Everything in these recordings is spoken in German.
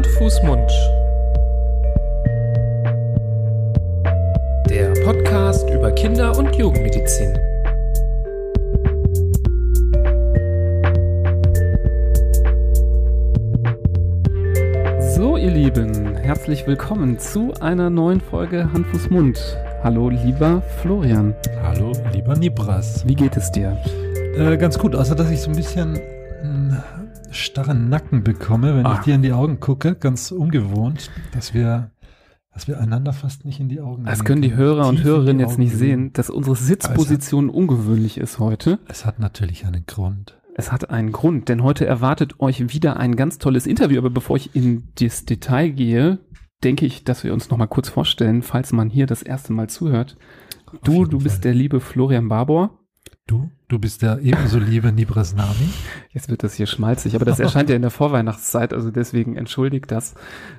Hand, Fuß, Mund. Der Podcast über Kinder- und Jugendmedizin. So, ihr Lieben, herzlich willkommen zu einer neuen Folge Hand, Fuß, Mund. Hallo, lieber Florian. Hallo, lieber Nibras. Wie geht es dir? Äh, ganz gut, außer dass ich so ein bisschen starren Nacken bekomme, wenn Ah. ich dir in die Augen gucke. Ganz ungewohnt, dass wir, dass wir einander fast nicht in die Augen Das sehen können die Hörer und Hörerinnen jetzt nicht sehen. dass unsere Sitzposition ungewöhnlich ist heute. Es hat natürlich einen Grund. Es hat einen Grund, denn heute erwartet euch wieder ein ganz tolles Interview. Aber bevor ich in das Detail gehe, denke ich, dass wir uns noch mal kurz vorstellen, falls man hier das erste Mal zuhört. Auf Du, du bist Fall. der liebe Florian Barbour. Du, du bist der ebenso liebe Nibras Nami. Jetzt wird das hier schmalzig, aber das erscheint ja in der Vorweihnachtszeit, also deswegen entschuldigt das.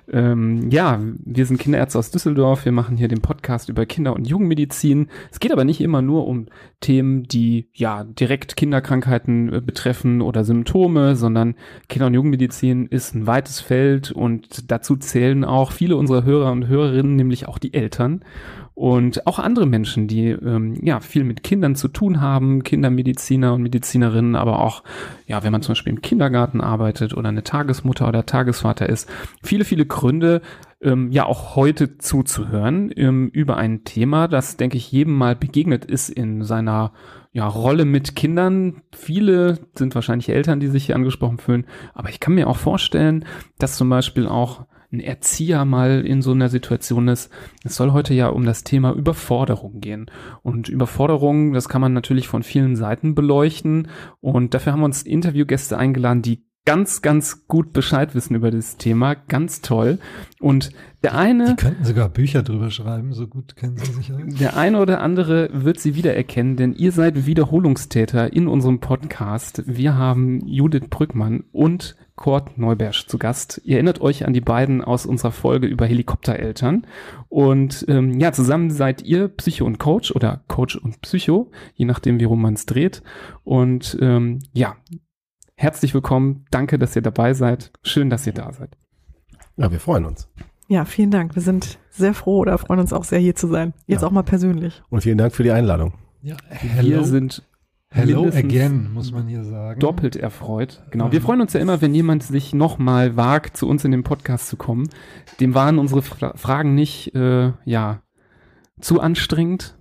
Ähm, ja, wir sind Kinderärzte aus Düsseldorf, wir machen hier den Podcast über Kinder- und Jugendmedizin. Es geht aber nicht immer nur um Themen, die ja direkt Kinderkrankheiten äh, betreffen oder Symptome, sondern Kinder- und Jugendmedizin ist ein weites Feld und dazu zählen auch viele unserer Hörer und Hörerinnen, nämlich auch die Eltern und auch andere Menschen, die ähm, ja viel mit Kindern zu tun haben, Kindermediziner und Medizinerinnen, aber auch ja, wenn man zum Beispiel im Kindergarten arbeitet oder eine Tagesmutter oder Tagesvater ist, viele viele Gründe ähm, ja auch heute zuzuhören ähm, über ein Thema, das denke ich jedem mal begegnet ist in seiner ja, Rolle mit Kindern. Viele sind wahrscheinlich Eltern, die sich hier angesprochen fühlen, aber ich kann mir auch vorstellen, dass zum Beispiel auch ein Erzieher mal in so einer Situation ist. Es soll heute ja um das Thema Überforderung gehen. Und Überforderung, das kann man natürlich von vielen Seiten beleuchten. Und dafür haben wir uns Interviewgäste eingeladen, die ganz, ganz gut Bescheid wissen über das Thema. Ganz toll. Und der eine. Die könnten sogar Bücher drüber schreiben, so gut kennen sie sich aus. Der eine oder andere wird sie wiedererkennen, denn ihr seid Wiederholungstäter in unserem Podcast. Wir haben Judith Brückmann und Kurt Neubersch zu Gast. Ihr erinnert euch an die beiden aus unserer Folge über Helikoptereltern. Und ähm, ja, zusammen seid ihr Psycho und Coach oder Coach und Psycho, je nachdem, wie rum man es dreht. Und ähm, ja, herzlich willkommen. Danke, dass ihr dabei seid. Schön, dass ihr da seid. Ja, wir freuen uns. Ja, vielen Dank. Wir sind sehr froh oder freuen uns auch sehr hier zu sein. Jetzt Ja. auch mal persönlich. Und vielen Dank für die Einladung. Ja, Wir sind hello again, muss man hier sagen. doppelt erfreut. Genau. Wir freuen uns ja immer, wenn jemand sich nochmal wagt, zu uns in den Podcast zu kommen. Dem waren unsere Fra Fragen nicht, äh, ja, zu anstrengend.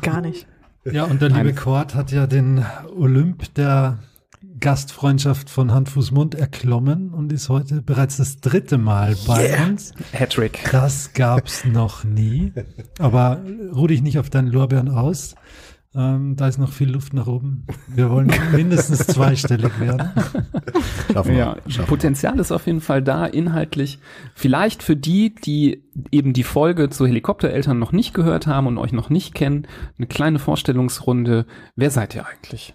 Gar nicht. Ja, und der liebe Nein. Kort hat ja den Olymp der Gastfreundschaft von Hand, Fuß, Mund erklommen und ist heute bereits das dritte Mal bei uns. Hattrick. Das gab's noch nie. Aber ruh dich nicht auf deinen Lorbeeren aus. Ähm, da ist noch viel Luft nach oben. Wir wollen mindestens zweistellig werden. Schaffen wir. Ja, Schaffen Potenzial ist auf jeden Fall da, inhaltlich. Vielleicht für die, die eben die Folge zu Helikoptereltern noch nicht gehört haben und euch noch nicht kennen, eine kleine Vorstellungsrunde. Wer seid ihr eigentlich?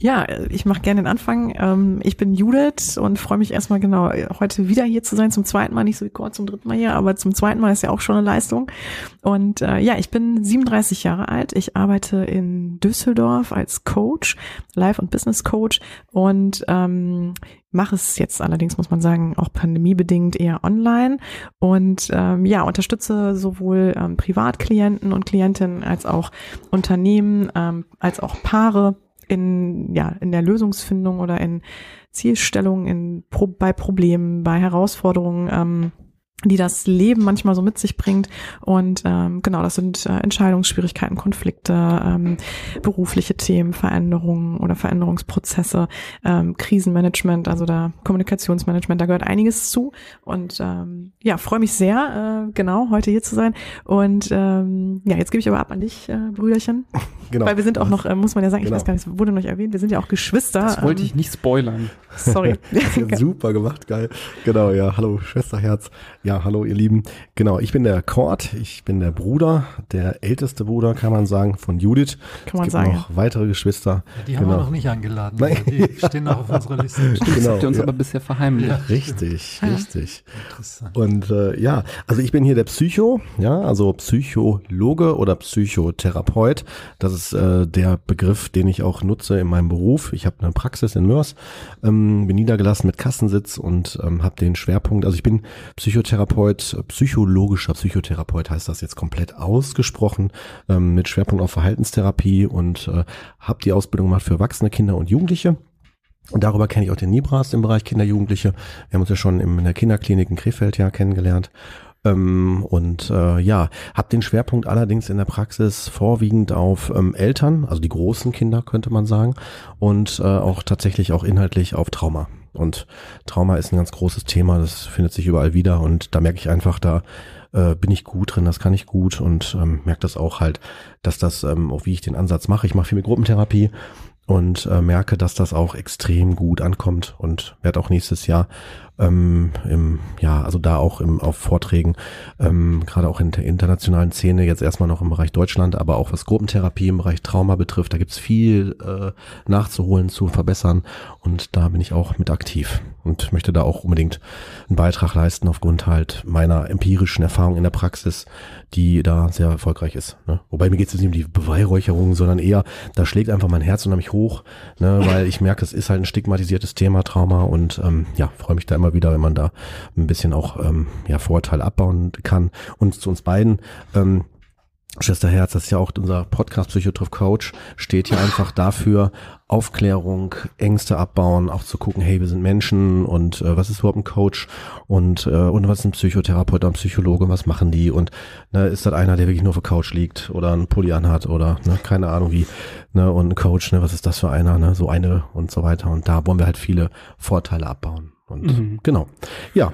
Ja, ich mache gerne den Anfang. Ähm, ich bin Judith und freue mich erstmal genau heute wieder hier zu sein. Zum zweiten Mal, nicht so wie Kurt zum dritten Mal hier, aber zum zweiten Mal ist ja auch schon eine Leistung. Und äh, ja, ich bin 37 Jahre alt. Ich arbeite in Düsseldorf als Coach, Life- und Business Coach und ähm, mache es jetzt allerdings, muss man sagen, auch pandemiebedingt eher online und ähm, ja, unterstütze sowohl ähm, Privatklienten und Klientinnen als auch Unternehmen, ähm, als auch Paare in, ja, in der Lösungsfindung oder in Zielstellung, in, bei Problemen, bei Herausforderungen, ähm, die das Leben manchmal so mit sich bringt. Und ähm, genau, das sind äh, Entscheidungsschwierigkeiten, Konflikte, ähm, berufliche Themen, Veränderungen oder Veränderungsprozesse, ähm, Krisenmanagement, also da Kommunikationsmanagement, da gehört einiges zu. Und ähm, ja, freue mich sehr, äh, genau, heute hier zu sein. Und ähm, ja, jetzt gebe ich aber ab an dich, äh, Brüderchen. Genau. Weil wir sind auch noch, äh, muss man ja sagen, ich Genau. weiß gar nicht, es wurde noch nicht erwähnt, wir sind ja auch Geschwister. Das wollte ähm, ich nicht spoilern. Sorry. Ja, super gemacht, geil. Genau, ja, hallo Schwesterherz. Ja, hallo ihr Lieben. Genau, ich bin der Kord, ich bin der Bruder, der älteste Bruder, kann man sagen, von Judith. Kann man es gibt sagen, noch weitere Geschwister. Die haben Genau. wir noch nicht eingeladen. Nein. Die stehen noch auf unserer Liste. Das Genau, habt ihr uns ja. aber bisher verheimlicht. Ja. Richtig, richtig. Interessant. Und äh, ja, also ich bin hier der Psycho, ja, also Psychologe oder Psychotherapeut. Das ist äh, der Begriff, den ich auch nutze in meinem Beruf. Ich habe eine Praxis in Mörs, ähm, bin niedergelassen mit Kassensitz und ähm, habe den Schwerpunkt. Also ich bin Psychotherapeut, äh, psychologischer Psychotherapeut heißt das jetzt komplett ausgesprochen, ähm, mit Schwerpunkt auf Verhaltenstherapie und äh, habe die Ausbildung gemacht für Erwachsene, Kinder und Jugendliche. Und darüber kenne ich auch den Nibras im Bereich Kinder, Jugendliche. Wir haben uns ja schon in der Kinderklinik in Krefeld ja kennengelernt. Ähm, und äh, ja, habe den Schwerpunkt allerdings in der Praxis vorwiegend auf ähm, Eltern, also die großen Kinder könnte man sagen, und äh, auch tatsächlich auch inhaltlich auf Trauma. Und Trauma ist ein ganz großes Thema, das findet sich überall wieder. Und da merke ich einfach, da äh, bin ich gut drin, das kann ich gut. Und ähm, merke das auch halt, dass das, ähm, auch wie ich den Ansatz mache, ich mache viel mit Gruppentherapie und äh, merke, dass das auch extrem gut ankommt und werde auch nächstes Jahr ähm, im, ja, also da auch im, auf Vorträgen, ähm, gerade auch in der internationalen Szene, jetzt erstmal noch im Bereich Deutschland, aber auch was Gruppentherapie im Bereich Trauma betrifft, da gibt's viel äh, nachzuholen, zu verbessern und da bin ich auch mit aktiv und möchte da auch unbedingt einen Beitrag leisten aufgrund halt meiner empirischen Erfahrung in der Praxis, die da sehr erfolgreich ist. Ne? Wobei mir geht es jetzt nicht um die Beweihräucherung, sondern eher, da schlägt einfach mein Herz unheimlich hoch, ne? weil ich merke, es ist halt ein stigmatisiertes Thema, Trauma und ähm, ja, freue mich da immer wieder, wenn man da ein bisschen auch ähm, ja, Vorurteile abbauen kann. Und zu uns beiden, ähm, Schwester Herz, das ist ja auch unser Podcast Psychotroff Coach, steht ja einfach dafür, Aufklärung, Ängste abbauen, auch zu gucken, hey, wir sind Menschen und äh, was ist überhaupt ein Coach und, äh, und was ist ein Psychotherapeut oder ein Psychologe, was machen die? Und ne, ist das einer, der wirklich nur auf der Couch liegt oder einen Pulli anhat oder ne, keine Ahnung wie, ne, und ein Coach, ne, was ist das für einer, ne, so eine und so weiter. Und da wollen wir halt viele Vorteile abbauen und Mhm. genau, ja,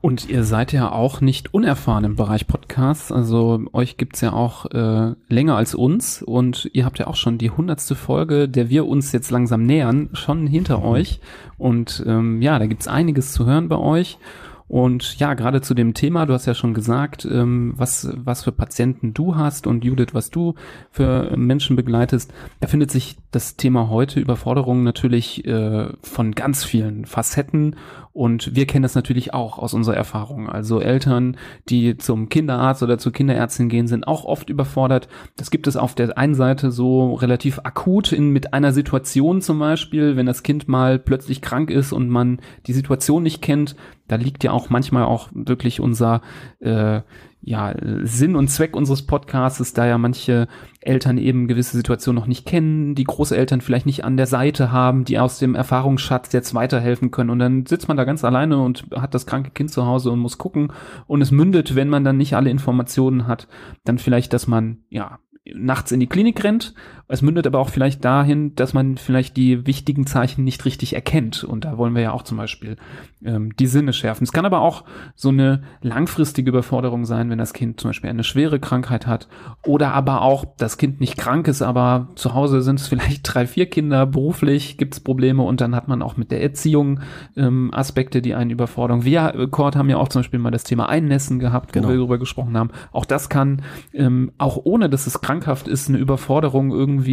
Und ihr seid ja auch nicht unerfahren im Bereich Podcasts. Also euch gibt's ja auch äh, länger als uns und ihr habt ja auch schon die hundertste Folge, der wir uns jetzt langsam nähern, schon hinter euch. Und ähm, ja, da gibt's einiges zu hören bei euch. Und ja, gerade zu dem Thema, du hast ja schon gesagt, ähm, was, was für Patienten du hast und Judith, was du für Menschen begleitest. Da findet sich das Thema heute Überforderung natürlich äh, von ganz vielen Facetten und wir kennen das natürlich auch aus unserer Erfahrung. Also Eltern, die zum Kinderarzt oder zur Kinderärztin gehen, sind auch oft überfordert. Das gibt es auf der einen Seite so relativ akut in, mit einer Situation zum Beispiel, wenn das Kind mal plötzlich krank ist und man die Situation nicht kennt. Da liegt ja auch manchmal auch wirklich unser äh, ja, Sinn und Zweck unseres Podcasts, da ja manche Eltern eben gewisse Situationen noch nicht kennen, die Großeltern vielleicht nicht an der Seite haben, die aus dem Erfahrungsschatz jetzt weiterhelfen können. Und dann sitzt man da ganz alleine und hat das kranke Kind zu Hause und muss gucken. Und es mündet, wenn man dann nicht alle Informationen hat, dann vielleicht, dass man, ja, nachts in die Klinik rennt. Es mündet aber auch vielleicht dahin, dass man vielleicht die wichtigen Zeichen nicht richtig erkennt. Und da wollen wir ja auch zum Beispiel ähm, die Sinne schärfen. Es kann aber auch so eine langfristige Überforderung sein, wenn das Kind zum Beispiel eine schwere Krankheit hat. Oder aber auch das Kind nicht krank ist, aber zu Hause sind es vielleicht drei, vier Kinder, beruflich gibt es Probleme und dann hat man auch mit der Erziehung ähm, Aspekte, die einen überfordern. Wir, äh, Kurt, haben ja auch zum Beispiel mal das Thema Einnässen gehabt, wo Genau. wir darüber gesprochen haben. Auch das kann, ähm, auch ohne dass es krankhaft ist, eine Überforderung irgendwie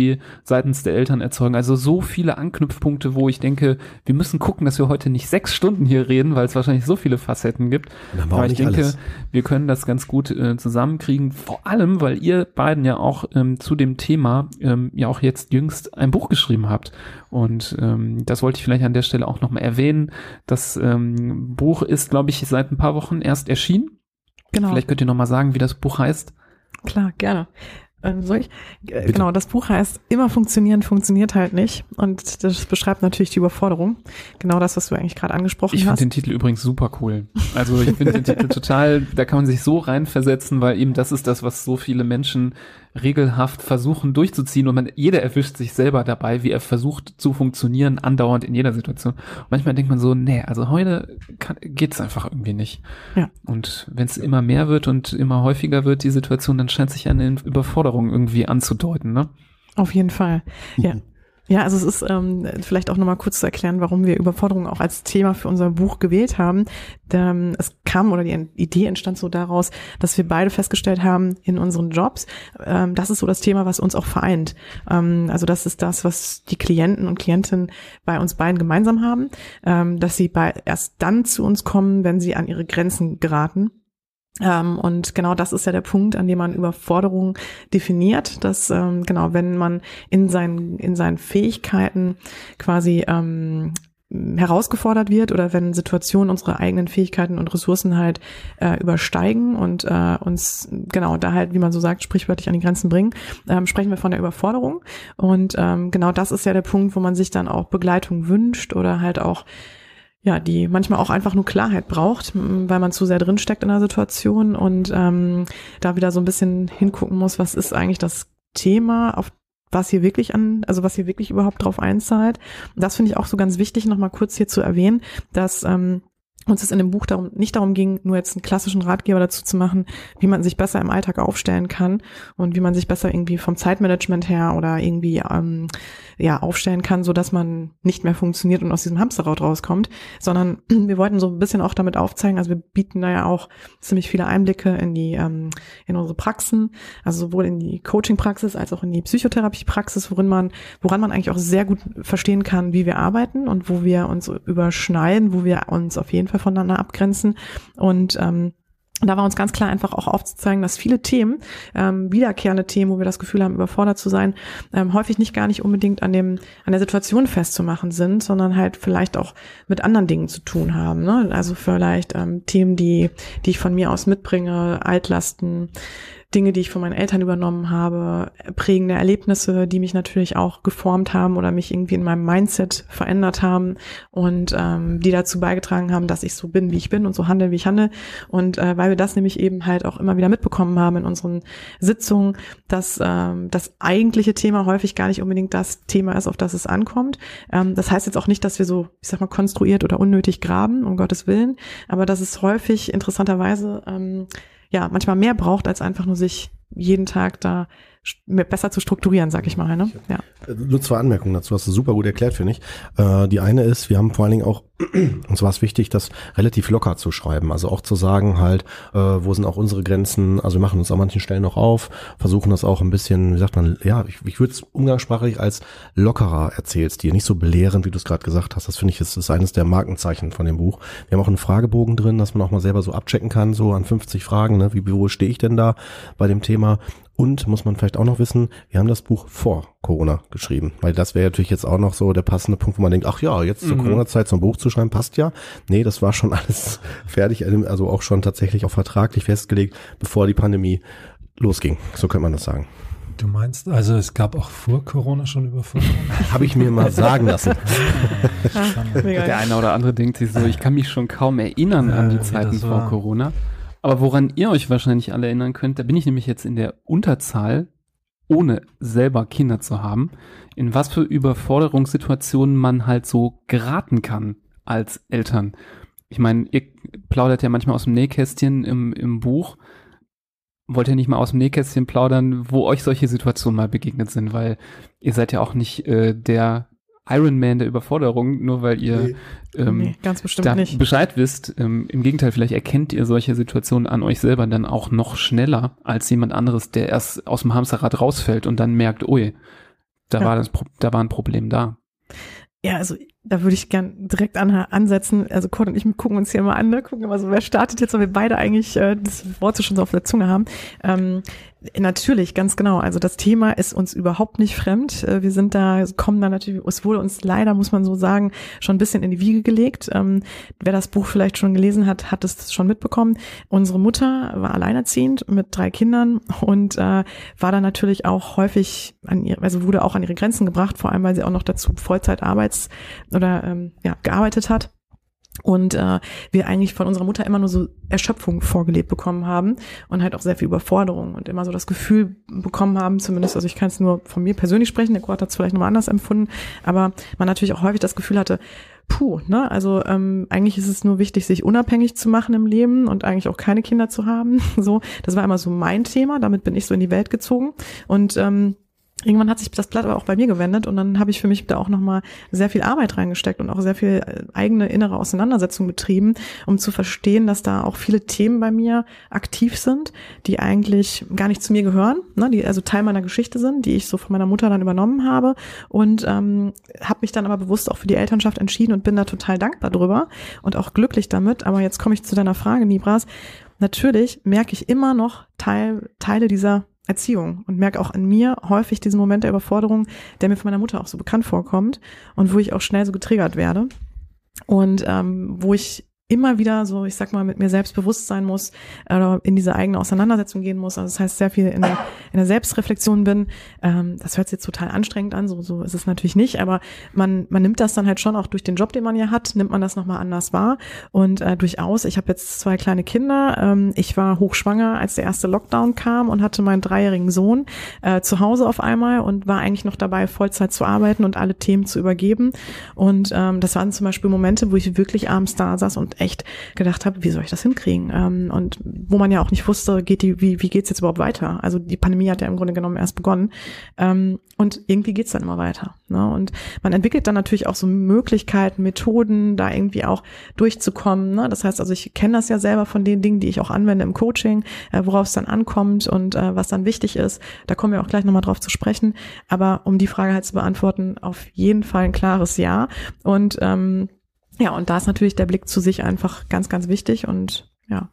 seitens der Eltern erzeugen. Also so viele Anknüpfpunkte, wo ich denke, wir müssen gucken, dass wir heute nicht sechs Stunden hier reden, weil es wahrscheinlich so viele Facetten gibt. Aber ich nicht denke, alles. wir können das ganz gut äh, zusammenkriegen. Vor allem, weil ihr beiden ja auch ähm, zu dem Thema ähm, ja auch jetzt jüngst ein Buch geschrieben habt. Und ähm, das wollte ich vielleicht an der Stelle auch nochmal erwähnen. Das ähm, Buch ist, glaube ich, seit ein paar Wochen erst erschienen. Genau. Vielleicht könnt ihr nochmal sagen, wie das Buch heißt. Klar, gerne. Ähm, soll ich? Äh, genau, das Buch heißt Immer funktionieren, funktioniert halt nicht. Und das beschreibt natürlich die Überforderung. Genau das, was du eigentlich gerade angesprochen Ich hast. finde den Titel übrigens super cool. Also ich finde den Titel total, da kann man sich so reinversetzen, weil eben das ist das, was so viele Menschen regelhaft versuchen durchzuziehen und man, jeder erwischt sich selber dabei, wie er versucht zu funktionieren, andauernd in jeder Situation. Und manchmal denkt man so, nee, also heute kann, geht's einfach irgendwie nicht. Ja. Und wenn es immer mehr wird und immer häufiger wird, die Situation, dann scheint sich eine Überforderung irgendwie anzudeuten, ne? Auf jeden Fall. Ja. Ja, also es ist ähm, vielleicht auch nochmal kurz zu erklären, warum wir Überforderung auch als Thema für unser Buch gewählt haben. Ähm, es kam oder die Idee entstand so daraus, dass wir beide festgestellt haben in unseren Jobs, ähm, das ist so das Thema, was uns auch vereint. Ähm, also das ist das, was die Klienten und Klientinnen bei uns beiden gemeinsam haben, ähm, dass sie bei, erst dann zu uns kommen, wenn sie an ihre Grenzen geraten und genau das ist ja der Punkt, an dem man Überforderung definiert, dass ähm, genau, wenn man in seinen, in seinen Fähigkeiten quasi ähm, herausgefordert wird oder wenn Situationen unsere eigenen Fähigkeiten und Ressourcen halt äh, übersteigen und äh, uns genau da halt, wie man so sagt, sprichwörtlich an die Grenzen bringen, ähm, sprechen wir von der Überforderung. Und ähm, genau das ist ja der Punkt, wo man sich dann auch Begleitung wünscht oder halt auch ja, die manchmal auch einfach nur Klarheit braucht, weil man zu sehr drinsteckt in der Situation und ähm, da wieder so ein bisschen hingucken muss, was ist eigentlich das Thema, auf was hier wirklich an, also was hier wirklich überhaupt drauf einzahlt. Das finde ich auch so ganz wichtig, nochmal kurz hier zu erwähnen, dass ähm, uns es in dem Buch darum, nicht darum ging, nur jetzt einen klassischen Ratgeber dazu zu machen, wie man sich besser im Alltag aufstellen kann und wie man sich besser irgendwie vom Zeitmanagement her oder irgendwie ähm, ja aufstellen kann, so dass man nicht mehr funktioniert und aus diesem Hamsterrad rauskommt, sondern wir wollten so ein bisschen auch damit aufzeigen, also wir bieten da ja auch ziemlich viele Einblicke in die ähm, in unsere Praxen, also sowohl in die Coaching-Praxis als auch in die Psychotherapie-Praxis, worin man woran man eigentlich auch sehr gut verstehen kann, wie wir arbeiten und wo wir uns überschneiden, wo wir uns auf jeden Fall voneinander abgrenzen und ähm, da war uns ganz klar einfach auch aufzuzeigen, dass viele Themen, ähm, wiederkehrende Themen, wo wir das Gefühl haben, überfordert zu sein, ähm, häufig nicht gar nicht unbedingt an dem, an der Situation festzumachen sind, sondern halt vielleicht auch mit anderen Dingen zu tun haben. Ne? Also vielleicht ähm, Themen, die, die ich von mir aus mitbringe, Altlasten, Dinge, die ich von meinen Eltern übernommen habe, prägende Erlebnisse, die mich natürlich auch geformt haben oder mich irgendwie in meinem Mindset verändert haben und ähm, die dazu beigetragen haben, dass ich so bin, wie ich bin und so handle, wie ich handle. Und äh, weil wir das nämlich eben halt auch immer wieder mitbekommen haben in unseren Sitzungen, dass ähm, das eigentliche Thema häufig gar nicht unbedingt das Thema ist, auf das es ankommt. Ähm, das heißt jetzt auch nicht, dass wir so, ich sag mal, konstruiert oder unnötig graben, um Gottes Willen, aber dass es häufig interessanterweise ähm, ja manchmal mehr braucht, als einfach nur sich jeden Tag da besser zu strukturieren, sag ich mal. Ne? Ja. Nur zwei Anmerkungen dazu, hast du super gut erklärt, finde ich. Äh, die eine ist, wir haben vor allen Dingen auch, uns war es wichtig, das relativ locker zu schreiben. Also auch zu sagen halt, äh, wo sind auch unsere Grenzen. Also wir machen uns an manchen Stellen noch auf, versuchen das auch ein bisschen, wie sagt man, ja, ich, ich würde es umgangssprachlich als lockerer erzählst dir, nicht so belehrend, wie du es gerade gesagt hast. Das finde ich, ist, ist eines der Markenzeichen von dem Buch. Wir haben auch einen Fragebogen drin, dass man auch mal selber so abchecken kann, so an 50 Fragen, ne? wie, wo stehe ich denn da bei dem Thema? Und muss man vielleicht auch noch wissen, wir haben das Buch vor Corona geschrieben, weil das wäre natürlich jetzt auch noch so der passende Punkt, wo man denkt, ach ja, jetzt zur Mhm. Corona-Zeit so ein Buch zu schreiben, passt ja. Nee, das war schon alles fertig, also auch schon tatsächlich auch vertraglich festgelegt, bevor die Pandemie losging. So könnte man das sagen. Du meinst, also es gab auch vor Corona schon Überforderung? Habe ich mir mal sagen lassen. Der eine oder andere denkt sich so, ich kann mich schon kaum erinnern an die wie Zeiten vor. Corona. Aber woran ihr euch wahrscheinlich alle erinnern könnt, da bin ich nämlich jetzt in der Unterzahl, ohne selber Kinder zu haben, in was für Überforderungssituationen man halt so geraten kann als Eltern. Ich meine, ihr plaudert ja manchmal aus dem Nähkästchen im, im Buch. Wollt ihr nicht mal aus dem Nähkästchen plaudern, wo euch solche Situationen mal begegnet sind, weil ihr seid ja auch nicht äh, der Iron Man der Überforderung, nur weil ihr Nee. ähm, nee, ganz bestimmt da nicht. Bescheid wisst. Ähm, Im Gegenteil, vielleicht erkennt ihr solche Situationen an euch selber dann auch noch schneller als jemand anderes, der erst aus dem Hamsterrad rausfällt und dann merkt, ui, da Ja. war das, Pro- da war ein Problem da. Ja, also da würde ich gern direkt an, ansetzen. Also Kurt und ich gucken uns hier mal an, ne? gucken immer so, wer startet jetzt, weil wir beide eigentlich äh, das Wort so schon so auf der Zunge haben. Ähm, Natürlich, ganz genau. Also das Thema ist uns überhaupt nicht fremd. Äh, wir sind da, kommen da natürlich, es wurde uns leider, muss man so sagen, schon ein bisschen in die Wiege gelegt. Ähm, wer das Buch vielleicht schon gelesen hat, hat es schon mitbekommen. Unsere Mutter war alleinerziehend mit drei Kindern und äh, war dann natürlich auch häufig an ihr, also wurde auch an ihre Grenzen gebracht, vor allem weil sie auch noch dazu Vollzeit arbeits oder ähm, ja, gearbeitet hat und äh, wir eigentlich von unserer Mutter immer nur so Erschöpfung vorgelebt bekommen haben und halt auch sehr viel Überforderung und immer so das Gefühl bekommen haben, zumindest, also ich kann es nur von mir persönlich sprechen, der Kurt hat es vielleicht nochmal anders empfunden, aber man natürlich auch häufig das Gefühl hatte, puh, ne, also ähm, eigentlich ist es nur wichtig, sich unabhängig zu machen im Leben und eigentlich auch keine Kinder zu haben. So, das war immer so mein Thema, damit bin ich so in die Welt gezogen und ähm, irgendwann hat sich das Blatt aber auch bei mir gewendet und dann habe ich für mich da auch nochmal sehr viel Arbeit reingesteckt und auch sehr viel äh, eigene innere Auseinandersetzung betrieben, um zu verstehen, dass da auch viele Themen bei mir aktiv sind, die eigentlich gar nicht zu mir gehören, ne, die also Teil meiner Geschichte sind, die ich so von meiner Mutter dann übernommen habe und ähm, habe mich dann aber bewusst auch für die Elternschaft entschieden und bin da total dankbar drüber und auch glücklich damit. Aber jetzt komme ich zu deiner Frage, Nibras. Natürlich merke ich immer noch Teil, Teile dieser Erziehung und merke auch in mir häufig diesen Moment der Überforderung, der mir von meiner Mutter auch so bekannt vorkommt und wo ich auch schnell so getriggert werde. Und ähm, wo ich immer wieder so, ich sag mal, mit mir selbst bewusst sein muss oder in diese eigene Auseinandersetzung gehen muss. Also das heißt, sehr viel in der, in der Selbstreflexion bin. Ähm, das hört sich jetzt total anstrengend an, so, so ist es natürlich nicht, aber man, man nimmt das dann halt schon auch durch den Job, den man ja hat, nimmt man das nochmal anders wahr. Und äh, durchaus, ich habe jetzt zwei kleine Kinder. Ähm, ich war hochschwanger, als der erste Lockdown kam und hatte meinen dreijährigen Sohn äh, zu Hause auf einmal und war eigentlich noch dabei, Vollzeit zu arbeiten und alle Themen zu übergeben. Und ähm, das waren zum Beispiel Momente, wo ich wirklich abends da saß und echt gedacht habe, wie soll ich das hinkriegen? Ähm, und wo man ja auch nicht wusste, geht die, wie, wie geht's jetzt überhaupt weiter? Also die Pandemie hat ja im Grunde genommen erst begonnen. Ähm, und irgendwie geht's dann immer weiter. Ne? Und man entwickelt dann natürlich auch so Möglichkeiten, Methoden, da irgendwie auch durchzukommen. Ne? Das heißt also, ich kenne das ja selber von den Dingen, die ich auch anwende im Coaching, äh, worauf es dann ankommt und äh, was dann wichtig ist. Da kommen wir auch gleich nochmal drauf zu sprechen. Aber um die Frage halt zu beantworten, auf jeden Fall ein klares Ja. Und ähm, ja, und da ist natürlich der Blick zu sich einfach ganz, ganz wichtig und ja.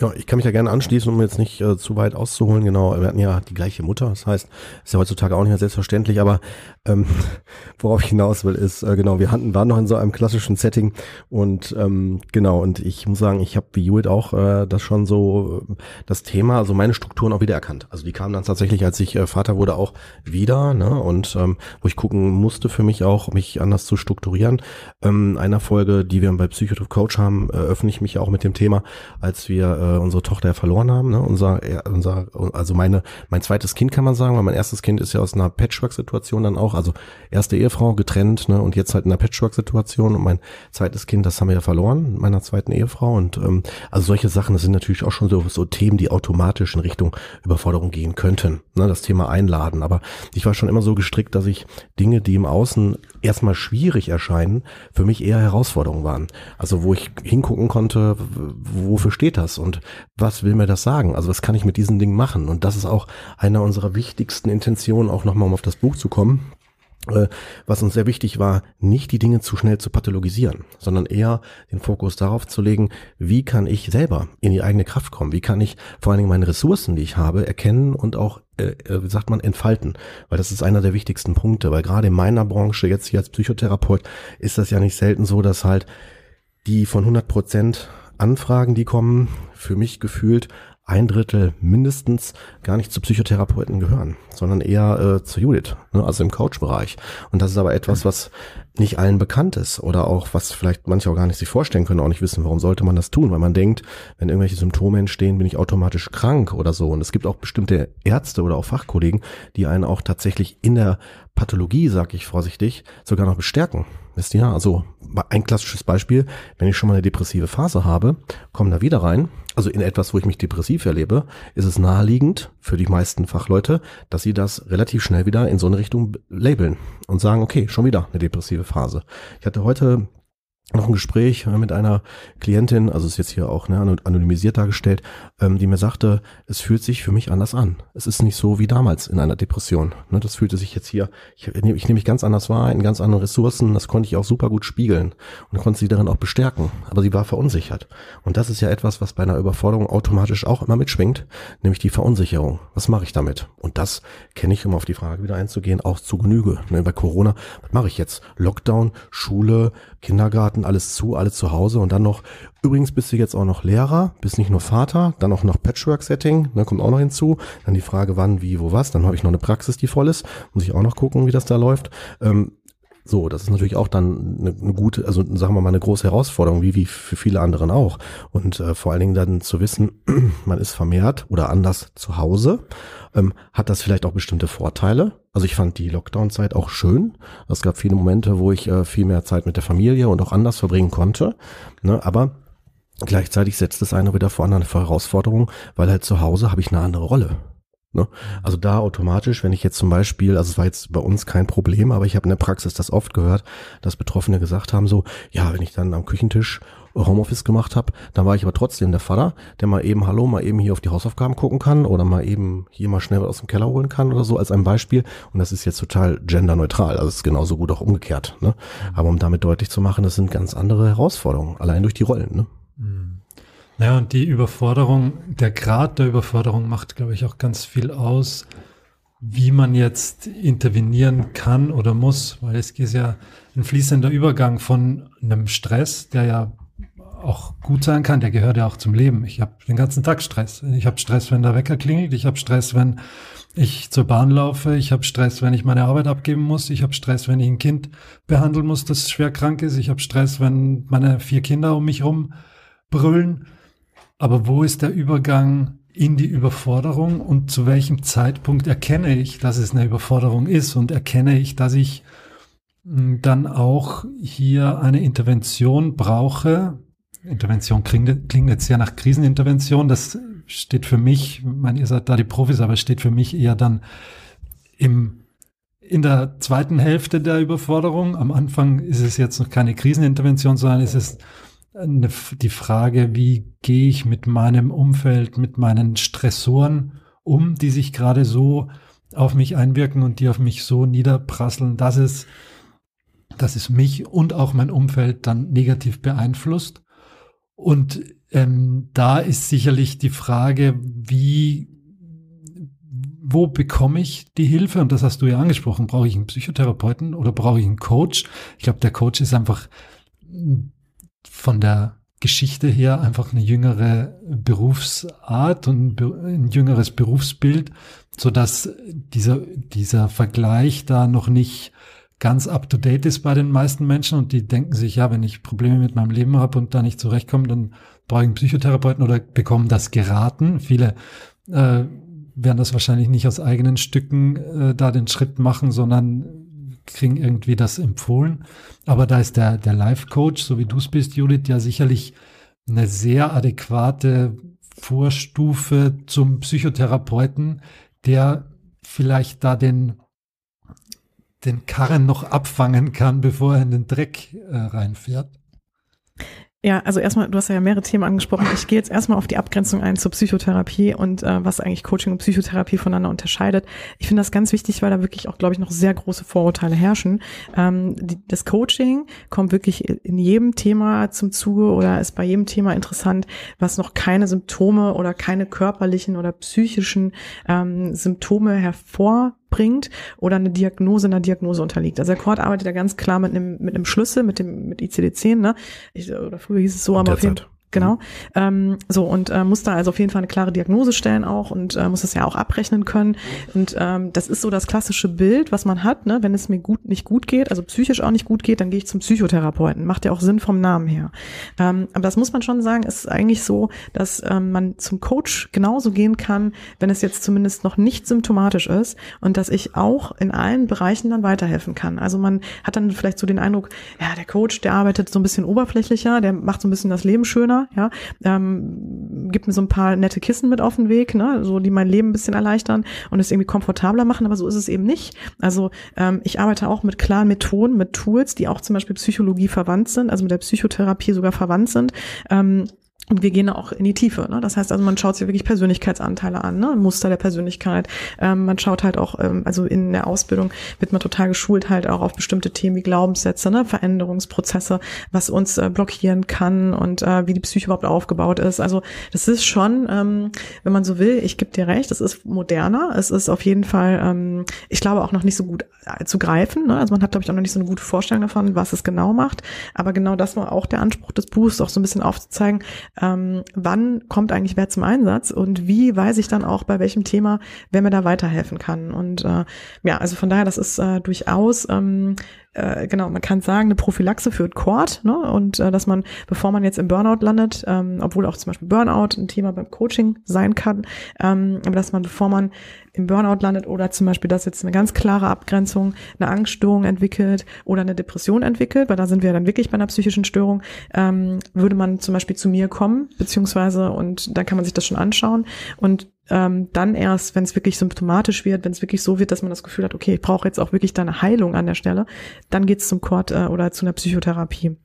Ja, ich kann mich ja gerne anschließen, um jetzt nicht äh, zu weit auszuholen. Genau, wir hatten ja die gleiche Mutter. Das heißt, ist ja heutzutage auch nicht mehr selbstverständlich. Aber ähm, worauf ich hinaus will, ist äh, genau, wir hatten waren noch in so einem klassischen Setting und ähm, genau. Und ich muss sagen, ich habe wie Judith auch äh, das schon so äh, das Thema, also meine Strukturen auch wieder. Also die kamen dann tatsächlich, als ich äh, Vater wurde, auch wieder. Ne? Und ähm, wo ich gucken musste für mich auch, mich anders zu strukturieren. Ähm, einer Folge, die wir bei Psychotroph Coach haben, äh, öffne ich mich auch mit dem Thema, als wir äh, äh, unsere Tochter verloren haben. Ne? Unser, unser, also meine, mein zweites Kind kann man sagen, weil mein erstes Kind ist ja aus einer Patchwork-Situation dann auch, also erste Ehefrau getrennt, ne, und jetzt halt in einer Patchwork-Situation und mein zweites Kind, das haben wir ja verloren, meiner zweiten Ehefrau und ähm, also solche Sachen, das sind natürlich auch schon so, so Themen, die automatisch in Richtung Überforderung gehen könnten. Ne? Das Thema Einladen, aber ich war schon immer so gestrickt, dass ich Dinge, die im Außen erstmal schwierig erscheinen, für mich eher Herausforderungen waren. Also wo ich hingucken konnte, wofür steht das und was will mir das sagen? Also was kann ich mit diesen Dingen machen? Und das ist auch einer unserer wichtigsten Intentionen, auch nochmal um auf das Buch zu kommen was uns sehr wichtig war, nicht die Dinge zu schnell zu pathologisieren, sondern eher den Fokus darauf zu legen, wie kann ich selber in die eigene Kraft kommen? Wie kann ich vor allen Dingen meine Ressourcen, die ich habe, erkennen und auch, äh, äh wie sagt man, entfalten? Weil das ist einer der wichtigsten Punkte, weil gerade in meiner Branche, jetzt hier als Psychotherapeut, ist das ja nicht selten so, dass halt die von 100 Prozent Anfragen, die kommen, für mich gefühlt ein Drittel mindestens gar nicht zu Psychotherapeuten gehören, sondern eher äh, zu Judith, ne, also im Couchbereich. Und das ist aber etwas, was nicht allen bekannt ist oder auch was vielleicht manche auch gar nicht sich vorstellen können, auch nicht wissen, warum sollte man das tun, weil man denkt, wenn irgendwelche Symptome entstehen, bin ich automatisch krank oder so. Und es gibt auch bestimmte Ärzte oder auch Fachkollegen, die einen auch tatsächlich in der Pathologie, sag ich vorsichtig, sogar noch bestärken. Wisst ihr? Also ein klassisches Beispiel, wenn ich schon mal eine depressive Phase habe, komme da wieder rein, also in etwas, wo ich mich depressiv erlebe, ist es naheliegend für die meisten Fachleute, dass sie das relativ schnell wieder in so eine Richtung labeln und sagen, okay, schon wieder eine depressive Phase. Ich hatte heute noch ein Gespräch äh, mit einer Klientin, also ist jetzt hier auch ne, anonymisiert dargestellt, ähm, die mir sagte, es fühlt sich für mich anders an. Es ist nicht so wie damals in einer Depression. Ne, das fühlte sich jetzt hier, ich, ich nehme mich ganz anders wahr, in ganz anderen Ressourcen, das konnte ich auch super gut spiegeln und konnte sie darin auch bestärken. Aber sie war verunsichert. Und das ist ja etwas, was bei einer Überforderung automatisch auch immer mitschwingt, nämlich die Verunsicherung. Was mache ich damit? Und das kenne ich, um auf die Frage wieder einzugehen, auch zu Genüge. Ne, bei Corona, was mache ich jetzt? Lockdown, Schule, Kindergarten, alles zu, alles zu Hause und dann noch, übrigens bist du jetzt auch noch Lehrer, bist nicht nur Vater, dann auch noch Patchwork-Setting, dann kommt auch noch hinzu, dann die Frage, wann, wie, wo, was, dann habe ich noch eine Praxis, die voll ist, muss ich auch noch gucken, wie das da läuft. Ähm, so, das ist natürlich auch dann eine, eine gute, also sagen wir mal eine große Herausforderung, wie, wie für viele anderen auch. Und äh, vor allen Dingen dann zu wissen, man ist vermehrt oder anders zu Hause, ähm, hat das vielleicht auch bestimmte Vorteile. Also ich fand die Lockdown-Zeit auch schön. Es gab viele Momente, wo ich äh, viel mehr Zeit mit der Familie und auch anders verbringen konnte. Ne, aber gleichzeitig setzt es eine wieder vor andere Herausforderungen, weil halt zu Hause habe ich eine andere Rolle. Ne? Also da automatisch, wenn ich jetzt zum Beispiel, also es war jetzt bei uns kein Problem, aber ich habe in der Praxis das oft gehört, dass Betroffene gesagt haben, so, ja, wenn ich dann am Küchentisch Homeoffice gemacht habe, dann war ich aber trotzdem der Vater, der mal eben Hallo, mal eben hier auf die Hausaufgaben gucken kann oder mal eben hier mal schnell was aus dem Keller holen kann oder so als ein Beispiel. Und das ist jetzt total genderneutral, also es ist genauso gut auch umgekehrt. Ne? Aber um damit deutlich zu machen, das sind ganz andere Herausforderungen, allein durch die Rollen. Ne? Mhm. Ja, und die Überforderung, der Grad der Überforderung macht, glaube ich, auch ganz viel aus, wie man jetzt intervenieren kann oder muss, weil es ist ja ein fließender Übergang von einem Stress, der ja auch gut sein kann, der gehört ja auch zum Leben. Ich habe den ganzen Tag Stress. Ich habe Stress, wenn der Wecker klingelt. Ich habe Stress, wenn ich zur Bahn laufe. Ich habe Stress, wenn ich meine Arbeit abgeben muss. Ich habe Stress, wenn ich ein Kind behandeln muss, das schwer krank ist. Ich habe Stress, wenn meine vier Kinder um mich rum brüllen. Aber wo ist der Übergang in die Überforderung und zu welchem Zeitpunkt erkenne ich, dass es eine Überforderung ist und erkenne ich, dass ich hm, dann auch hier eine Intervention brauche. Intervention klingt, jetzt sehr nach Krisenintervention. Das steht für mich, ich meine, ihr seid da die Profis, aber steht für mich eher dann im, in der zweiten Hälfte der Überforderung. Am Anfang ist es jetzt noch keine Krisenintervention, sondern ist es eine, die Frage, wie gehe ich mit meinem Umfeld, mit meinen Stressoren um, die sich gerade so auf mich einwirken und die auf mich so niederprasseln, dass es, dass es mich und auch mein Umfeld dann negativ beeinflusst. Und ähm, da ist sicherlich die Frage, wie, wo bekomme ich die Hilfe? Und das hast du ja angesprochen. Brauche ich einen Psychotherapeuten oder brauche ich einen Coach? Ich glaube, der Coach ist einfach von der Geschichte her einfach eine jüngere Berufsart und ein jüngeres Berufsbild, so dass dieser, dieser Vergleich da noch nicht ganz up to date ist bei den meisten Menschen und die denken sich, ja, wenn ich Probleme mit meinem Leben habe und da nicht zurechtkomme, dann brauche ich einen Psychotherapeuten oder bekommen das geraten. Viele äh, werden das wahrscheinlich nicht aus eigenen Stücken äh, da den Schritt machen, sondern kriegen irgendwie das empfohlen. Aber da ist der, der Life-Coach, so wie du es bist, Judith, ja sicherlich eine sehr adäquate Vorstufe zum Psychotherapeuten, der vielleicht da den, den Karren noch abfangen kann, bevor er in den Dreck äh, reinfährt. Ja, also erstmal, du hast ja mehrere Themen angesprochen. Ich gehe jetzt erstmal auf die Abgrenzung ein zur Psychotherapie und äh, was eigentlich Coaching und Psychotherapie voneinander unterscheidet. Ich finde das ganz wichtig, weil da wirklich auch, glaube ich, noch sehr große Vorurteile herrschen. Ähm, die, das Coaching kommt wirklich in jedem Thema zum Zuge oder ist bei jedem Thema interessant, was noch keine Symptome oder keine körperlichen oder psychischen ähm, Symptome hervor bringt oder eine Diagnose einer Diagnose unterliegt. Also der Court arbeitet da ganz klar mit einem mit einem Schlüssel, mit dem mit ICD-10, ne? Ich, oder früher hieß es so, aber auf jeden Genau. Mhm. Ähm, so, und äh, muss da also auf jeden Fall eine klare Diagnose stellen auch und äh, muss das ja auch abrechnen können. Und ähm, das ist so das klassische Bild, was man hat, ne? wenn es mir gut nicht gut geht, also psychisch auch nicht gut geht, dann gehe ich zum Psychotherapeuten. Macht ja auch Sinn vom Namen her. Ähm, aber das muss man schon sagen, ist eigentlich so, dass ähm, man zum Coach genauso gehen kann, wenn es jetzt zumindest noch nicht symptomatisch ist und dass ich auch in allen Bereichen dann weiterhelfen kann. Also man hat dann vielleicht so den Eindruck, ja, der Coach, der arbeitet so ein bisschen oberflächlicher, der macht so ein bisschen das Leben schöner Thema, ja, ähm, gibt mir so ein paar nette Kissen mit auf den Weg, ne, so die mein Leben ein bisschen erleichtern und es irgendwie komfortabler machen, aber so ist es eben nicht. Also ähm, ich arbeite auch mit klaren Methoden, mit Tools, die auch zum Beispiel Psychologie verwandt sind, also mit der Psychotherapie sogar verwandt sind. Ähm, und wir gehen auch in die Tiefe. Ne? Das heißt also, man schaut sich wirklich Persönlichkeitsanteile an, ne? Muster der Persönlichkeit. Ähm, man schaut halt auch, ähm, also in der Ausbildung wird man total geschult halt auch auf bestimmte Themen wie Glaubenssätze, ne? Veränderungsprozesse, was uns äh, blockieren kann und äh, wie die Psyche überhaupt aufgebaut ist. Also das ist schon, ähm, wenn man so will, ich gebe dir recht, es ist moderner. Es ist auf jeden Fall, ähm, ich glaube auch noch nicht so gut äh, zu greifen. Ne? Also man hat, glaube ich, auch noch nicht so eine gute Vorstellung davon, was es genau macht. Aber genau das war auch der Anspruch des Buchs, auch so ein bisschen aufzuzeigen, ähm, wann kommt eigentlich wer zum Einsatz und wie weiß ich dann auch, bei welchem Thema, wer mir da weiterhelfen kann. Und äh, ja, also von daher, das ist äh, durchaus ähm, äh, genau, man kann sagen, eine Prophylaxe für Cord, ne? Und äh, dass man, bevor man jetzt im Burnout landet, ähm, obwohl auch zum Beispiel Burnout ein Thema beim Coaching sein kann, ähm, aber dass man, bevor man im Burnout landet oder zum Beispiel, dass jetzt eine ganz klare Abgrenzung, eine Angststörung entwickelt oder eine Depression entwickelt, weil da sind wir dann wirklich bei einer psychischen Störung, ähm, würde man zum Beispiel zu mir kommen, beziehungsweise und da kann man sich das schon anschauen und ähm, dann erst, wenn es wirklich symptomatisch wird, wenn es wirklich so wird, dass man das Gefühl hat, okay, ich brauche jetzt auch wirklich da eine Heilung an der Stelle, dann geht's zum Kord äh, oder zu einer Psychotherapie.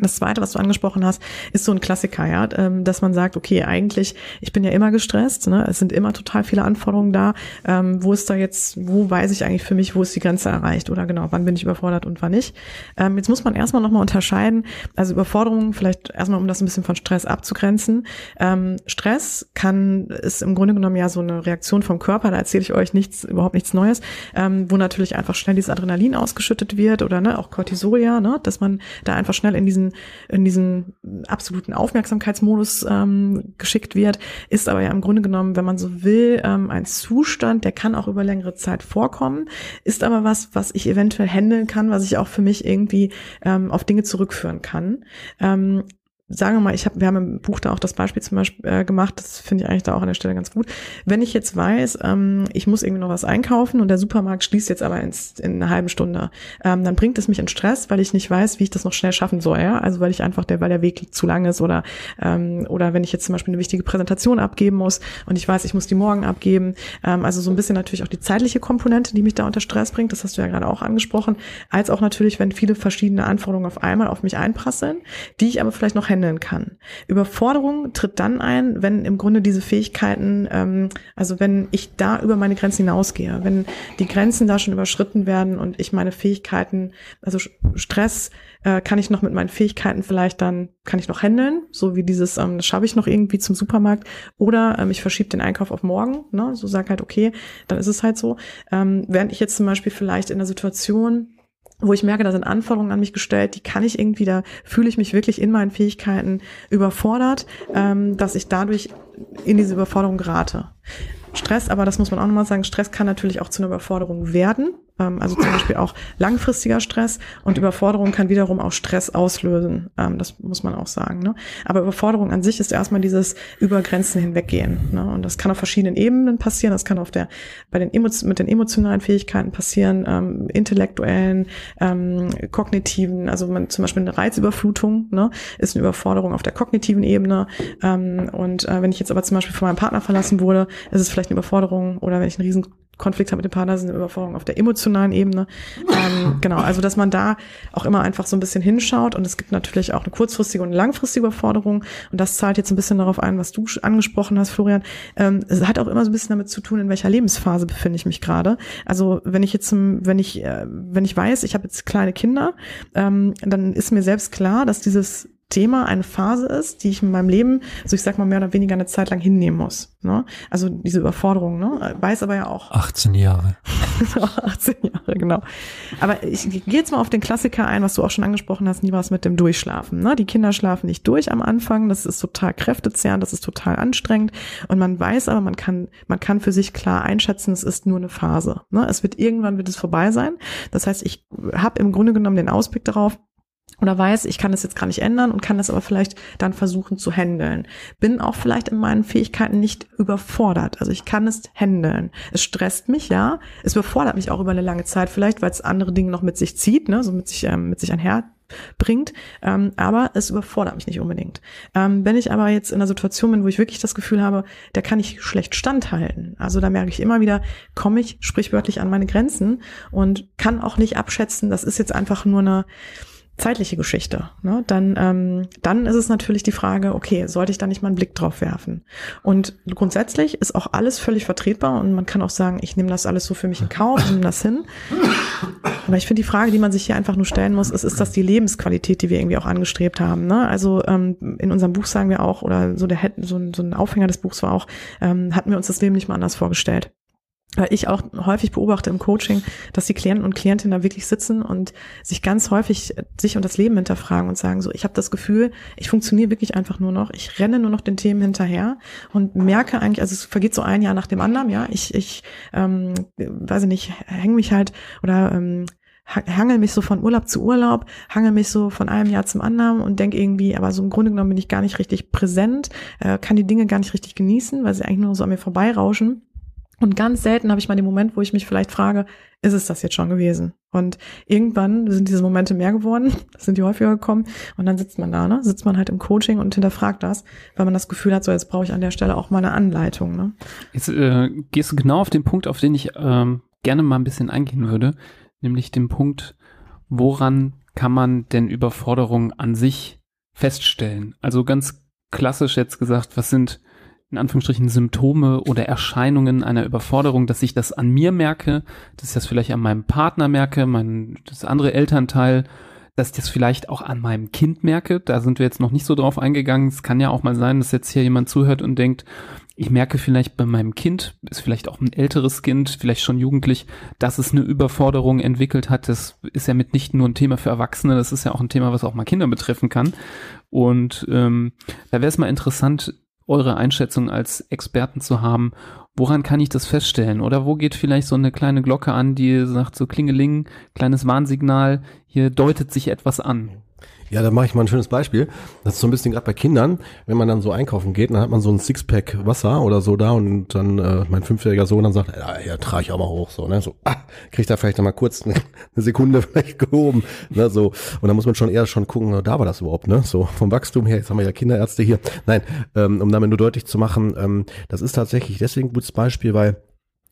Das zweite, was du angesprochen hast, ist so ein Klassiker, ja, ähm, dass man sagt, okay, eigentlich, ich bin ja immer gestresst, ne? es sind immer total viele Anforderungen da. Ähm, wo ist da jetzt, wo weiß ich eigentlich für mich, wo ist die Grenze erreicht oder genau, wann bin ich überfordert und wann nicht? Ähm, jetzt muss man erstmal nochmal unterscheiden, also Überforderungen, vielleicht erstmal, um das ein bisschen von Stress abzugrenzen. Ähm, Stress kann, ist im Grunde genommen ja so eine Reaktion vom Körper, da erzähle ich euch nichts, überhaupt nichts Neues, ähm, wo natürlich einfach schnell dieses Adrenalin ausgeschüttet wird oder ne, auch Cortisol ja, ne, dass man da einfach schnell in diesen diesen, in diesen absoluten Aufmerksamkeitsmodus ähm, geschickt wird, ist aber ja im Grunde genommen, wenn man so will, ähm, ein Zustand, der kann auch über längere Zeit vorkommen, ist aber was, was ich eventuell handeln kann, was ich auch für mich irgendwie ähm, auf Dinge zurückführen kann. Ähm, sagen wir mal, ich habe, wir haben im Buch da auch das Beispiel zum Beispiel äh, gemacht, das finde ich eigentlich da auch an der Stelle ganz gut. Wenn ich jetzt weiß, ähm, ich muss irgendwie noch was einkaufen und der Supermarkt schließt jetzt aber ins, in einer halben Stunde, ähm, dann bringt es mich in Stress, weil ich nicht weiß, wie ich das noch schnell schaffen soll. Ja? Also weil ich einfach der, weil der Weg zu lang ist oder ähm, oder wenn ich jetzt zum Beispiel eine wichtige Präsentation abgeben muss und ich weiß, ich muss die morgen abgeben. Ähm, also so ein bisschen natürlich auch die zeitliche Komponente, die mich da unter Stress bringt. Das hast du ja gerade auch angesprochen, als auch natürlich, wenn viele verschiedene Anforderungen auf einmal auf mich einprasseln, die ich aber vielleicht noch handeln kann. Überforderung tritt dann ein, wenn im Grunde diese Fähigkeiten, ähm, also wenn ich da über meine Grenzen hinausgehe, wenn die Grenzen da schon überschritten werden und ich meine Fähigkeiten, also Stress äh, kann ich noch mit meinen Fähigkeiten vielleicht dann, kann ich noch handeln, so wie dieses, ähm, das schaffe ich noch irgendwie zum Supermarkt oder ähm, ich verschiebe den Einkauf auf morgen, ne? so sag halt, okay, dann ist es halt so. Ähm, während ich jetzt zum Beispiel vielleicht in der Situation wo ich merke, da sind Anforderungen an mich gestellt, die kann ich irgendwie, da fühle ich mich wirklich in meinen Fähigkeiten überfordert, ähm, dass ich dadurch in diese Überforderung gerate. Stress, aber das muss man auch nochmal sagen, Stress kann natürlich auch zu einer Überforderung werden. Ähm, also zum Beispiel auch langfristiger Stress und Überforderung kann wiederum auch Stress auslösen. Ähm, das muss man auch sagen. Ne? Aber Überforderung an sich ist erstmal dieses über Grenzen hinweggehen. Ne? Und das kann auf verschiedenen Ebenen passieren. Das kann auf der, bei den mit den emotionalen Fähigkeiten passieren, ähm, intellektuellen, ähm, kognitiven, also man, zum Beispiel eine Reizüberflutung ne, ist eine Überforderung auf der kognitiven Ebene. Ähm, und äh, wenn ich jetzt aber zum Beispiel von meinem Partner verlassen wurde, ist es vielleicht eine Überforderung oder wenn ich einen riesen Konflikt habe mit dem Partner, sind eine Überforderung auf der emotionalen Ebene. Ähm, genau, also dass man da auch immer einfach so ein bisschen hinschaut und es gibt natürlich auch eine kurzfristige und eine langfristige Überforderung und das zahlt jetzt ein bisschen darauf ein, was du angesprochen hast, Florian. Ähm, es hat auch immer so ein bisschen damit zu tun, in welcher Lebensphase befinde ich mich gerade. Also wenn ich jetzt, wenn ich, äh, wenn ich weiß, ich habe jetzt kleine Kinder, ähm, dann ist mir selbst klar, dass dieses Thema eine Phase ist, die ich in meinem Leben, also ich sag mal mehr oder weniger eine Zeit lang hinnehmen muss. Ne? Also diese Überforderung, ne? weiß aber ja auch. 18 Jahre. 18 Jahre, genau. Aber ich gehe jetzt mal auf den Klassiker ein, was du auch schon angesprochen hast, nie was mit dem Durchschlafen. Ne? Die Kinder schlafen nicht durch am Anfang, das ist total kräftezehrend, das ist total anstrengend und man weiß aber, man kann, man kann für sich klar einschätzen, es ist nur eine Phase. Ne? Es wird irgendwann wird es vorbei sein. Das heißt, ich habe im Grunde genommen den Ausblick darauf, oder weiß, ich kann das jetzt gar nicht ändern und kann das aber vielleicht dann versuchen zu handeln. Bin auch vielleicht in meinen Fähigkeiten nicht überfordert. Also ich kann es handeln. Es stresst mich, ja. Es überfordert mich auch über eine lange Zeit vielleicht, weil es andere Dinge noch mit sich zieht, ne, so mit sich, ähm, mit sich einher bringt, ähm, aber es überfordert mich nicht unbedingt. Ähm, wenn ich aber jetzt in einer Situation bin, wo ich wirklich das Gefühl habe, da kann ich schlecht standhalten, also da merke ich immer wieder, komme ich sprichwörtlich an meine Grenzen und kann auch nicht abschätzen, das ist jetzt einfach nur eine zeitliche Geschichte, ne, dann, ähm, dann ist es natürlich die Frage, okay, sollte ich da nicht mal einen Blick drauf werfen? Und grundsätzlich ist auch alles völlig vertretbar und man kann auch sagen, ich nehme das alles so für mich in Kauf, nehme das hin. Aber ich finde die Frage, die man sich hier einfach nur stellen muss, ist, ist das die Lebensqualität, die wir irgendwie auch angestrebt haben? Ne? Also ähm, in unserem Buch sagen wir auch, oder so der so, so ein Aufhänger des Buchs war auch, ähm, hatten wir uns das Leben nicht mal anders vorgestellt weil ich auch häufig beobachte im Coaching, dass die Klienten und Klientinnen da wirklich sitzen und sich ganz häufig sich und das Leben hinterfragen und sagen so, ich habe das Gefühl, ich funktioniere wirklich einfach nur noch, ich renne nur noch den Themen hinterher und merke eigentlich, also es vergeht so ein Jahr nach dem anderen, ja, ich, ich ähm, weiß ich nicht, hänge mich halt oder ähm, hangel mich so von Urlaub zu Urlaub, hangel mich so von einem Jahr zum anderen und denke irgendwie, aber so im Grunde genommen bin ich gar nicht richtig präsent, äh, kann die Dinge gar nicht richtig genießen, weil sie eigentlich nur so an mir vorbeirauschen. Und ganz selten habe ich mal den Moment, wo ich mich vielleicht frage, ist es das jetzt schon gewesen? Und irgendwann sind diese Momente mehr geworden, sind die häufiger gekommen und dann sitzt man da, ne? Sitzt man halt im Coaching und hinterfragt das, weil man das Gefühl hat, so jetzt brauche ich an der Stelle auch mal eine Anleitung. Ne? Jetzt äh, gehst du genau auf den Punkt, auf den ich ähm, gerne mal ein bisschen eingehen würde, nämlich den Punkt, woran kann man denn Überforderung an sich feststellen? Also ganz klassisch jetzt gesagt, was sind in Anführungsstrichen Symptome oder Erscheinungen einer Überforderung, dass ich das an mir merke, dass ich das vielleicht an meinem Partner merke, mein, das andere Elternteil, dass ich das vielleicht auch an meinem Kind merke. Da sind wir jetzt noch nicht so drauf eingegangen. Es kann ja auch mal sein, dass jetzt hier jemand zuhört und denkt, ich merke vielleicht bei meinem Kind, ist vielleicht auch ein älteres Kind, vielleicht schon jugendlich, dass es eine Überforderung entwickelt hat. Das ist ja mitnichten nur ein Thema für Erwachsene, das ist ja auch ein Thema, was auch mal Kinder betreffen kann. Und ähm, da wäre es mal interessant, eure Einschätzung als Experten zu haben. Woran kann ich das feststellen? Oder wo geht vielleicht so eine kleine Glocke an, die sagt so Klingeling, kleines Warnsignal, hier deutet sich etwas an? Ja, da mache ich mal ein schönes Beispiel. Das ist so ein bisschen gerade bei Kindern, wenn man dann so einkaufen geht, dann hat man so ein Sixpack Wasser oder so da und dann äh, mein fünfjähriger Sohn dann sagt, ja, ja trage ich auch mal hoch, so, ne, so, ah, kriegt er vielleicht noch mal kurz eine, eine Sekunde vielleicht gehoben, ne, so, und dann muss man schon eher schon gucken, da war das überhaupt, ne, so, vom Wachstum her, jetzt haben wir ja Kinderärzte hier, nein, ähm, um damit nur deutlich zu machen, ähm, das ist tatsächlich deswegen ein gutes Beispiel, weil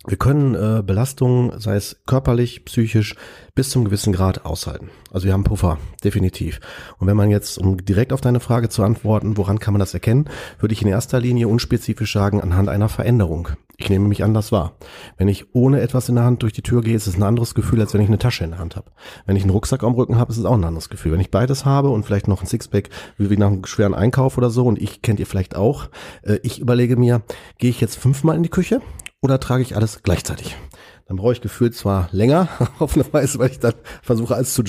wir können äh, Belastungen, sei es körperlich, psychisch, bis zum gewissen Grad aushalten. Also wir haben Puffer, definitiv. Und wenn man jetzt, um direkt auf deine Frage zu antworten, woran kann man das erkennen, würde ich in erster Linie unspezifisch sagen, anhand einer Veränderung. Ich nehme mich anders wahr. Wenn ich ohne etwas in der Hand durch die Tür gehe, ist es ein anderes Gefühl, als wenn ich eine Tasche in der Hand habe. Wenn ich einen Rucksack am Rücken habe, ist es auch ein anderes Gefühl. Wenn ich beides habe und vielleicht noch ein Sixpack, wie nach einem schweren Einkauf oder so, und ich kennt ihr vielleicht auch, äh, ich überlege mir, gehe ich jetzt fünfmal in die Küche oder trage ich alles gleichzeitig? Dann brauche ich gefühlt zwar länger auf eine Weise, weil ich dann versuche alles zu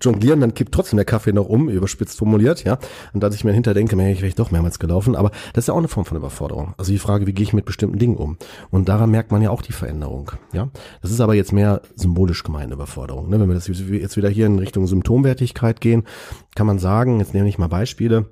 jonglieren, dann kippt trotzdem der Kaffee noch um, überspitzt formuliert, ja. Und dass ich mir hinter denke, ich wäre doch mehrmals gelaufen, aber das ist ja auch eine Form von Überforderung. Also die Frage, wie gehe ich mit bestimmten Dingen um? Und daran merkt man ja auch die Veränderung, ja. Das ist aber jetzt mehr symbolisch gemeine Überforderung. Ne? Wenn wir das jetzt wieder hier in Richtung Symptomwertigkeit gehen, kann man sagen, jetzt nehme ich mal Beispiele,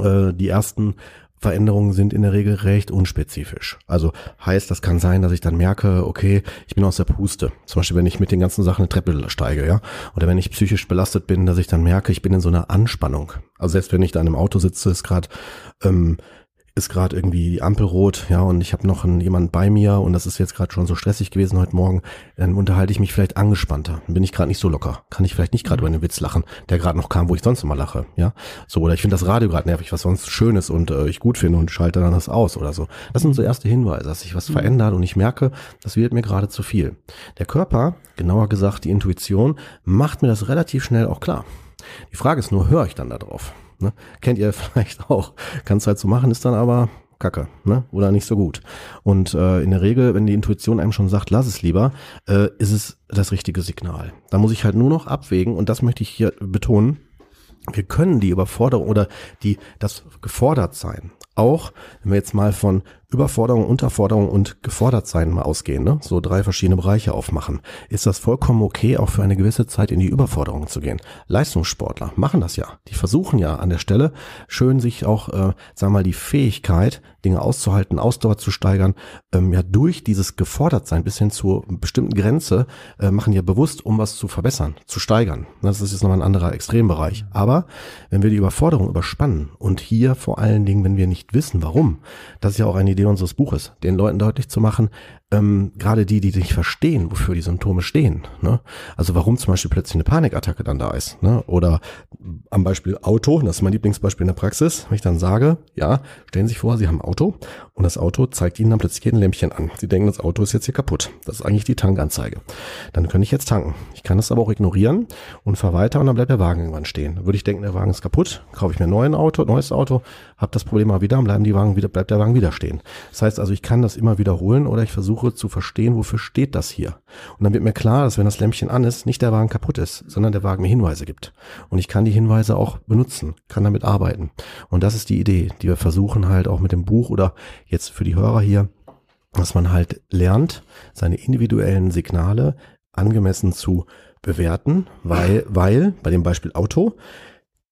äh, die ersten Veränderungen sind in der Regel recht unspezifisch. Also heißt, das kann sein, dass ich dann merke, okay, ich bin aus der Puste. Zum Beispiel, wenn ich mit den ganzen Sachen eine Treppe steige, ja. Oder wenn ich psychisch belastet bin, dass ich dann merke, ich bin in so einer Anspannung. Also selbst wenn ich da in einem Auto sitze, ist gerade ähm, ist gerade irgendwie die Ampel rot, ja, und ich habe noch einen, jemanden bei mir und das ist jetzt gerade schon so stressig gewesen heute Morgen, dann unterhalte ich mich vielleicht angespannter. Dann bin ich gerade nicht so locker. Kann ich vielleicht nicht gerade mhm. über einen Witz lachen, der gerade noch kam, wo ich sonst immer lache, ja. So, oder ich finde das Radio gerade nervig, was sonst schön ist und äh, ich gut finde und schalte dann das aus oder so. Das sind so erste Hinweise, dass sich was mhm. verändert und ich merke, das wird mir gerade zu viel. Der Körper, genauer gesagt die Intuition, macht mir das relativ schnell auch klar. Die Frage ist nur, höre ich dann da drauf? Ne? Kennt ihr vielleicht auch. Kannst halt so machen, ist dann aber Kacke, ne? Oder nicht so gut. Und äh, in der Regel, wenn die Intuition einem schon sagt, lass es lieber, äh, ist es das richtige Signal. Da muss ich halt nur noch abwägen, und das möchte ich hier betonen, wir können die Überforderung oder die das gefordert sein, auch wenn wir jetzt mal von Überforderung, Unterforderung und Gefordertsein mal ausgehen, ne? so drei verschiedene Bereiche aufmachen, ist das vollkommen okay, auch für eine gewisse Zeit in die Überforderung zu gehen. Leistungssportler machen das ja. Die versuchen ja an der Stelle schön sich auch, äh, sagen wir mal, die Fähigkeit, Dinge auszuhalten, Ausdauer zu steigern, ähm, ja durch dieses Gefordertsein bis hin zur bestimmten Grenze, äh, machen ja bewusst, um was zu verbessern, zu steigern. Das ist jetzt nochmal ein anderer Extrembereich. Aber wenn wir die Überforderung überspannen und hier vor allen Dingen, wenn wir nicht wissen, warum, das ist ja auch eine Idee unseres Buches, den Leuten deutlich zu machen, ähm, gerade die, die nicht verstehen, wofür die Symptome stehen. Ne? Also warum zum Beispiel plötzlich eine Panikattacke dann da ist. Ne? Oder am Beispiel Auto, das ist mein Lieblingsbeispiel in der Praxis, wenn ich dann sage, ja, stellen Sie sich vor, Sie haben ein Auto und das Auto zeigt Ihnen dann plötzlich ein Lämpchen an. Sie denken, das Auto ist jetzt hier kaputt. Das ist eigentlich die Tankanzeige. Dann kann ich jetzt tanken. Ich kann das aber auch ignorieren und fahre weiter und dann bleibt der Wagen irgendwann stehen. Dann würde ich denken, der Wagen ist kaputt, kaufe ich mir ein neues Auto, neues Auto, habe das Problem mal wieder, bleiben die Wagen wieder, bleibt der Wagen wieder stehen. Das heißt also, ich kann das immer wiederholen oder ich versuche zu verstehen, wofür steht das hier. Und dann wird mir klar, dass wenn das Lämpchen an ist, nicht der Wagen kaputt ist, sondern der Wagen mir Hinweise gibt. Und ich kann die Hinweise auch benutzen, kann damit arbeiten. Und das ist die Idee, die wir versuchen halt auch mit dem Buch oder jetzt für die Hörer hier, dass man halt lernt, seine individuellen Signale angemessen zu bewerten, weil, weil bei dem Beispiel Auto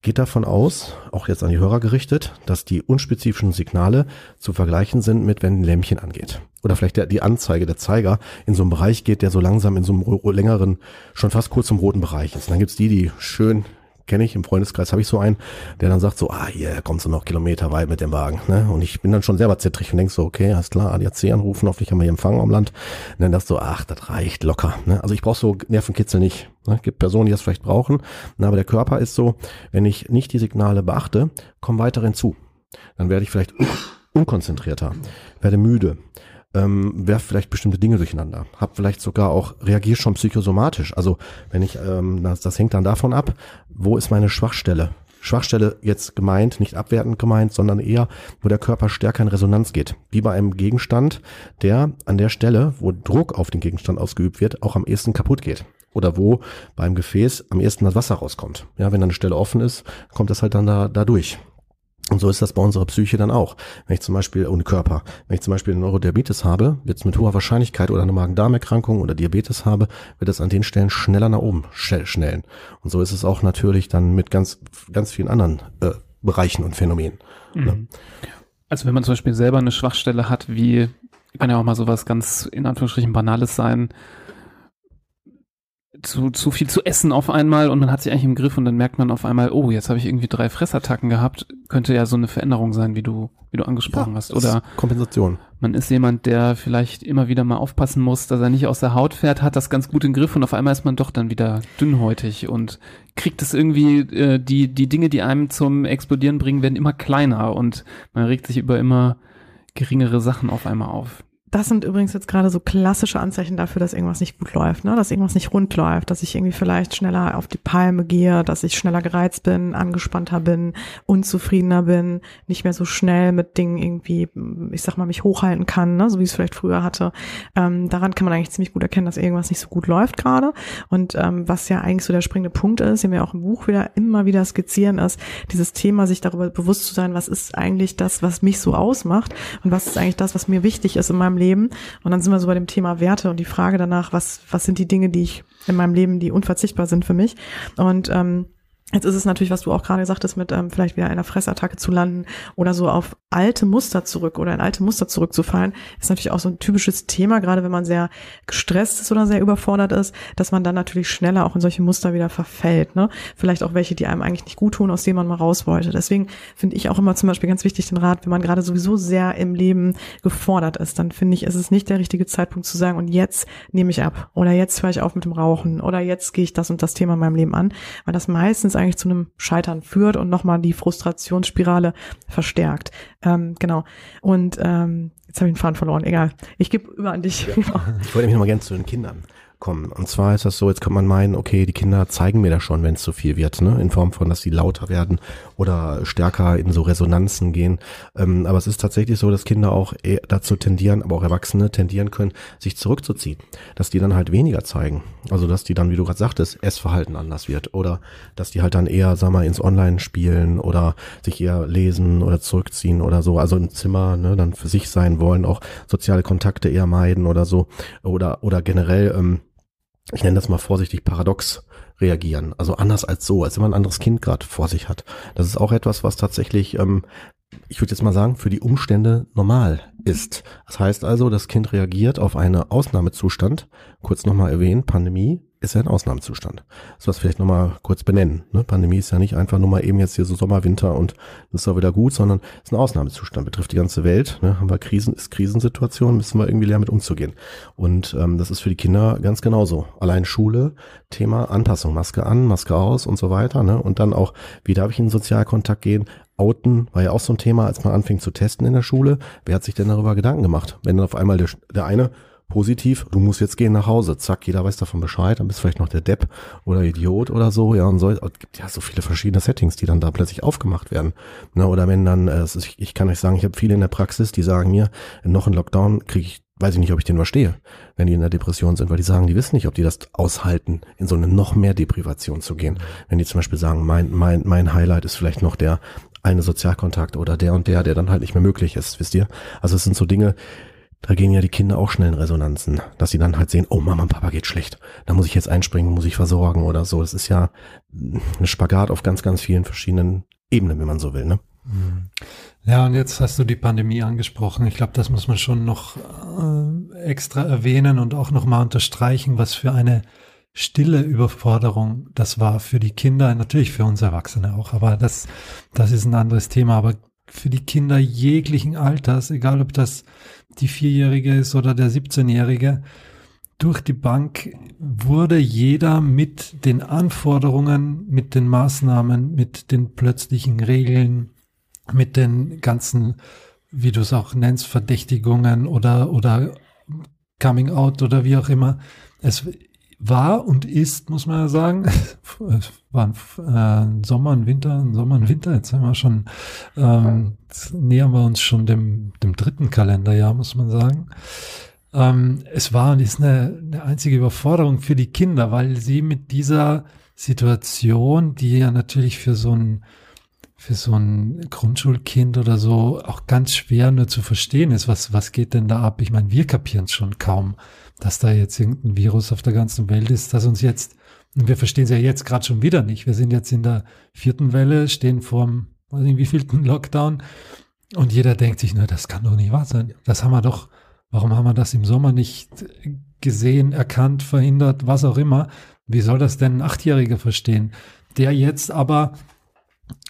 geht davon aus, auch jetzt an die Hörer gerichtet, dass die unspezifischen Signale zu vergleichen sind mit, wenn ein Lämpchen angeht. Oder vielleicht der, die Anzeige, der Zeiger in so einem Bereich geht, der so langsam in so einem längeren, schon fast kurz zum roten Bereich ist. Und dann gibt's die, die schön kenne ich, im Freundeskreis habe ich so einen, der dann sagt so, ah, hier kommst du noch Kilometer weit mit dem Wagen. Ne? Und ich bin dann schon selber zittrig und denk so, okay, alles klar, ADAC anrufen, hoffentlich haben wir hier Empfang am Land. Und dann das so, ach, das reicht locker. Ne? Also ich brauche so Nervenkitzel nicht. Ne? Gibt Personen, die das vielleicht brauchen. Na, aber der Körper ist so, wenn ich nicht die Signale beachte, kommen weitere hinzu. Dann werde ich vielleicht un unkonzentrierter, werde müde, ähm, werf vielleicht bestimmte Dinge durcheinander, hab vielleicht sogar auch, reagiere schon psychosomatisch. Also wenn ich, ähm, das, das hängt dann davon ab, wo ist meine Schwachstelle? Schwachstelle jetzt gemeint, nicht abwertend gemeint, sondern eher, wo der Körper stärker in Resonanz geht. Wie bei einem Gegenstand, der an der Stelle, wo Druck auf den Gegenstand ausgeübt wird, auch am ehesten kaputt geht. Oder wo beim Gefäß am ehesten das Wasser rauskommt. Ja, wenn eine Stelle offen ist, kommt das halt dann da, da durch. Und so ist das bei unserer Psyche dann auch. Wenn ich zum Beispiel, ohne Körper, wenn ich zum Beispiel eine Neurodiabetes habe, wird es mit hoher Wahrscheinlichkeit oder eine Magen-Darm-Erkrankung oder Diabetes habe, wird es an den Stellen schneller nach oben schnellen. Und so ist es auch natürlich dann mit ganz, ganz vielen anderen äh, Bereichen und Phänomenen. Mhm. Ne? Also wenn man zum Beispiel selber eine Schwachstelle hat, wie, kann ja auch mal sowas ganz in Anführungsstrichen Banales sein, zu, zu viel zu essen auf einmal und man hat sich eigentlich im Griff und dann merkt man auf einmal, oh, jetzt habe ich irgendwie drei Fressattacken gehabt. Könnte ja so eine Veränderung sein, wie du, wie du angesprochen ja, hast. Oder Kompensation. Man ist jemand, der vielleicht immer wieder mal aufpassen muss, dass er nicht aus der Haut fährt, hat das ganz gut im Griff und auf einmal ist man doch dann wieder dünnhäutig und kriegt es irgendwie, äh, die, die Dinge, die einem zum Explodieren bringen, werden immer kleiner und man regt sich über immer geringere Sachen auf einmal auf. Das sind übrigens jetzt gerade so klassische Anzeichen dafür, dass irgendwas nicht gut läuft, ne? dass irgendwas nicht rund läuft, dass ich irgendwie vielleicht schneller auf die Palme gehe, dass ich schneller gereizt bin, angespannter bin, unzufriedener bin, nicht mehr so schnell mit Dingen irgendwie, ich sag mal, mich hochhalten kann, ne? so wie ich es vielleicht früher hatte. Ähm, daran kann man eigentlich ziemlich gut erkennen, dass irgendwas nicht so gut läuft gerade. Und ähm, was ja eigentlich so der springende Punkt ist, den wir auch im Buch wieder immer wieder skizzieren, ist dieses Thema, sich darüber bewusst zu sein, was ist eigentlich das, was mich so ausmacht und was ist eigentlich das, was mir wichtig ist in meinem Leben. Und dann sind wir so bei dem Thema Werte und die Frage danach, was, was sind die Dinge, die ich in meinem Leben, die unverzichtbar sind für mich. Und ähm, Jetzt ist es natürlich, was du auch gerade sagtest, mit ähm, vielleicht wieder einer Fressattacke zu landen oder so auf alte Muster zurück oder in alte Muster zurückzufallen, ist natürlich auch so ein typisches Thema, gerade wenn man sehr gestresst ist oder sehr überfordert ist, dass man dann natürlich schneller auch in solche Muster wieder verfällt. Ne? Vielleicht auch welche, die einem eigentlich nicht gut tun, aus denen man mal raus wollte. Deswegen finde ich auch immer zum Beispiel ganz wichtig den Rat, wenn man gerade sowieso sehr im Leben gefordert ist, dann finde ich, ist es nicht der richtige Zeitpunkt zu sagen, und jetzt nehme ich ab oder jetzt höre ich auf mit dem Rauchen oder jetzt gehe ich das und das Thema in meinem Leben an, weil das meistens eigentlich zu einem Scheitern führt und nochmal die Frustrationsspirale verstärkt. Ähm, genau. Und ähm, jetzt habe ich den Faden verloren. Egal. Ich gebe über an dich. Ja. Ich wollte mich nochmal gerne zu den Kindern kommen. Und zwar ist das so, jetzt kann man meinen, okay, die Kinder zeigen mir das schon, wenn es zu viel wird, ne? in Form von, dass sie lauter werden oder stärker in so Resonanzen gehen. Ähm, aber es ist tatsächlich so, dass Kinder auch dazu tendieren, aber auch Erwachsene tendieren können, sich zurückzuziehen. Dass die dann halt weniger zeigen. Also dass die dann, wie du gerade sagtest, Essverhalten anders wird oder dass die halt dann eher, sag mal, ins Online spielen oder sich eher lesen oder zurückziehen oder so. Also im Zimmer ne, dann für sich sein wollen, auch soziale Kontakte eher meiden oder so oder oder generell ähm, ich nenne das mal vorsichtig paradox reagieren. Also anders als so, als wenn man ein anderes Kind gerade vor sich hat. Das ist auch etwas, was tatsächlich, ähm, ich würde jetzt mal sagen, für die Umstände normal ist. Das heißt also, das Kind reagiert auf einen Ausnahmezustand. Kurz nochmal erwähnt, Pandemie ist ja ein Ausnahmezustand. Das was vielleicht nochmal kurz benennen. Ne? Pandemie ist ja nicht einfach nur mal eben jetzt hier so Sommer, Winter und das ist auch wieder gut, sondern ist ein Ausnahmezustand, betrifft die ganze Welt. Ne? Haben wir Krisen, ist Krisensituation, müssen wir irgendwie lernen mit umzugehen. Und ähm, das ist für die Kinder ganz genauso. Allein Schule, Thema Anpassung, Maske an, Maske aus und so weiter. Ne? Und dann auch, wie darf ich in den Sozialkontakt gehen? Outen war ja auch so ein Thema, als man anfing zu testen in der Schule. Wer hat sich denn darüber Gedanken gemacht? Wenn dann auf einmal der, der eine positiv, du musst jetzt gehen nach Hause, zack, jeder weiß davon Bescheid, dann bist vielleicht noch der Depp oder Idiot oder so, ja, und so, es gibt ja so viele verschiedene Settings, die dann da plötzlich aufgemacht werden. Na, oder wenn dann, äh, ich, ich kann euch sagen, ich habe viele in der Praxis, die sagen mir, noch ein Lockdown kriege ich weiß ich nicht, ob ich den verstehe, wenn die in der Depression sind, weil die sagen, die wissen nicht, ob die das aushalten, in so eine noch mehr Deprivation zu gehen. Wenn die zum Beispiel sagen, mein, mein, mein Highlight ist vielleicht noch der eine Sozialkontakt oder der und der, der dann halt nicht mehr möglich ist, wisst ihr? Also es sind so Dinge, da gehen ja die Kinder auch schnell in Resonanzen, dass sie dann halt sehen, oh Mama und Papa geht schlecht, da muss ich jetzt einspringen, muss ich versorgen oder so. Das ist ja ein Spagat auf ganz, ganz vielen verschiedenen Ebenen, wenn man so will. Ne? Mhm. Ja, und jetzt hast du die Pandemie angesprochen. Ich glaube, das muss man schon noch äh, extra erwähnen und auch nochmal unterstreichen, was für eine stille Überforderung das war für die Kinder, natürlich für uns Erwachsene auch, aber das, das ist ein anderes Thema. Aber für die Kinder jeglichen Alters, egal ob das die Vierjährige ist oder der 17-Jährige, durch die Bank wurde jeder mit den Anforderungen, mit den Maßnahmen, mit den plötzlichen Regeln, mit den ganzen, wie du es auch nennst, Verdächtigungen oder, oder Coming Out oder wie auch immer. Es war und ist, muss man ja sagen, es war ein äh, Sommer, ein Winter, ein Sommer, ein Winter. Jetzt haben wir schon, ähm, nähern wir uns schon dem, dem dritten Kalenderjahr, muss man sagen. Ähm, es war und ist eine, eine einzige Überforderung für die Kinder, weil sie mit dieser Situation, die ja natürlich für so ein für so ein Grundschulkind oder so auch ganz schwer nur zu verstehen ist, was, was geht denn da ab? Ich meine, wir kapieren es schon kaum, dass da jetzt irgendein Virus auf der ganzen Welt ist, das uns jetzt, und wir verstehen es ja jetzt gerade schon wieder nicht. Wir sind jetzt in der vierten Welle, stehen vorm, weiß nicht, wievielten Lockdown und jeder denkt sich, na, das kann doch nicht wahr sein. Das haben wir doch, warum haben wir das im Sommer nicht gesehen, erkannt, verhindert, was auch immer? Wie soll das denn ein Achtjähriger verstehen? Der jetzt aber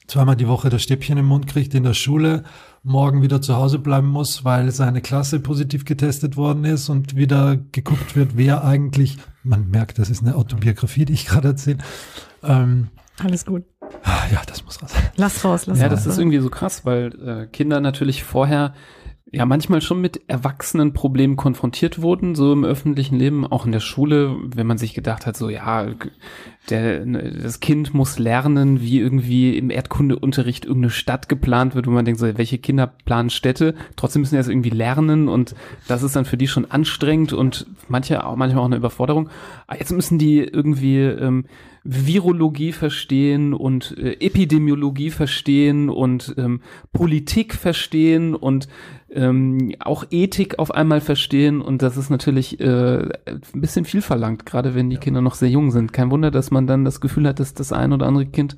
zweimal die Woche das Stäbchen im Mund kriegt in der Schule, morgen wieder zu Hause bleiben muss, weil seine Klasse positiv getestet worden ist und wieder geguckt wird, wer eigentlich, man merkt, das ist eine Autobiografie, die ich gerade erzähle. Ähm, Alles gut. Ah, ja, das muss raus. Lass raus, lass ja, raus. das ist irgendwie so krass, weil äh, Kinder natürlich vorher ja manchmal schon mit erwachsenen Problemen konfrontiert wurden, so im öffentlichen Leben, auch in der Schule, wenn man sich gedacht hat, so ja, der, das Kind muss lernen, wie irgendwie im Erdkundeunterricht irgendeine Stadt geplant wird, wo man denkt, so, welche Kinder planen Städte, trotzdem müssen sie das irgendwie lernen und das ist dann für die schon anstrengend und manche auch manchmal auch eine Überforderung. Aber jetzt müssen die irgendwie ähm, Virologie verstehen und äh, Epidemiologie verstehen und ähm, Politik verstehen und ähm, auch Ethik auf einmal verstehen und das ist natürlich äh, ein bisschen viel verlangt, gerade wenn die Kinder noch sehr jung sind. Kein Wunder, dass man dann das Gefühl hat, dass das ein oder andere Kind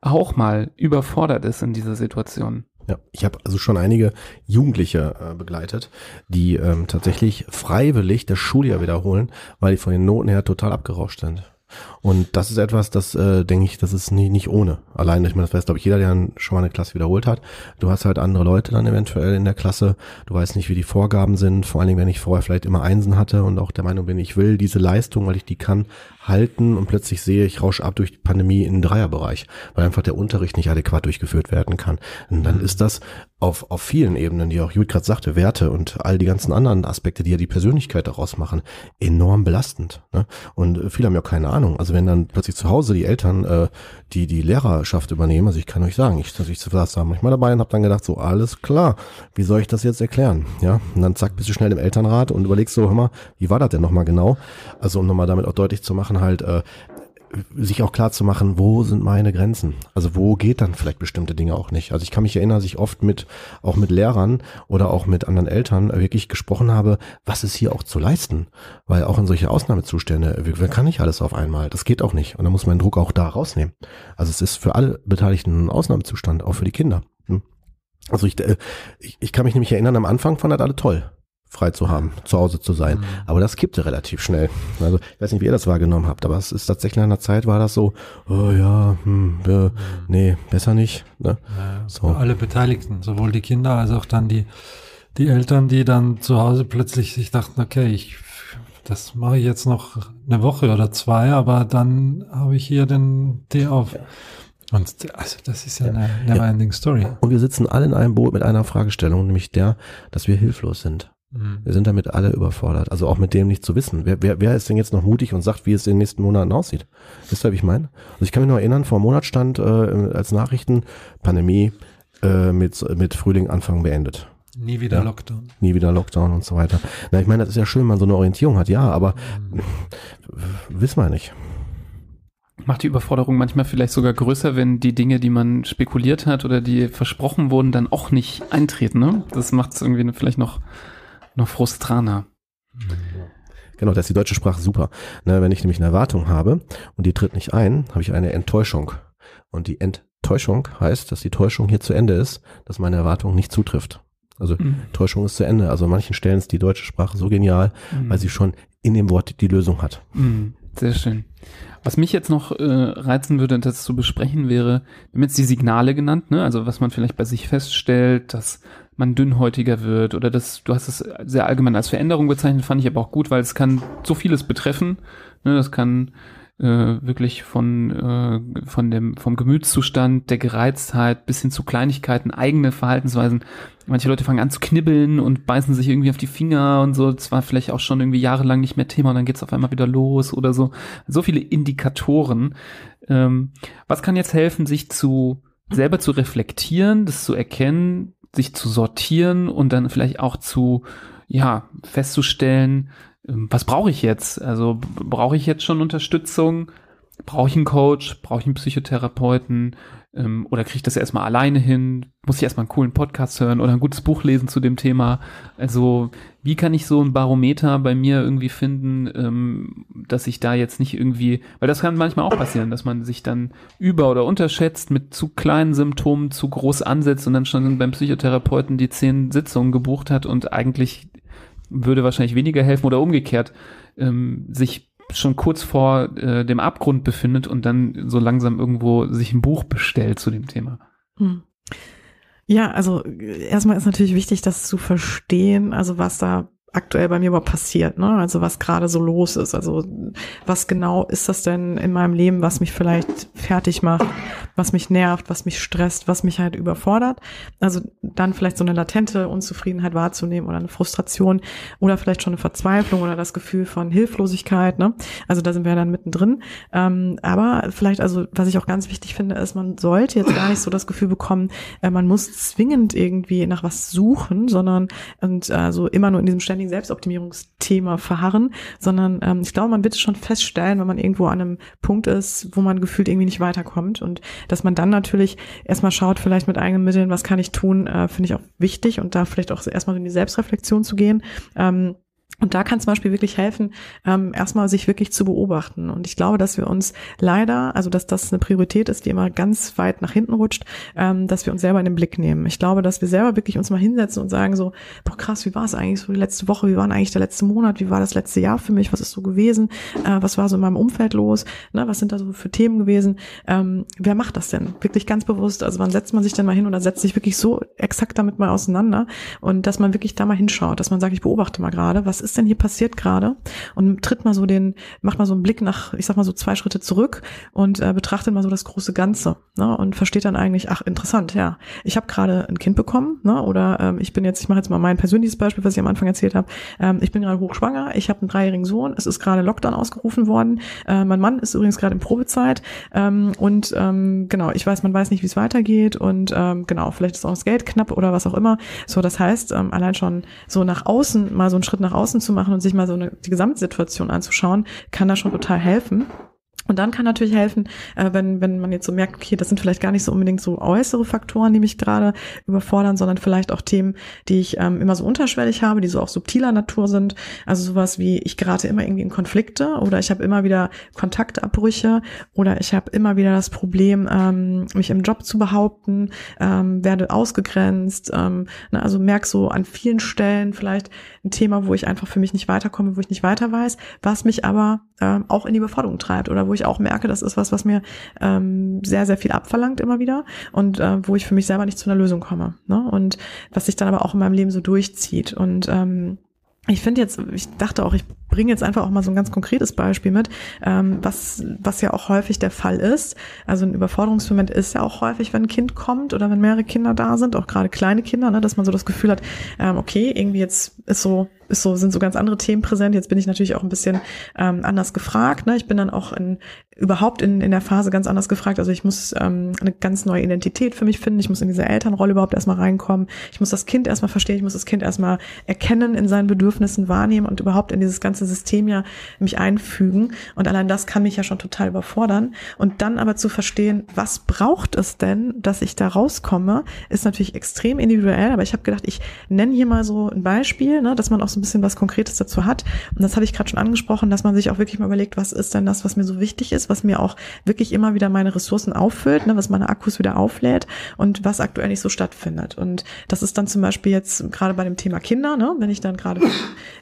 auch mal überfordert ist in dieser Situation. Ja, ich habe also schon einige Jugendliche äh, begleitet, die ähm, tatsächlich freiwillig das Schuljahr wiederholen, weil die von den Noten her total abgerauscht sind. Und das ist etwas, das äh, denke ich, das ist nie, nicht ohne. Allein, ich meine, das weiß, glaube ich, jeder, der schon mal eine Klasse wiederholt hat. Du hast halt andere Leute dann eventuell in der Klasse. Du weißt nicht, wie die Vorgaben sind. Vor allen Dingen, wenn ich vorher vielleicht immer Einsen hatte und auch der Meinung bin, ich will diese Leistung, weil ich die kann, halten und plötzlich sehe ich, rausche ab durch die Pandemie in den Dreierbereich, weil einfach der Unterricht nicht adäquat durchgeführt werden kann. Und dann mhm. ist das auf, auf vielen Ebenen, die auch Jud gerade sagte, Werte und all die ganzen anderen Aspekte, die ja die Persönlichkeit daraus machen, enorm belastend. Ne? Und äh, viele haben ja keine Ahnung. Also wenn dann plötzlich zu Hause die Eltern äh, die die Lehrerschaft übernehmen, also ich kann euch sagen, ich, ich saß da manchmal dabei und habe dann gedacht, so alles klar, wie soll ich das jetzt erklären? Ja, und dann zack, bist du schnell im Elternrat und überlegst so, hör mal, wie war das denn nochmal genau? Also um nochmal damit auch deutlich zu machen, halt, äh, sich auch klar zu machen, wo sind meine Grenzen? Also wo geht dann vielleicht bestimmte Dinge auch nicht? Also ich kann mich erinnern, dass ich oft mit, auch mit Lehrern oder auch mit anderen Eltern wirklich gesprochen habe, was ist hier auch zu leisten? Weil auch in solche Ausnahmezustände, man kann nicht alles auf einmal. Das geht auch nicht. Und dann muss man den Druck auch da rausnehmen. Also es ist für alle Beteiligten ein Ausnahmezustand, auch für die Kinder. Hm? Also ich, äh, ich, ich kann mich nämlich erinnern, am Anfang fand das alle toll frei zu haben, zu Hause zu sein. Mhm. Aber das kippte relativ schnell. Also ich weiß nicht, wie ihr das wahrgenommen habt, aber es ist tatsächlich in einer Zeit war das so, oh ja, hm, äh, nee, besser nicht. Ne? Ja, so. Alle Beteiligten, sowohl die Kinder als auch dann die, die Eltern, die dann zu Hause plötzlich sich dachten, okay, ich das mache ich jetzt noch eine Woche oder zwei, aber dann habe ich hier den Tee auf. Und also das ist ja, ja. eine never-ending Story. Und wir sitzen alle in einem Boot mit einer Fragestellung, nämlich der, dass wir hilflos sind. Mhm. Wir sind damit alle überfordert. Also auch mit dem nicht zu wissen. Wer, wer, wer ist denn jetzt noch mutig und sagt, wie es in den nächsten Monaten aussieht? Wisst ihr, wie ich meine? Also ich kann mich noch erinnern, vor einem Monat stand äh, als Nachrichten Pandemie äh, mit, mit Frühling Anfang beendet. Nie wieder ja. Lockdown. Nie wieder Lockdown und so weiter. Na, ich meine, das ist ja schön, wenn man so eine Orientierung hat, ja, aber mhm. wissen wir nicht. Macht die Überforderung manchmal vielleicht sogar größer, wenn die Dinge, die man spekuliert hat oder die versprochen wurden, dann auch nicht eintreten. Ne? Das macht es irgendwie vielleicht noch noch frustraner. Genau, da ist die deutsche Sprache super. Ne, wenn ich nämlich eine Erwartung habe und die tritt nicht ein, habe ich eine Enttäuschung. Und die Enttäuschung heißt, dass die Täuschung hier zu Ende ist, dass meine Erwartung nicht zutrifft. Also mhm. Täuschung ist zu Ende. Also an manchen Stellen ist die deutsche Sprache so genial, mhm. weil sie schon in dem Wort die Lösung hat. Mhm. Sehr schön. Was mich jetzt noch äh, reizen würde, das zu besprechen wäre, wir haben jetzt die Signale genannt, ne? also was man vielleicht bei sich feststellt, dass man dünnhäutiger wird oder das, du hast es sehr allgemein als Veränderung bezeichnet, fand ich aber auch gut, weil es kann so vieles betreffen. Ne, das kann äh, wirklich von, äh, von dem, vom Gemütszustand, der Gereiztheit bis hin zu Kleinigkeiten, eigene Verhaltensweisen. Manche Leute fangen an zu knibbeln und beißen sich irgendwie auf die Finger und so. Das war vielleicht auch schon irgendwie jahrelang nicht mehr Thema und dann geht's auf einmal wieder los oder so. So viele Indikatoren. Ähm, was kann jetzt helfen, sich zu selber zu reflektieren, das zu erkennen, sich zu sortieren und dann vielleicht auch zu, ja, festzustellen, ähm, was brauche ich jetzt? Also brauche ich jetzt schon Unterstützung? Brauche ich einen Coach? Brauche ich einen Psychotherapeuten? Ähm, oder kriege ich das erstmal alleine hin? Muss ich erstmal einen coolen Podcast hören oder ein gutes Buch lesen zu dem Thema? Also, wie kann ich so ein Barometer bei mir irgendwie finden, ähm, dass ich da jetzt nicht irgendwie, weil das kann manchmal auch passieren, dass man sich dann über- oder unterschätzt, mit zu kleinen Symptomen zu groß ansetzt und dann schon beim Psychotherapeuten die zehn Sitzungen gebucht hat und eigentlich würde wahrscheinlich weniger helfen oder umgekehrt, ähm, sich schon kurz vor äh, dem Abgrund befindet und dann so langsam irgendwo sich ein Buch bestellt zu dem Thema. Hm. Ja, also erstmal ist natürlich wichtig, das zu verstehen, also was da aktuell bei mir überhaupt passiert, ne? Also was gerade so los ist. Also was genau ist das denn in meinem Leben, was mich vielleicht fertig macht, was mich nervt, was mich stresst, was mich halt überfordert. Also dann vielleicht so eine latente Unzufriedenheit wahrzunehmen oder eine Frustration oder vielleicht schon eine Verzweiflung oder das Gefühl von Hilflosigkeit. Ne? Also da sind wir dann mittendrin. Ähm, aber vielleicht, also was ich auch ganz wichtig finde, ist, man sollte jetzt gar nicht so das Gefühl bekommen, äh, man muss zwingend irgendwie nach was suchen, sondern und also immer nur in diesem ständigen Selbstoptimierungsthema verharren, sondern ähm, ich glaube, man wird es schon feststellen, wenn man irgendwo an einem Punkt ist, wo man gefühlt irgendwie nicht weiterkommt und dass man dann natürlich erstmal schaut, vielleicht mit eigenen Mitteln, was kann ich tun, äh, finde ich auch wichtig und da vielleicht auch erstmal in die Selbstreflexion zu gehen. Ähm, und da kann zum Beispiel wirklich helfen, ähm, erstmal sich wirklich zu beobachten. Und ich glaube, dass wir uns leider, also dass das eine Priorität ist, die immer ganz weit nach hinten rutscht, ähm, dass wir uns selber in den Blick nehmen. Ich glaube, dass wir selber wirklich uns mal hinsetzen und sagen so, boah krass, wie war es eigentlich so die letzte Woche, wie war eigentlich der letzte Monat, wie war das letzte Jahr für mich, was ist so gewesen, äh, was war so in meinem Umfeld los, ne? was sind da so für Themen gewesen. Ähm, wer macht das denn? Wirklich ganz bewusst. Also wann setzt man sich denn mal hin oder setzt sich wirklich so exakt damit mal auseinander und dass man wirklich da mal hinschaut, dass man sagt, ich beobachte mal gerade, was ist denn hier passiert gerade? Und tritt mal so den, macht mal so einen Blick nach, ich sag mal so zwei Schritte zurück und äh, betrachtet mal so das große Ganze ne? und versteht dann eigentlich, ach interessant, ja, ich habe gerade ein Kind bekommen ne? oder ähm, ich bin jetzt, ich mache jetzt mal mein persönliches Beispiel, was ich am Anfang erzählt habe. Ähm, ich bin gerade hochschwanger, ich habe einen dreijährigen Sohn, es ist gerade Lockdown ausgerufen worden. Äh, mein Mann ist übrigens gerade in Probezeit ähm, und ähm, genau, ich weiß, man weiß nicht, wie es weitergeht und ähm, genau, vielleicht ist auch das Geld knapp oder was auch immer. So, das heißt, ähm, allein schon so nach außen, mal so einen Schritt nach außen zu machen und sich mal so eine, die Gesamtsituation anzuschauen, kann da schon total helfen. Und dann kann natürlich helfen, äh, wenn, wenn man jetzt so merkt, okay, das sind vielleicht gar nicht so unbedingt so äußere Faktoren, die mich gerade überfordern, sondern vielleicht auch Themen, die ich ähm, immer so unterschwellig habe, die so auch subtiler Natur sind. Also sowas wie, ich gerate immer irgendwie in Konflikte oder ich habe immer wieder Kontaktabbrüche oder ich habe immer wieder das Problem, ähm, mich im Job zu behaupten, ähm, werde ausgegrenzt. Ähm, ne, also merk so an vielen Stellen vielleicht ein Thema, wo ich einfach für mich nicht weiterkomme, wo ich nicht weiter weiß, was mich aber ähm, auch in die Überforderung treibt oder wo ich auch merke, das ist was, was mir ähm, sehr, sehr viel abverlangt immer wieder und äh, wo ich für mich selber nicht zu einer Lösung komme. Ne? Und was sich dann aber auch in meinem Leben so durchzieht. Und ähm, ich finde jetzt, ich dachte auch, ich bringe jetzt einfach auch mal so ein ganz konkretes Beispiel mit, ähm, was, was ja auch häufig der Fall ist. Also ein Überforderungsmoment ist ja auch häufig, wenn ein Kind kommt oder wenn mehrere Kinder da sind, auch gerade kleine Kinder, ne, dass man so das Gefühl hat, ähm, okay, irgendwie jetzt ist so ist so, sind so ganz andere Themen präsent. Jetzt bin ich natürlich auch ein bisschen ähm, anders gefragt. Ne? Ich bin dann auch in, überhaupt in, in der Phase ganz anders gefragt. Also ich muss ähm, eine ganz neue Identität für mich finden. Ich muss in diese Elternrolle überhaupt erstmal reinkommen. Ich muss das Kind erstmal verstehen. Ich muss das Kind erstmal erkennen, in seinen Bedürfnissen wahrnehmen und überhaupt in dieses ganze System ja mich einfügen. Und allein das kann mich ja schon total überfordern. Und dann aber zu verstehen, was braucht es denn, dass ich da rauskomme, ist natürlich extrem individuell. Aber ich habe gedacht, ich nenne hier mal so ein Beispiel, ne, dass man auch so ein bisschen was Konkretes dazu hat. Und das habe ich gerade schon angesprochen, dass man sich auch wirklich mal überlegt, was ist denn das, was mir so wichtig ist, was mir auch wirklich immer wieder meine Ressourcen auffüllt, ne, was meine Akkus wieder auflädt und was aktuell nicht so stattfindet. Und das ist dann zum Beispiel jetzt gerade bei dem Thema Kinder, ne, wenn ich dann gerade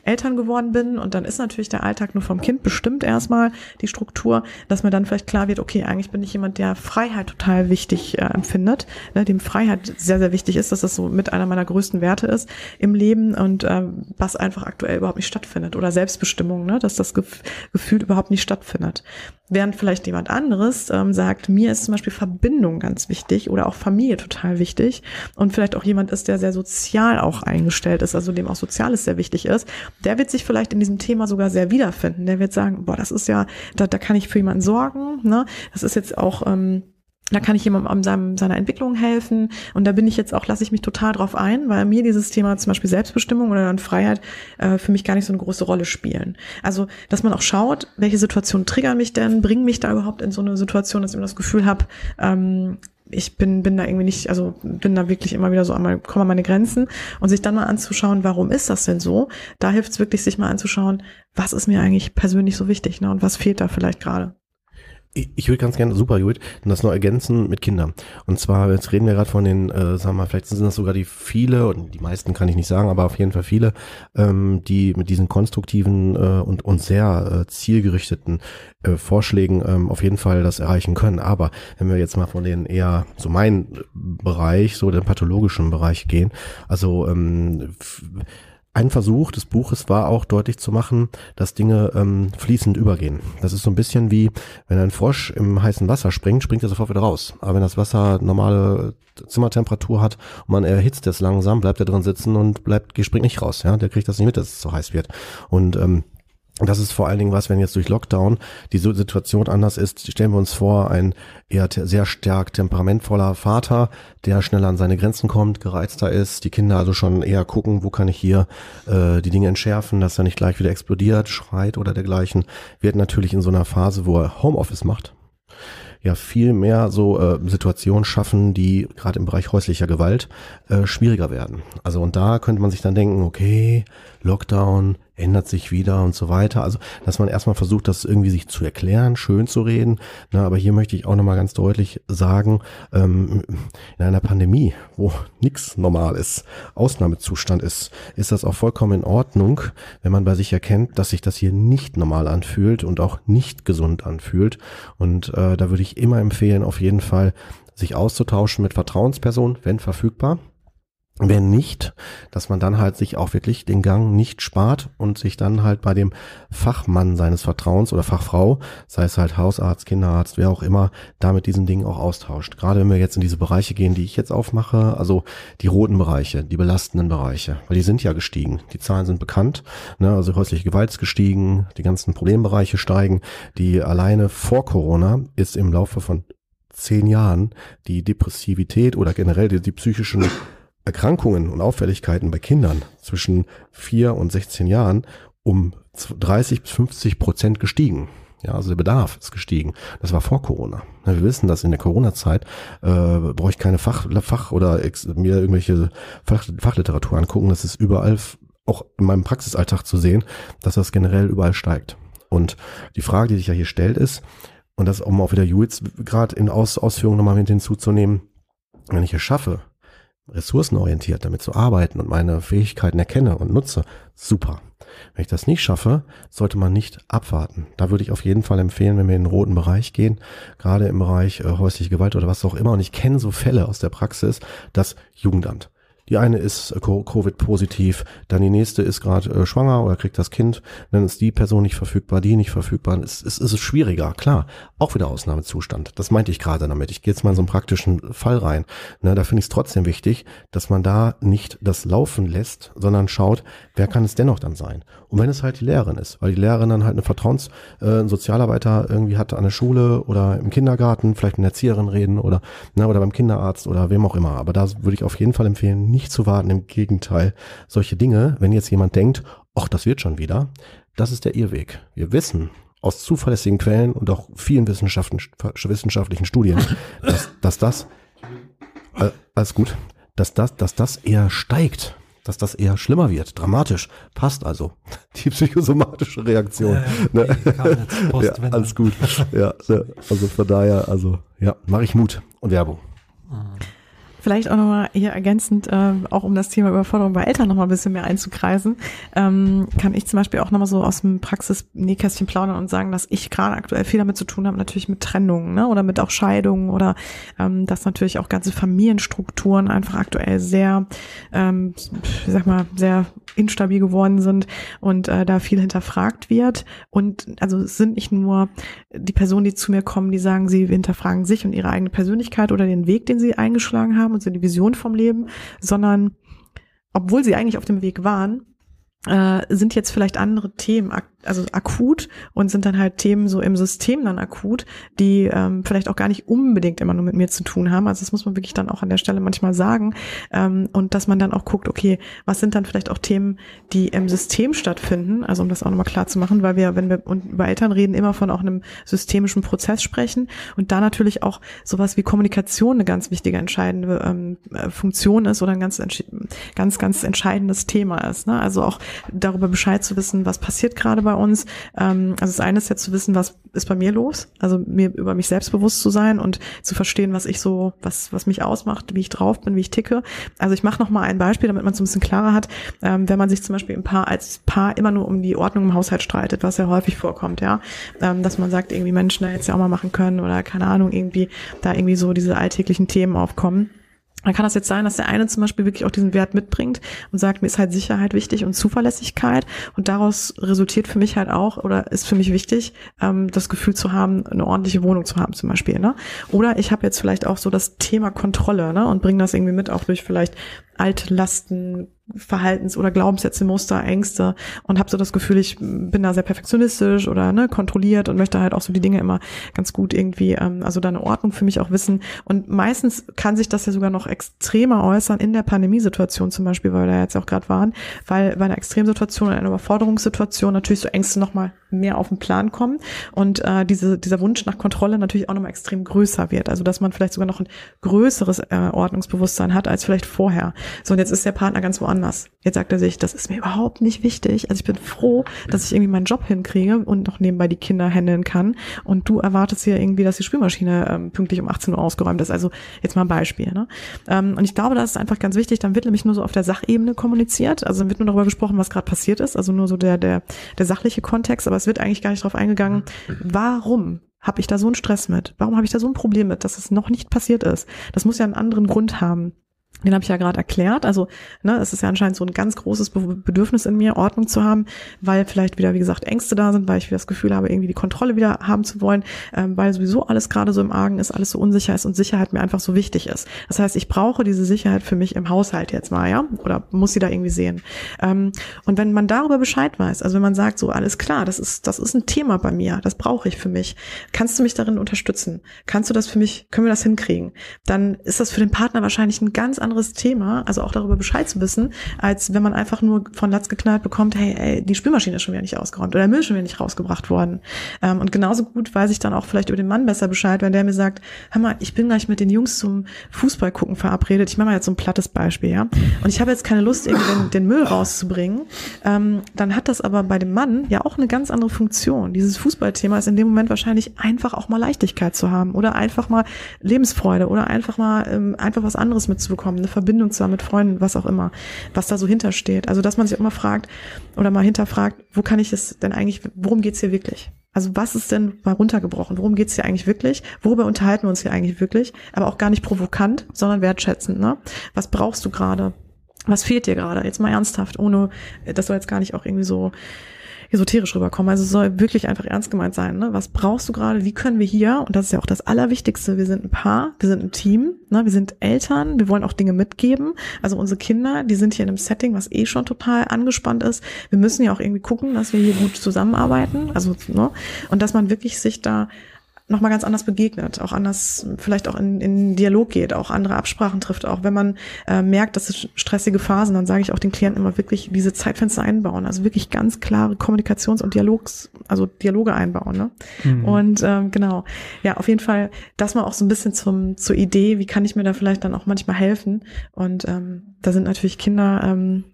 Eltern geworden bin und dann ist natürlich der Alltag nur vom Kind bestimmt erstmal die Struktur, dass mir dann vielleicht klar wird, okay, eigentlich bin ich jemand, der Freiheit total wichtig äh, empfindet, ne, dem Freiheit sehr, sehr wichtig ist, dass das so mit einer meiner größten Werte ist im Leben und äh, was einfach aktuell überhaupt nicht stattfindet oder Selbstbestimmung, ne, dass das Gefühl überhaupt nicht stattfindet. Während vielleicht jemand anderes ähm, sagt, mir ist zum Beispiel Verbindung ganz wichtig oder auch Familie total wichtig und vielleicht auch jemand ist, der sehr sozial auch eingestellt ist, also dem auch Soziales sehr wichtig ist, der wird sich vielleicht in diesem Thema sogar sehr wiederfinden. Der wird sagen, boah, das ist ja, da, da kann ich für jemanden sorgen, ne? Das ist jetzt auch ähm, da kann ich jemandem an seinem, seiner Entwicklung helfen. Und da bin ich jetzt auch, lasse ich mich total drauf ein, weil mir dieses Thema zum Beispiel Selbstbestimmung oder dann Freiheit äh, für mich gar nicht so eine große Rolle spielen. Also, dass man auch schaut, welche Situationen triggern mich denn, bringen mich da überhaupt in so eine Situation, dass ich immer das Gefühl habe, ähm, ich bin, bin da irgendwie nicht, also bin da wirklich immer wieder so einmal, komme an meine Grenzen und sich dann mal anzuschauen, warum ist das denn so? Da hilft es wirklich, sich mal anzuschauen, was ist mir eigentlich persönlich so wichtig, ne? Und was fehlt da vielleicht gerade? Ich, würde ganz gerne, super Judith, das noch ergänzen mit Kindern. Und zwar, jetzt reden wir gerade von den, äh, sagen wir mal, vielleicht sind das sogar die viele, und die meisten kann ich nicht sagen, aber auf jeden Fall viele, ähm, die mit diesen konstruktiven äh, und, und sehr äh, zielgerichteten äh, Vorschlägen ähm, auf jeden Fall das erreichen können. Aber wenn wir jetzt mal von den eher so meinen Bereich, so den pathologischen Bereich gehen, also ähm, ein Versuch des Buches war auch deutlich zu machen, dass Dinge ähm, fließend übergehen. Das ist so ein bisschen wie, wenn ein Frosch im heißen Wasser springt, springt er sofort wieder raus. Aber wenn das Wasser normale Zimmertemperatur hat und man erhitzt es langsam, bleibt er drin sitzen und bleibt, springt nicht raus. Ja, der kriegt das nicht mit, dass es so heiß wird. Und ähm, das ist vor allen Dingen was, wenn jetzt durch Lockdown die Situation anders ist. Stellen wir uns vor, ein eher sehr stark temperamentvoller Vater, der schneller an seine Grenzen kommt, gereizter ist, die Kinder also schon eher gucken, wo kann ich hier äh, die Dinge entschärfen, dass er nicht gleich wieder explodiert, schreit oder dergleichen, wird natürlich in so einer Phase, wo er Homeoffice macht, ja viel mehr so äh, Situationen schaffen, die gerade im Bereich häuslicher Gewalt äh, schwieriger werden. Also und da könnte man sich dann denken, okay, Lockdown, ändert sich wieder und so weiter. Also, dass man erstmal versucht, das irgendwie sich zu erklären, schön zu reden. Na, aber hier möchte ich auch nochmal ganz deutlich sagen, ähm, in einer Pandemie, wo nichts normal ist, Ausnahmezustand ist, ist das auch vollkommen in Ordnung, wenn man bei sich erkennt, dass sich das hier nicht normal anfühlt und auch nicht gesund anfühlt. Und äh, da würde ich immer empfehlen, auf jeden Fall sich auszutauschen mit Vertrauenspersonen, wenn verfügbar Wenn nicht, dass man dann halt sich auch wirklich den Gang nicht spart und sich dann halt bei dem Fachmann seines Vertrauens oder Fachfrau, sei es halt Hausarzt, Kinderarzt, wer auch immer, da mit diesen Dingen auch austauscht. Gerade wenn wir jetzt in diese Bereiche gehen, die ich jetzt aufmache, also die roten Bereiche, die belastenden Bereiche, weil die sind ja gestiegen. Die Zahlen sind bekannt, ne? also häusliche Gewalt ist gestiegen, die ganzen Problembereiche steigen. Die alleine vor Corona ist im Laufe von zehn Jahren die Depressivität oder generell die, die psychischen Erkrankungen und Auffälligkeiten bei Kindern zwischen vier und 16 Jahren um 30 bis 50 Prozent gestiegen. Ja, also der Bedarf ist gestiegen. Das war vor Corona. Wir wissen, dass in der Corona-Zeit äh, brauche ich keine Fach, Fach oder ex, mir irgendwelche Fach, Fachliteratur angucken. Das ist überall, auch in meinem Praxisalltag zu sehen, dass das generell überall steigt. Und die Frage, die sich ja hier stellt, ist, und das um auch wieder Jules gerade in Aus, Ausführungen nochmal mit hinzuzunehmen, wenn ich es schaffe, ressourcenorientiert damit zu arbeiten und meine Fähigkeiten erkenne und nutze, super. Wenn ich das nicht schaffe, sollte man nicht abwarten. Da würde ich auf jeden Fall empfehlen, wenn wir in den roten Bereich gehen, gerade im Bereich äh, häusliche Gewalt oder was auch immer, und ich kenne so Fälle aus der Praxis, das Jugendamt. Die eine ist äh, Covid-positiv, dann die nächste ist gerade äh, schwanger oder kriegt das Kind, dann ist die Person nicht verfügbar, die nicht verfügbar. Es, es, es ist schwieriger, klar. Auch wieder Ausnahmezustand. Das meinte ich gerade damit. Ich gehe jetzt mal in so einen praktischen Fall rein. Ne, da finde ich es trotzdem wichtig, dass man da nicht das laufen lässt, sondern schaut, wer kann es dennoch dann sein. Und wenn es halt die Lehrerin ist, weil die Lehrerin dann halt eine Vertrauens-, äh, einen Sozialarbeiter irgendwie hat an der Schule oder im Kindergarten, vielleicht mit einer Erzieherin reden oder, ne, oder beim Kinderarzt oder wem auch immer. Aber da würde ich auf jeden Fall empfehlen, nicht zu warten. Im Gegenteil, solche Dinge, wenn jetzt jemand denkt, ach, das wird schon wieder, das ist der Irrweg. Wir wissen aus zuverlässigen Quellen und auch vielen wissenschaftlichen Studien, dass, dass das, äh, alles gut, dass das, dass das eher steigt dass das eher schlimmer wird, dramatisch. Passt also. Die psychosomatische Reaktion. Äh, ne? ja, alles gut. Ja, also von daher, also ja, mache ich Mut und Werbung. Mhm. Vielleicht auch nochmal hier ergänzend, äh, auch um das Thema Überforderung bei Eltern nochmal ein bisschen mehr einzukreisen, ähm, kann ich zum Beispiel auch nochmal so aus dem Praxis-Nähkästchen plaudern und sagen, dass ich gerade aktuell viel damit zu tun habe, natürlich mit Trennungen ne, oder mit auch Scheidungen oder ähm, dass natürlich auch ganze Familienstrukturen einfach aktuell sehr, ähm, ich sag mal, sehr instabil geworden sind und äh, da viel hinterfragt wird. Und also es sind nicht nur die Personen, die zu mir kommen, die sagen, sie hinterfragen sich und ihre eigene Persönlichkeit oder den Weg, den sie eingeschlagen haben und so die Vision vom Leben, sondern obwohl sie eigentlich auf dem Weg waren, äh, sind jetzt vielleicht andere Themen ak also akut und sind dann halt Themen so im System dann akut, die ähm, vielleicht auch gar nicht unbedingt immer nur mit mir zu tun haben. Also das muss man wirklich dann auch an der Stelle manchmal sagen. Ähm, und dass man dann auch guckt, okay, was sind dann vielleicht auch Themen, die im System stattfinden, also um das auch nochmal klar zu machen, weil wir, wenn wir über Eltern reden, immer von auch einem systemischen Prozess sprechen und da natürlich auch sowas wie Kommunikation eine ganz wichtige, entscheidende ähm, äh, Funktion ist oder ein ganz, ganz, ganz entscheidendes Thema ist. Ne? Also auch darüber Bescheid zu wissen, was passiert gerade bei uns. Ähm, also das eine ist jetzt zu wissen, was ist bei mir los, also mir über mich selbstbewusst zu sein und zu verstehen, was ich so, was, was mich ausmacht, wie ich drauf bin, wie ich ticke. Also ich mache noch mal ein Beispiel, damit man es ein bisschen klarer hat. Ähm, wenn man sich zum Beispiel im Paar als Paar immer nur um die Ordnung im Haushalt streitet, was ja häufig vorkommt, ja, ähm, dass man sagt, irgendwie Menschen da jetzt ja auch mal machen können oder keine Ahnung, irgendwie da irgendwie so diese alltäglichen Themen aufkommen dann kann das jetzt sein, dass der eine zum Beispiel wirklich auch diesen Wert mitbringt und sagt, mir ist halt Sicherheit wichtig und Zuverlässigkeit. Und daraus resultiert für mich halt auch oder ist für mich wichtig, ähm, das Gefühl zu haben, eine ordentliche Wohnung zu haben zum Beispiel. Ne? Oder ich habe jetzt vielleicht auch so das Thema Kontrolle ne? und bringe das irgendwie mit, auch durch vielleicht alte Lasten, Verhaltens- oder Glaubenssätze, Muster, Ängste und habe so das Gefühl, ich bin da sehr perfektionistisch oder ne, kontrolliert und möchte halt auch so die Dinge immer ganz gut irgendwie, ähm, also da eine Ordnung für mich auch wissen. Und meistens kann sich das ja sogar noch extremer äußern in der Pandemiesituation zum Beispiel, weil wir da jetzt auch gerade waren, weil bei einer Extremsituation, einer Überforderungssituation natürlich so Ängste nochmal mehr auf den Plan kommen und äh, diese, dieser Wunsch nach Kontrolle natürlich auch nochmal extrem größer wird. Also dass man vielleicht sogar noch ein größeres äh, Ordnungsbewusstsein hat als vielleicht vorher. So, und jetzt ist der Partner ganz woanders. Jetzt sagt er sich, das ist mir überhaupt nicht wichtig. Also ich bin froh, dass ich irgendwie meinen Job hinkriege und noch nebenbei die Kinder handeln kann. Und du erwartest ja irgendwie, dass die Spülmaschine ähm, pünktlich um 18 Uhr ausgeräumt ist. Also jetzt mal ein Beispiel. Ne? Ähm, und ich glaube, das ist einfach ganz wichtig. Dann wird nämlich nur so auf der Sachebene kommuniziert. Also dann wird nur darüber gesprochen, was gerade passiert ist. Also nur so der, der, der sachliche Kontext. Aber es wird eigentlich gar nicht darauf eingegangen, warum habe ich da so einen Stress mit? Warum habe ich da so ein Problem mit, dass es noch nicht passiert ist? Das muss ja einen anderen Grund haben. Den habe ich ja gerade erklärt. Also, ne, es ist ja anscheinend so ein ganz großes Be Bedürfnis in mir, Ordnung zu haben, weil vielleicht wieder, wie gesagt, Ängste da sind, weil ich wieder das Gefühl habe, irgendwie die Kontrolle wieder haben zu wollen, ähm, weil sowieso alles gerade so im Argen ist, alles so unsicher ist und Sicherheit mir einfach so wichtig ist. Das heißt, ich brauche diese Sicherheit für mich im Haushalt jetzt mal, ja, oder muss sie da irgendwie sehen. Ähm, und wenn man darüber Bescheid weiß, also wenn man sagt, so alles klar, das ist, das ist ein Thema bei mir, das brauche ich für mich, kannst du mich darin unterstützen? Kannst du das für mich, können wir das hinkriegen? Dann ist das für den Partner wahrscheinlich ein ganz anderes Thema, also auch darüber Bescheid zu wissen, als wenn man einfach nur von Latz geknallt bekommt, hey, ey, die Spülmaschine ist schon wieder nicht ausgeräumt oder der Müll ist schon wieder nicht rausgebracht worden. Ähm, und genauso gut weiß ich dann auch vielleicht über den Mann besser Bescheid, wenn der mir sagt, hör mal, ich bin gleich mit den Jungs zum Fußball gucken verabredet. Ich mache mal jetzt so ein plattes Beispiel, ja. Und ich habe jetzt keine Lust, irgendwie den, den Müll rauszubringen. Ähm, dann hat das aber bei dem Mann ja auch eine ganz andere Funktion. Dieses Fußballthema ist in dem Moment wahrscheinlich einfach auch mal Leichtigkeit zu haben oder einfach mal Lebensfreude oder einfach mal ähm, einfach was anderes mitzubekommen, eine Verbindung zu haben mit Freunden, was auch immer, was da so hintersteht. Also dass man sich auch mal fragt oder mal hinterfragt, wo kann ich es denn eigentlich, worum geht's hier wirklich? Also was ist denn mal runtergebrochen? Worum geht's hier eigentlich wirklich? Worüber unterhalten wir uns hier eigentlich wirklich? Aber auch gar nicht provokant, sondern wertschätzend. Ne? Was brauchst du gerade? Was fehlt dir gerade? Jetzt mal ernsthaft, ohne, das soll jetzt gar nicht auch irgendwie so esoterisch rüberkommen. Also es soll wirklich einfach ernst gemeint sein. Ne? Was brauchst du gerade? Wie können wir hier? Und das ist ja auch das Allerwichtigste. Wir sind ein Paar, wir sind ein Team, ne? wir sind Eltern, wir wollen auch Dinge mitgeben. Also unsere Kinder, die sind hier in einem Setting, was eh schon total angespannt ist. Wir müssen ja auch irgendwie gucken, dass wir hier gut zusammenarbeiten. Also ne? und dass man wirklich sich da nochmal ganz anders begegnet, auch anders vielleicht auch in, in Dialog geht, auch andere Absprachen trifft. Auch wenn man äh, merkt, dass es stressige Phasen, dann sage ich auch den Klienten immer wirklich diese Zeitfenster einbauen, also wirklich ganz klare Kommunikations- und Dialogs, also Dialoge einbauen. Ne? Mhm. Und ähm, genau, ja, auf jeden Fall das mal auch so ein bisschen zum zur Idee, wie kann ich mir da vielleicht dann auch manchmal helfen. Und ähm, da sind natürlich Kinder ähm,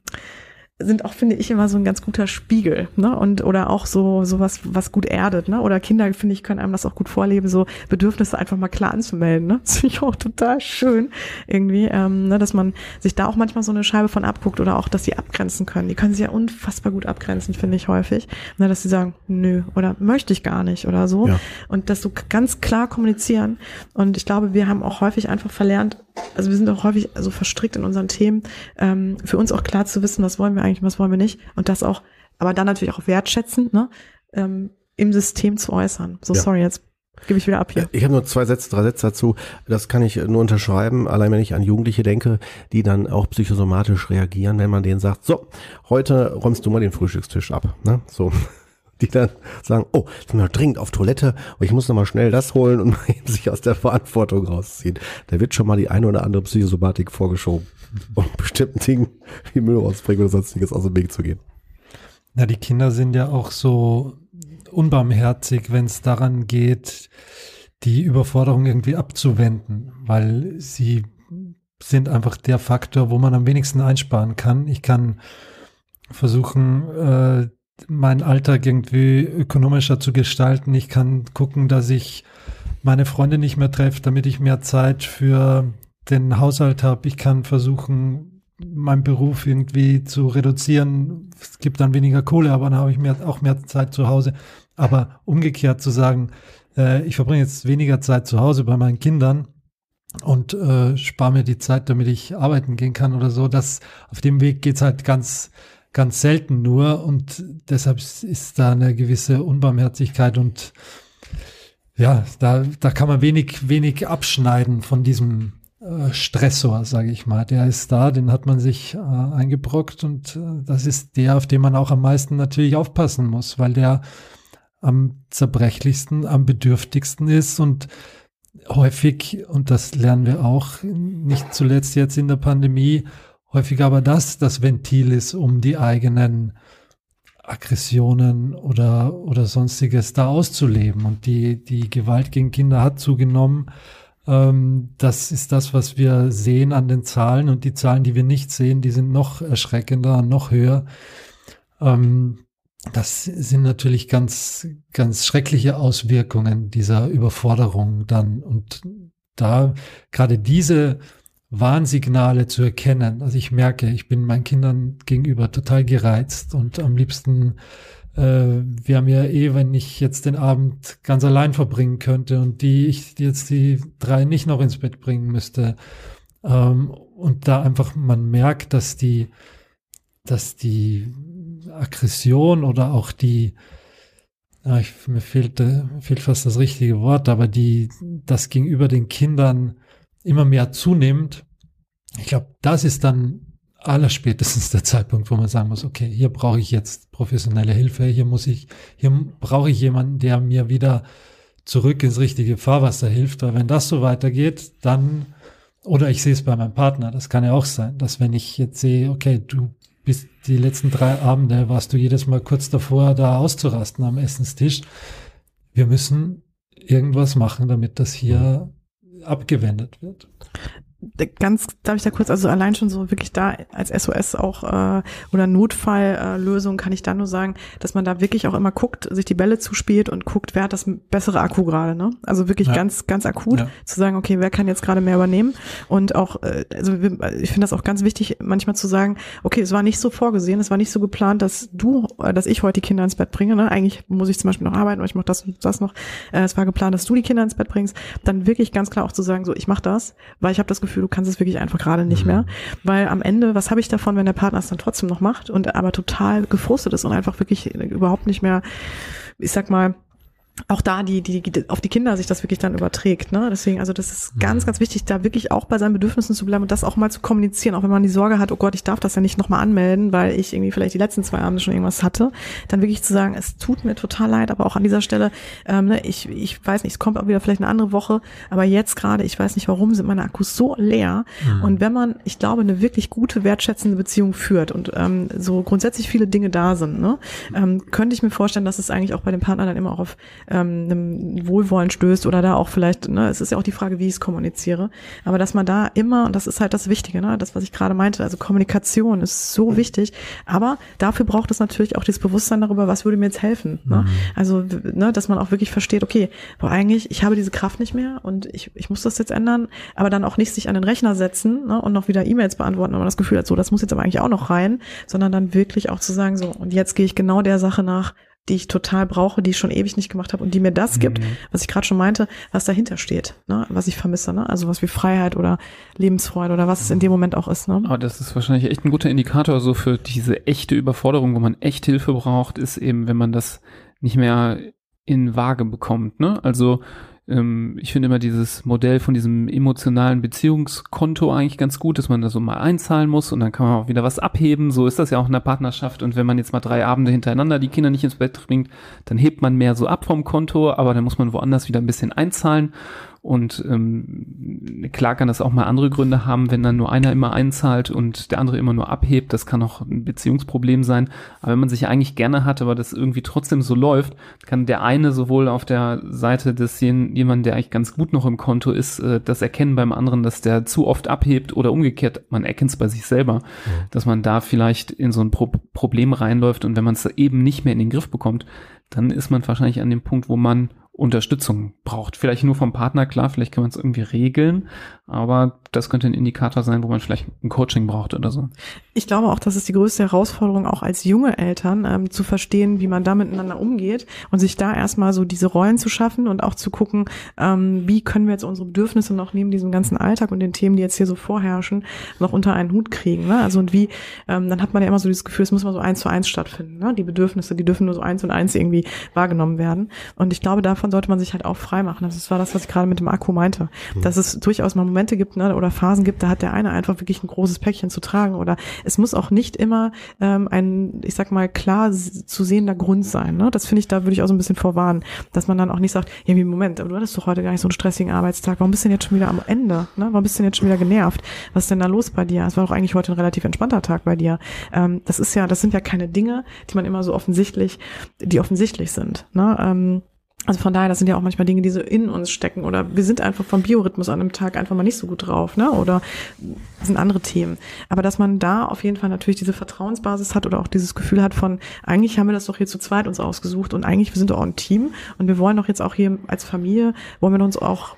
sind auch, finde ich, immer so ein ganz guter Spiegel, ne? Und oder auch so so was, was gut erdet, ne? Oder Kinder, finde ich, können einem das auch gut vorleben, so Bedürfnisse einfach mal klar anzumelden, ne? Das finde ich auch total schön irgendwie, ähm, ne? dass man sich da auch manchmal so eine Scheibe von abguckt oder auch, dass sie abgrenzen können. Die können sich ja unfassbar gut abgrenzen, finde ich häufig, ne? Dass sie sagen, nö oder möchte ich gar nicht oder so. Ja. Und das so ganz klar kommunizieren. Und ich glaube, wir haben auch häufig einfach verlernt, also wir sind auch häufig so verstrickt in unseren Themen, ähm, für uns auch klar zu wissen, was wollen wir eigentlich, was wollen wir nicht. Und das auch, aber dann natürlich auch wertschätzend, ne, ähm, im System zu äußern. So, ja. sorry, jetzt gebe ich wieder ab hier. Ich habe nur zwei Sätze, drei Sätze dazu. Das kann ich nur unterschreiben, allein wenn ich an Jugendliche denke, die dann auch psychosomatisch reagieren, wenn man denen sagt, so, heute räumst du mal den Frühstückstisch ab. Ne? So die dann sagen, oh, ich bin noch dringend auf Toilette und ich muss noch mal schnell das holen und sich aus der Verantwortung rausziehen. Da wird schon mal die eine oder andere Psychosomatik vorgeschoben, um bestimmten Dingen wie Müll rausbringen oder sonstiges aus dem Weg zu gehen. Na, die Kinder sind ja auch so unbarmherzig, wenn es daran geht, die Überforderung irgendwie abzuwenden, weil sie sind einfach der Faktor, wo man am wenigsten einsparen kann. Ich kann versuchen, äh, meinen Alltag irgendwie ökonomischer zu gestalten. Ich kann gucken, dass ich meine Freunde nicht mehr treffe, damit ich mehr Zeit für den Haushalt habe. Ich kann versuchen, meinen Beruf irgendwie zu reduzieren. Es gibt dann weniger Kohle, aber dann habe ich mehr, auch mehr Zeit zu Hause. Aber umgekehrt zu sagen, äh, ich verbringe jetzt weniger Zeit zu Hause bei meinen Kindern und äh, spare mir die Zeit, damit ich arbeiten gehen kann oder so, das auf dem Weg geht's halt ganz ganz selten nur und deshalb ist da eine gewisse Unbarmherzigkeit und ja, da, da kann man wenig, wenig abschneiden von diesem äh, Stressor, sage ich mal. Der ist da, den hat man sich äh, eingebrockt und äh, das ist der, auf den man auch am meisten natürlich aufpassen muss, weil der am zerbrechlichsten, am bedürftigsten ist und häufig, und das lernen wir auch nicht zuletzt jetzt in der Pandemie, häufig aber das das Ventil ist, um die eigenen Aggressionen oder, oder sonstiges da auszuleben. Und die, die Gewalt gegen Kinder hat zugenommen. Ähm, das ist das, was wir sehen an den Zahlen. Und die Zahlen, die wir nicht sehen, die sind noch erschreckender, noch höher. Ähm, das sind natürlich ganz, ganz schreckliche Auswirkungen dieser Überforderung dann. Und da gerade diese Warnsignale zu erkennen. Also ich merke, ich bin meinen Kindern gegenüber total gereizt und am liebsten äh, wäre mir eh, wenn ich jetzt den Abend ganz allein verbringen könnte und die ich jetzt die drei nicht noch ins Bett bringen müsste. Ähm, und da einfach man merkt, dass die, dass die Aggression oder auch die, ja, ich, mir fehlt, fehlt fast das richtige Wort, aber die, das gegenüber den Kindern immer mehr zunimmt. Ich glaube, das ist dann allerspätestens der Zeitpunkt, wo man sagen muss, okay, hier brauche ich jetzt professionelle Hilfe, hier muss ich, hier brauche ich jemanden, der mir wieder zurück ins richtige Fahrwasser hilft, weil wenn das so weitergeht, dann, oder ich sehe es bei meinem Partner, das kann ja auch sein, dass wenn ich jetzt sehe, okay, du bist die letzten drei Abende, warst du jedes Mal kurz davor, da auszurasten am Essenstisch. Wir müssen irgendwas machen, damit das hier abgewendet wird ganz, darf ich da kurz, also allein schon so wirklich da als SOS auch äh, oder Notfalllösung äh, kann ich da nur sagen, dass man da wirklich auch immer guckt, sich die Bälle zuspielt und guckt, wer hat das bessere Akku gerade, ne? Also wirklich ja. ganz, ganz akut ja. zu sagen, okay, wer kann jetzt gerade mehr übernehmen und auch, äh, also ich finde das auch ganz wichtig, manchmal zu sagen, okay, es war nicht so vorgesehen, es war nicht so geplant, dass du, äh, dass ich heute die Kinder ins Bett bringe, ne? Eigentlich muss ich zum Beispiel noch arbeiten oder ich mache das und das noch. Äh, es war geplant, dass du die Kinder ins Bett bringst, dann wirklich ganz klar auch zu sagen, so ich mache das, weil ich habe das Gefühl Gefühl, du kannst es wirklich einfach gerade nicht mhm. mehr. Weil am Ende, was habe ich davon, wenn der Partner es dann trotzdem noch macht und aber total gefrustet ist und einfach wirklich überhaupt nicht mehr, ich sag mal, auch da die, die, die, auf die Kinder sich das wirklich dann überträgt. Ne? Deswegen, also das ist ganz, mhm. ganz wichtig, da wirklich auch bei seinen Bedürfnissen zu bleiben und das auch mal zu kommunizieren, auch wenn man die Sorge hat, oh Gott, ich darf das ja nicht nochmal anmelden, weil ich irgendwie vielleicht die letzten zwei Abende schon irgendwas hatte, dann wirklich zu sagen, es tut mir total leid, aber auch an dieser Stelle, ähm, ne, ich, ich weiß nicht, es kommt auch wieder vielleicht eine andere Woche, aber jetzt gerade, ich weiß nicht warum, sind meine Akkus so leer. Mhm. Und wenn man, ich glaube, eine wirklich gute, wertschätzende Beziehung führt und ähm, so grundsätzlich viele Dinge da sind, ne, ähm, könnte ich mir vorstellen, dass es eigentlich auch bei dem Partner dann immer auch auf ähm, einem Wohlwollen stößt oder da auch vielleicht, ne, es ist ja auch die Frage, wie ich es kommuniziere, aber dass man da immer, und das ist halt das Wichtige, ne, das, was ich gerade meinte, also Kommunikation ist so wichtig, aber dafür braucht es natürlich auch dieses Bewusstsein darüber, was würde mir jetzt helfen, ne? Mhm. also, ne, dass man auch wirklich versteht, okay, boah, eigentlich, ich habe diese Kraft nicht mehr und ich, ich muss das jetzt ändern, aber dann auch nicht sich an den Rechner setzen ne, und noch wieder E-Mails beantworten, wenn man das Gefühl hat, so, das muss jetzt aber eigentlich auch noch rein, sondern dann wirklich auch zu sagen, so, und jetzt gehe ich genau der Sache nach, die ich total brauche, die ich schon ewig nicht gemacht habe und die mir das mhm. gibt, was ich gerade schon meinte, was dahinter steht, ne? was ich vermisse, ne? also was wie Freiheit oder Lebensfreude oder was es in dem Moment auch ist. Ne? Aber das ist wahrscheinlich echt ein guter Indikator so für diese echte Überforderung, wo man echt Hilfe braucht, ist eben, wenn man das nicht mehr in Waage bekommt. Ne? Also ähm, ich finde immer dieses Modell von diesem emotionalen Beziehungskonto eigentlich ganz gut, dass man da so mal einzahlen muss und dann kann man auch wieder was abheben. So ist das ja auch in der Partnerschaft. Und wenn man jetzt mal drei Abende hintereinander die Kinder nicht ins Bett bringt, dann hebt man mehr so ab vom Konto, aber dann muss man woanders wieder ein bisschen einzahlen. Und ähm, klar kann das auch mal andere Gründe haben, wenn dann nur einer immer einzahlt und der andere immer nur abhebt. Das kann auch ein Beziehungsproblem sein. Aber wenn man sich eigentlich gerne hat, aber das irgendwie trotzdem so läuft, kann der eine sowohl auf der Seite des jemanden, der eigentlich ganz gut noch im Konto ist, äh, das erkennen beim anderen, dass der zu oft abhebt oder umgekehrt, man erkennt es bei sich selber, mhm. dass man da vielleicht in so ein Pro Problem reinläuft und wenn man es eben nicht mehr in den Griff bekommt, dann ist man wahrscheinlich an dem Punkt, wo man Unterstützung braucht. Vielleicht nur vom Partner, klar, vielleicht kann man es irgendwie regeln, aber das könnte ein Indikator sein, wo man vielleicht ein Coaching braucht oder so. Ich glaube auch, das ist die größte Herausforderung, auch als junge Eltern, ähm, zu verstehen, wie man da miteinander umgeht und sich da erstmal so diese Rollen zu schaffen und auch zu gucken, ähm, wie können wir jetzt unsere Bedürfnisse noch neben diesem ganzen Alltag und den Themen, die jetzt hier so vorherrschen, noch unter einen Hut kriegen. Ne? Also und wie, ähm, dann hat man ja immer so dieses Gefühl, es muss mal so eins zu eins stattfinden. Ne? Die Bedürfnisse, die dürfen nur so eins und eins irgendwie wahrgenommen werden. Und ich glaube, davon sollte man sich halt auch frei machen. Das war das, was ich gerade mit dem Akku meinte. Dass es durchaus mal Momente gibt ne, oder Phasen gibt, da hat der eine einfach wirklich ein großes Päckchen zu tragen. Oder es muss auch nicht immer ähm, ein, ich sag mal, klar zu sehender Grund sein. Ne? Das finde ich, da würde ich auch so ein bisschen vorwarnen, dass man dann auch nicht sagt, ja, wie Moment, aber du hattest doch heute gar nicht so einen stressigen Arbeitstag. Warum bist du denn jetzt schon wieder am Ende? Ne? Warum bist du denn jetzt schon wieder genervt? Was ist denn da los bei dir? Es war doch eigentlich heute ein relativ entspannter Tag bei dir. Ähm, das ist ja, das sind ja keine Dinge, die man immer so offensichtlich, die offensichtlich sind. Ne? Ähm, also von daher, das sind ja auch manchmal Dinge, die so in uns stecken oder wir sind einfach vom Biorhythmus an einem Tag einfach mal nicht so gut drauf, ne? Oder sind andere Themen. Aber dass man da auf jeden Fall natürlich diese Vertrauensbasis hat oder auch dieses Gefühl hat von, eigentlich haben wir das doch hier zu zweit uns ausgesucht und eigentlich wir sind doch auch ein Team und wir wollen doch jetzt auch hier als Familie, wollen wir uns auch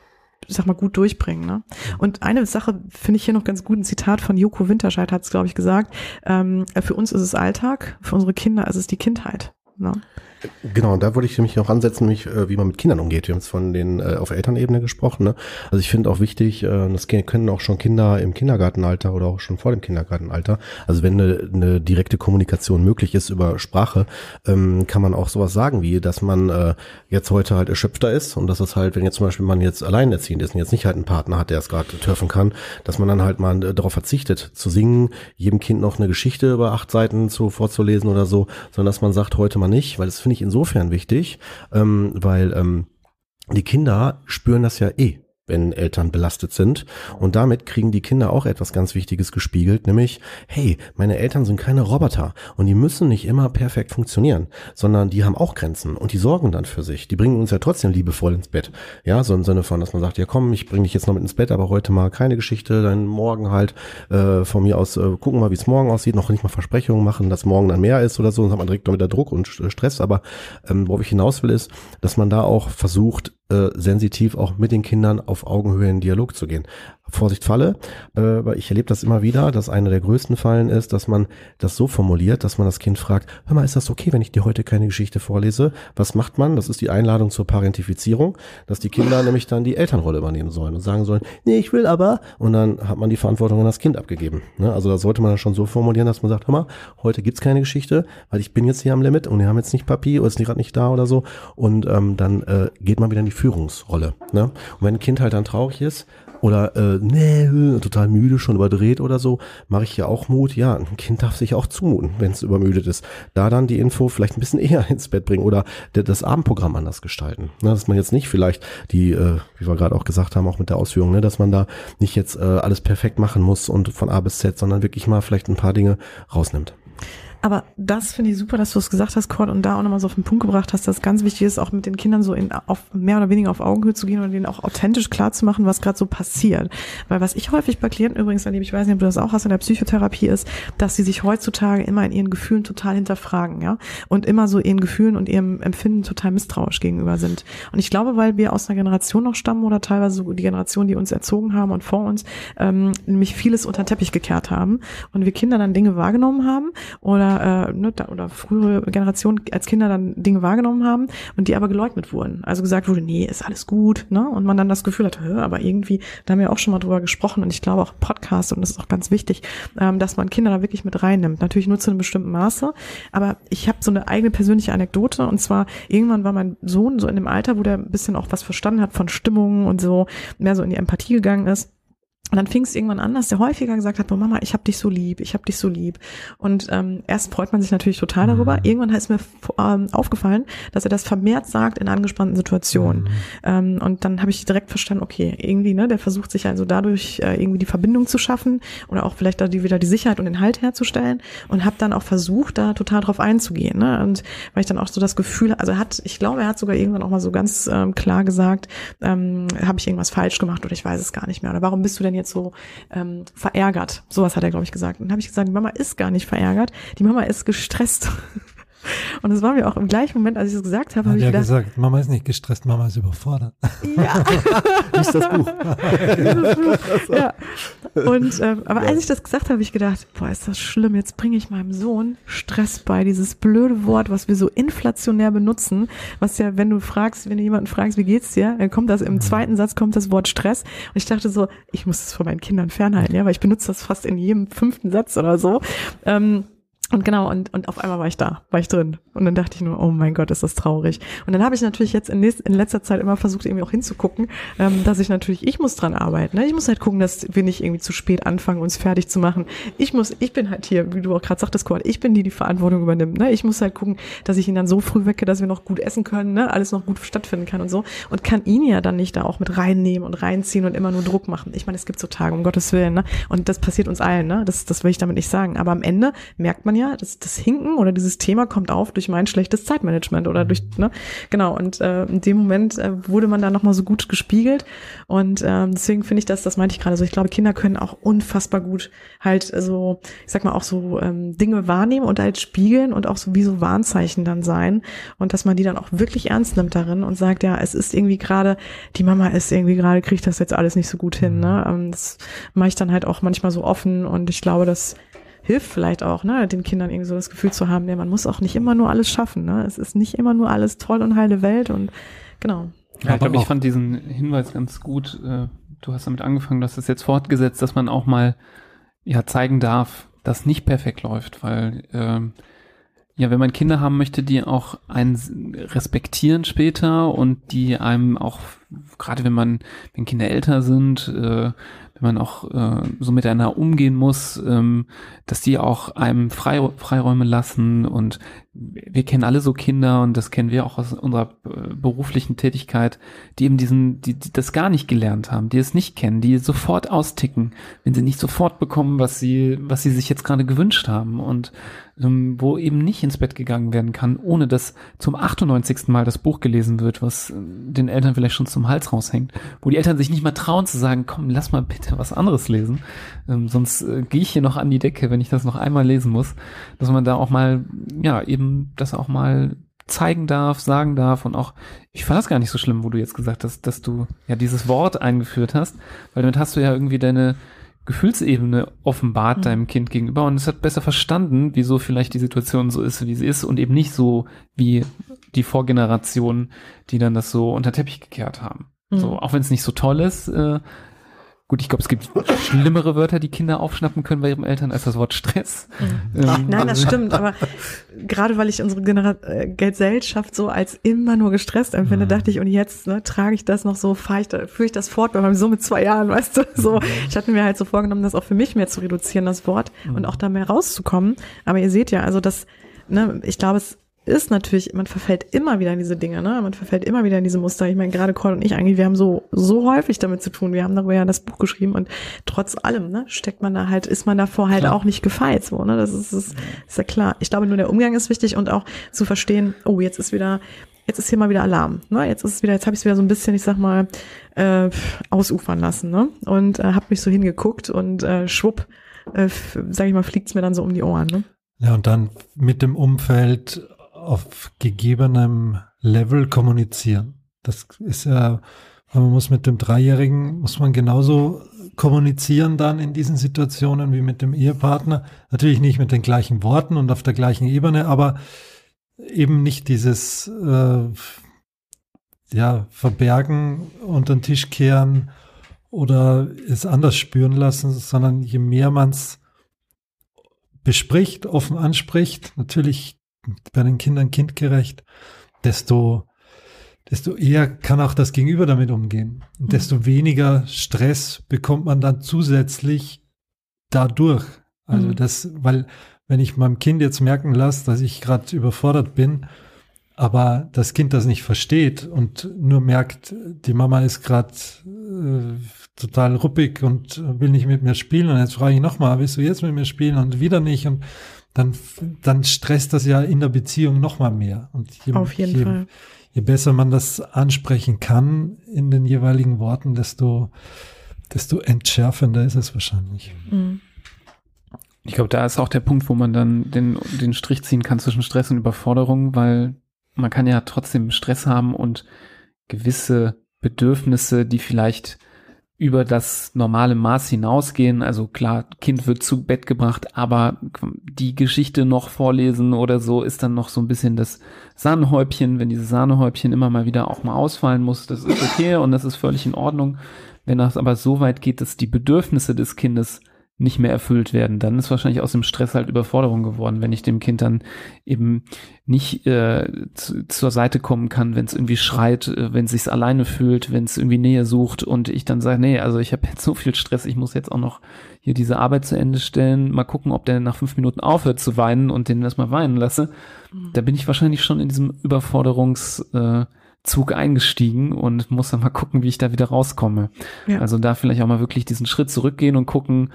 ich sag mal, gut durchbringen. Ne? Und eine Sache finde ich hier noch ganz gut, ein Zitat von Joko Winterscheid hat es, glaube ich, gesagt, ähm, für uns ist es Alltag, für unsere Kinder ist es die Kindheit. Ne? Genau, und da wollte ich mich auch ansetzen, mich, äh, wie man mit Kindern umgeht. Wir haben es von den äh, auf Elternebene gesprochen. Ne? Also ich finde auch wichtig, äh, das können auch schon Kinder im Kindergartenalter oder auch schon vor dem Kindergartenalter. Also wenn eine, eine direkte Kommunikation möglich ist über Sprache, ähm, kann man auch sowas sagen wie, dass man jetzt heute halt erschöpfter ist und dass es halt, wenn jetzt zum Beispiel man jetzt alleinerziehend ist und jetzt nicht halt einen Partner hat, der es gerade turfen kann, dass man dann halt mal darauf verzichtet zu singen, jedem Kind noch eine Geschichte über acht Seiten zu vorzulesen oder so, sondern dass man sagt heute mal nicht, weil das finde ich insofern wichtig, ähm, weil ähm, die Kinder spüren das ja eh wenn Eltern belastet sind. Und damit kriegen die Kinder auch etwas ganz Wichtiges gespiegelt, nämlich, hey, meine Eltern sind keine Roboter und die müssen nicht immer perfekt funktionieren, sondern die haben auch Grenzen und die sorgen dann für sich. Die bringen uns ja trotzdem liebevoll ins Bett. Ja, so im Sinne von, dass man sagt, ja komm, ich bringe dich jetzt noch mit ins Bett, aber heute mal keine Geschichte, dann morgen halt äh, von mir aus äh, gucken mal, wie es morgen aussieht, noch nicht mal Versprechungen machen, dass morgen dann mehr ist oder so, dann hat man direkt wieder Druck und Stress. Aber ähm, worauf ich hinaus will, ist, dass man da auch versucht, sensitiv auch mit den Kindern auf Augenhöhe in Dialog zu gehen. Vorsicht Falle, äh, weil ich erlebe das immer wieder, dass einer der größten Fallen ist, dass man das so formuliert, dass man das Kind fragt, hör mal, ist das okay, wenn ich dir heute keine Geschichte vorlese? Was macht man? Das ist die Einladung zur Parentifizierung, dass die Kinder nämlich dann die Elternrolle übernehmen sollen und sagen sollen, nee, ich will aber, und dann hat man die Verantwortung an das Kind abgegeben. Ne? Also da sollte man das schon so formulieren, dass man sagt, hör mal, heute gibt's keine Geschichte, weil ich bin jetzt hier am Limit und wir haben jetzt nicht Papier oder ist gerade nicht da oder so und ähm, dann äh, geht man wieder in die Führungsrolle. Ne? Und wenn ein Kind halt dann traurig ist, oder äh, nee, total müde, schon überdreht oder so, mache ich ja auch Mut. Ja, ein Kind darf sich auch zumuten, wenn es übermüdet ist. Da dann die Info vielleicht ein bisschen eher ins Bett bringen oder das Abendprogramm anders gestalten. Ne, dass man jetzt nicht vielleicht die, äh, wie wir gerade auch gesagt haben, auch mit der Ausführung, ne, dass man da nicht jetzt äh, alles perfekt machen muss und von A bis Z, sondern wirklich mal vielleicht ein paar Dinge rausnimmt. Aber das finde ich super, dass du es gesagt hast, Cord, und da auch nochmal so auf den Punkt gebracht hast, dass ganz wichtig ist, auch mit den Kindern so in, auf mehr oder weniger auf Augenhöhe zu gehen und denen auch authentisch klar zu machen, was gerade so passiert. Weil was ich häufig bei Klienten übrigens erlebe, ich weiß nicht, ob du das auch hast in der Psychotherapie, ist, dass sie sich heutzutage immer in ihren Gefühlen total hinterfragen, ja, und immer so ihren Gefühlen und ihrem Empfinden total misstrauisch gegenüber sind. Und ich glaube, weil wir aus einer Generation noch stammen oder teilweise so die Generation, die uns erzogen haben und vor uns, ähm, nämlich vieles unter den Teppich gekehrt haben und wir Kinder dann Dinge wahrgenommen haben oder äh, ne, oder frühere Generationen als Kinder dann Dinge wahrgenommen haben und die aber geleugnet wurden. Also gesagt wurde, nee, ist alles gut, ne? Und man dann das Gefühl hat, aber irgendwie, da haben wir auch schon mal drüber gesprochen und ich glaube auch Podcast und das ist auch ganz wichtig, ähm, dass man Kinder da wirklich mit reinnimmt. Natürlich nur zu einem bestimmten Maße, aber ich habe so eine eigene persönliche Anekdote und zwar irgendwann war mein Sohn so in dem Alter, wo der ein bisschen auch was verstanden hat von Stimmungen und so, mehr so in die Empathie gegangen ist und dann fing es irgendwann an, dass der häufiger gesagt hat, Mama, ich hab dich so lieb, ich hab dich so lieb. Und ähm, erst freut man sich natürlich total darüber. Mhm. Irgendwann ist mir ähm, aufgefallen, dass er das vermehrt sagt in angespannten Situationen. Mhm. Ähm, und dann habe ich direkt verstanden, okay, irgendwie, ne, der versucht sich also dadurch äh, irgendwie die Verbindung zu schaffen oder auch vielleicht da die, wieder die Sicherheit und den Halt herzustellen. Und habe dann auch versucht, da total drauf einzugehen. Ne? Und weil ich dann auch so das Gefühl, also er hat, ich glaube, er hat sogar irgendwann auch mal so ganz ähm, klar gesagt, ähm, habe ich irgendwas falsch gemacht oder ich weiß es gar nicht mehr. Oder warum bist du denn jetzt jetzt so ähm, verärgert. Sowas hat er, glaube ich, gesagt. Und dann habe ich gesagt, die Mama ist gar nicht verärgert, die Mama ist gestresst. Und es war mir auch im gleichen Moment, als ich es gesagt habe, habe ich ja gedacht, gesagt, Mama ist nicht gestresst, Mama ist überfordert. Ja. Lies das Buch. das Buch. ja. Und ähm, aber als ich das gesagt habe, habe ich gedacht, boah, ist das schlimm. Jetzt bringe ich meinem Sohn Stress bei, dieses blöde Wort, was wir so inflationär benutzen, was ja, wenn du fragst, wenn du jemanden fragst, wie geht's dir, dann kommt das im mhm. zweiten Satz kommt das Wort Stress. Und ich dachte so, ich muss das von meinen Kindern fernhalten, ja, weil ich benutze das fast in jedem fünften Satz oder so. Ähm, und genau, und, und auf einmal war ich da, war ich drin. Und dann dachte ich nur, oh mein Gott, ist das traurig. Und dann habe ich natürlich jetzt in, nächst, in letzter Zeit immer versucht, irgendwie auch hinzugucken, ähm, dass ich natürlich, ich muss dran arbeiten. Ne? Ich muss halt gucken, dass wir nicht irgendwie zu spät anfangen, uns fertig zu machen. Ich muss, ich bin halt hier, wie du auch gerade sagtest, Cord, ich bin die, die Verantwortung übernimmt. Ne? Ich muss halt gucken, dass ich ihn dann so früh wecke, dass wir noch gut essen können, ne? alles noch gut stattfinden kann und so. Und kann ihn ja dann nicht da auch mit reinnehmen und reinziehen und immer nur Druck machen. Ich meine, es gibt so Tage, um Gottes Willen. Ne? Und das passiert uns allen. Ne? Das, das will ich damit nicht sagen. Aber am Ende merkt man ja, ja, das, das Hinken oder dieses Thema kommt auf durch mein schlechtes Zeitmanagement oder durch, ne, genau. Und äh, in dem Moment äh, wurde man da nochmal so gut gespiegelt. Und äh, deswegen finde ich das, das meinte ich gerade so, ich glaube, Kinder können auch unfassbar gut halt so, ich sag mal, auch so ähm, Dinge wahrnehmen und halt spiegeln und auch so wie so Warnzeichen dann sein. Und dass man die dann auch wirklich ernst nimmt darin und sagt, ja, es ist irgendwie gerade, die Mama ist irgendwie gerade, kriegt das jetzt alles nicht so gut hin. Ne? Ähm, das mache ich dann halt auch manchmal so offen und ich glaube, dass hilft vielleicht auch, ne, den Kindern irgendwie so das Gefühl zu haben, ja, man muss auch nicht immer nur alles schaffen, ne? Es ist nicht immer nur alles toll und heile Welt und genau. Ja, ich glaube, ich fand diesen Hinweis ganz gut. Äh, du hast damit angefangen, du hast es jetzt fortgesetzt, dass man auch mal ja zeigen darf, dass nicht perfekt läuft, weil ähm, ja, wenn man Kinder haben möchte, die auch einen respektieren später und die einem auch, gerade wenn man, wenn Kinder älter sind, äh, wenn man auch äh, so miteinander umgehen muss, ähm, dass die auch einem Frei, Freiräume lassen und wir kennen alle so Kinder und das kennen wir auch aus unserer äh, beruflichen Tätigkeit, die eben diesen, die, die das gar nicht gelernt haben, die es nicht kennen, die sofort austicken, wenn sie nicht sofort bekommen, was sie, was sie sich jetzt gerade gewünscht haben und ähm, wo eben nicht ins Bett gegangen werden kann, ohne dass zum 98. Mal das Buch gelesen wird, was äh, den Eltern vielleicht schon zum Hals raushängt, wo die Eltern sich nicht mal trauen zu sagen, komm, lass mal bitte was anderes lesen, ähm, sonst äh, gehe ich hier noch an die Decke, wenn ich das noch einmal lesen muss, dass man da auch mal, ja, eben das auch mal zeigen darf, sagen darf und auch, ich fand das gar nicht so schlimm, wo du jetzt gesagt hast, dass du ja dieses Wort eingeführt hast, weil damit hast du ja irgendwie deine Gefühlsebene offenbart mhm. deinem Kind gegenüber und es hat besser verstanden, wieso vielleicht die Situation so ist, wie sie ist und eben nicht so wie die Vorgeneration, die dann das so unter Teppich gekehrt haben. Mhm. So, auch wenn es nicht so toll ist, äh, Gut, ich glaube, es gibt schlimmere Wörter, die Kinder aufschnappen können bei ihren Eltern als das Wort Stress. Mhm. Ähm, Nein, das stimmt, aber gerade weil ich unsere Genera äh, Gesellschaft so als immer nur gestresst empfinde, mhm. dachte ich, und jetzt ne, trage ich das noch so, fahre ich da, führe ich das fort bei meinem Sohn mit zwei Jahren, weißt du? So, mhm. ich hatte mir halt so vorgenommen, das auch für mich mehr zu reduzieren, das Wort, mhm. und auch da mehr rauszukommen. Aber ihr seht ja, also das, ne, ich glaube, es ist natürlich, man verfällt immer wieder in diese Dinge, ne? Man verfällt immer wieder in diese Muster. Ich meine, gerade Cole und ich eigentlich, wir haben so, so häufig damit zu tun. Wir haben darüber ja das Buch geschrieben und trotz allem, ne, steckt man da halt, ist man davor halt klar. auch nicht gefeit, so, ne? Das ist, ist, ist ja klar. Ich glaube, nur der Umgang ist wichtig und auch zu verstehen, oh, jetzt ist wieder, jetzt ist hier mal wieder Alarm, ne? Jetzt ist es wieder, jetzt habe ich es wieder so ein bisschen, ich sag mal, äh, ausufern lassen, ne? Und äh, habe mich so hingeguckt und äh, schwupp, äh, sag ich mal, fliegt's mir dann so um die Ohren, ne? Ja, und dann mit dem Umfeld auf gegebenem Level kommunizieren. Das ist ja, man muss mit dem Dreijährigen, muss man genauso kommunizieren dann in diesen Situationen wie mit dem Ehepartner. Natürlich nicht mit den gleichen Worten und auf der gleichen Ebene, aber eben nicht dieses äh, ja, Verbergen, unter den Tisch kehren oder es anders spüren lassen, sondern je mehr man es bespricht, offen anspricht, natürlich bei den Kindern kindgerecht, desto, desto eher kann auch das Gegenüber damit umgehen. Und mhm. desto weniger Stress bekommt man dann zusätzlich dadurch. Also mhm. das, weil wenn ich meinem Kind jetzt merken lasse, dass ich gerade überfordert bin, aber das Kind das nicht versteht und nur merkt, die Mama ist gerade äh, total ruppig und will nicht mit mir spielen und jetzt frage ich nochmal, willst du jetzt mit mir spielen und wieder nicht und dann, dann stresst das ja in der Beziehung noch mal mehr. Und je, Auf jeden je, Fall. Je besser man das ansprechen kann in den jeweiligen Worten, desto, desto entschärfender ist es wahrscheinlich. Mhm. Ich glaube, da ist auch der Punkt, wo man dann den, den Strich ziehen kann zwischen Stress und Überforderung, weil man kann ja trotzdem Stress haben und gewisse Bedürfnisse, die vielleicht über das normale Maß hinausgehen. Also klar, Kind wird zu Bett gebracht, aber die Geschichte noch vorlesen oder so ist dann noch so ein bisschen das Sahnehäubchen, wenn diese Sahnehäubchen immer mal wieder auch mal ausfallen muss. Das ist okay und das ist völlig in Ordnung. Wenn das aber so weit geht, dass die Bedürfnisse des Kindes nicht mehr erfüllt werden, dann ist wahrscheinlich aus dem Stress halt Überforderung geworden, wenn ich dem Kind dann eben nicht äh, zu, zur Seite kommen kann, wenn es irgendwie schreit, äh, wenn es sich alleine fühlt, wenn es irgendwie Nähe sucht und ich dann sage, nee, also ich habe jetzt so viel Stress, ich muss jetzt auch noch hier diese Arbeit zu Ende stellen, mal gucken, ob der nach fünf Minuten aufhört zu weinen und den erstmal weinen lasse. Mhm. Da bin ich wahrscheinlich schon in diesem Überforderungs äh, Zug eingestiegen und muss dann mal gucken, wie ich da wieder rauskomme. Ja. Also da vielleicht auch mal wirklich diesen Schritt zurückgehen und gucken,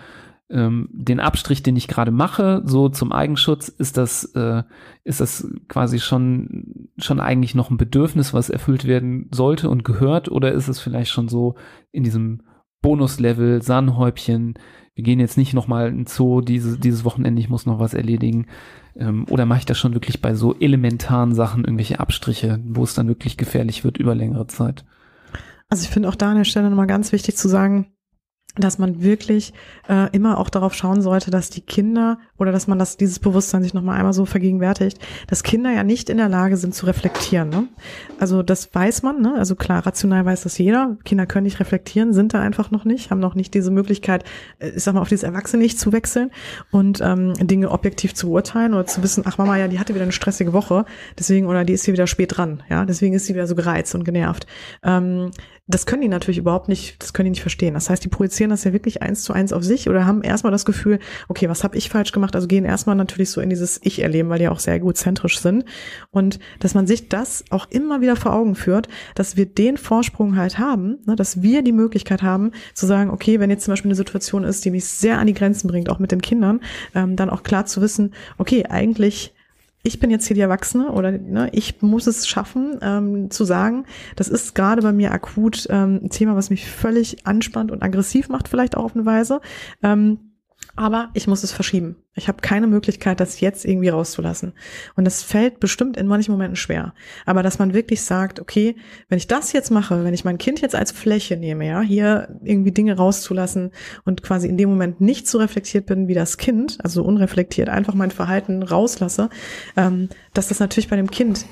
ähm, den Abstrich, den ich gerade mache, so zum Eigenschutz, ist das, äh, ist das quasi schon, schon eigentlich noch ein Bedürfnis, was erfüllt werden sollte und gehört, oder ist es vielleicht schon so in diesem Bonuslevel, Sahnhäubchen, wir gehen jetzt nicht nochmal in Zoo diese, dieses Wochenende, ich muss noch was erledigen. Ähm, oder mache ich das schon wirklich bei so elementaren Sachen, irgendwelche Abstriche, wo es dann wirklich gefährlich wird über längere Zeit? Also ich finde auch da an der Stelle nochmal ganz wichtig zu sagen, dass man wirklich äh, immer auch darauf schauen sollte, dass die Kinder oder dass man das dieses Bewusstsein sich noch mal einmal so vergegenwärtigt, dass Kinder ja nicht in der Lage sind zu reflektieren. Ne? Also das weiß man. Ne? Also klar, rational weiß das jeder. Kinder können nicht reflektieren, sind da einfach noch nicht, haben noch nicht diese Möglichkeit, äh, ich sag mal, auf dieses Erwachsene nicht zu wechseln und ähm, Dinge objektiv zu urteilen oder zu wissen, ach Mama, ja, die hatte wieder eine stressige Woche, deswegen oder die ist hier wieder spät dran, ja, deswegen ist sie wieder so gereizt und genervt. Ähm, das können die natürlich überhaupt nicht, das können die nicht verstehen. Das heißt, die projizieren das ja wirklich eins zu eins auf sich oder haben erstmal das Gefühl, okay, was habe ich falsch gemacht? Also gehen erstmal natürlich so in dieses Ich-Erleben, weil die auch sehr egozentrisch sind. Und dass man sich das auch immer wieder vor Augen führt, dass wir den Vorsprung halt haben, ne, dass wir die Möglichkeit haben zu sagen, okay, wenn jetzt zum Beispiel eine Situation ist, die mich sehr an die Grenzen bringt, auch mit den Kindern, ähm, dann auch klar zu wissen, okay, eigentlich ich bin jetzt hier die Erwachsene oder ne, ich muss es schaffen, ähm, zu sagen, das ist gerade bei mir akut ähm, ein Thema, was mich völlig anspannt und aggressiv macht, vielleicht auch auf eine Weise. Ähm, aber ich muss es verschieben. Ich habe keine Möglichkeit, das jetzt irgendwie rauszulassen. Und das fällt bestimmt in manchen Momenten schwer. Aber dass man wirklich sagt, okay, wenn ich das jetzt mache, wenn ich mein Kind jetzt als Fläche nehme, ja, hier irgendwie Dinge rauszulassen und quasi in dem Moment nicht so reflektiert bin wie das Kind, also unreflektiert einfach mein Verhalten rauslasse, ähm, dass das natürlich bei dem Kind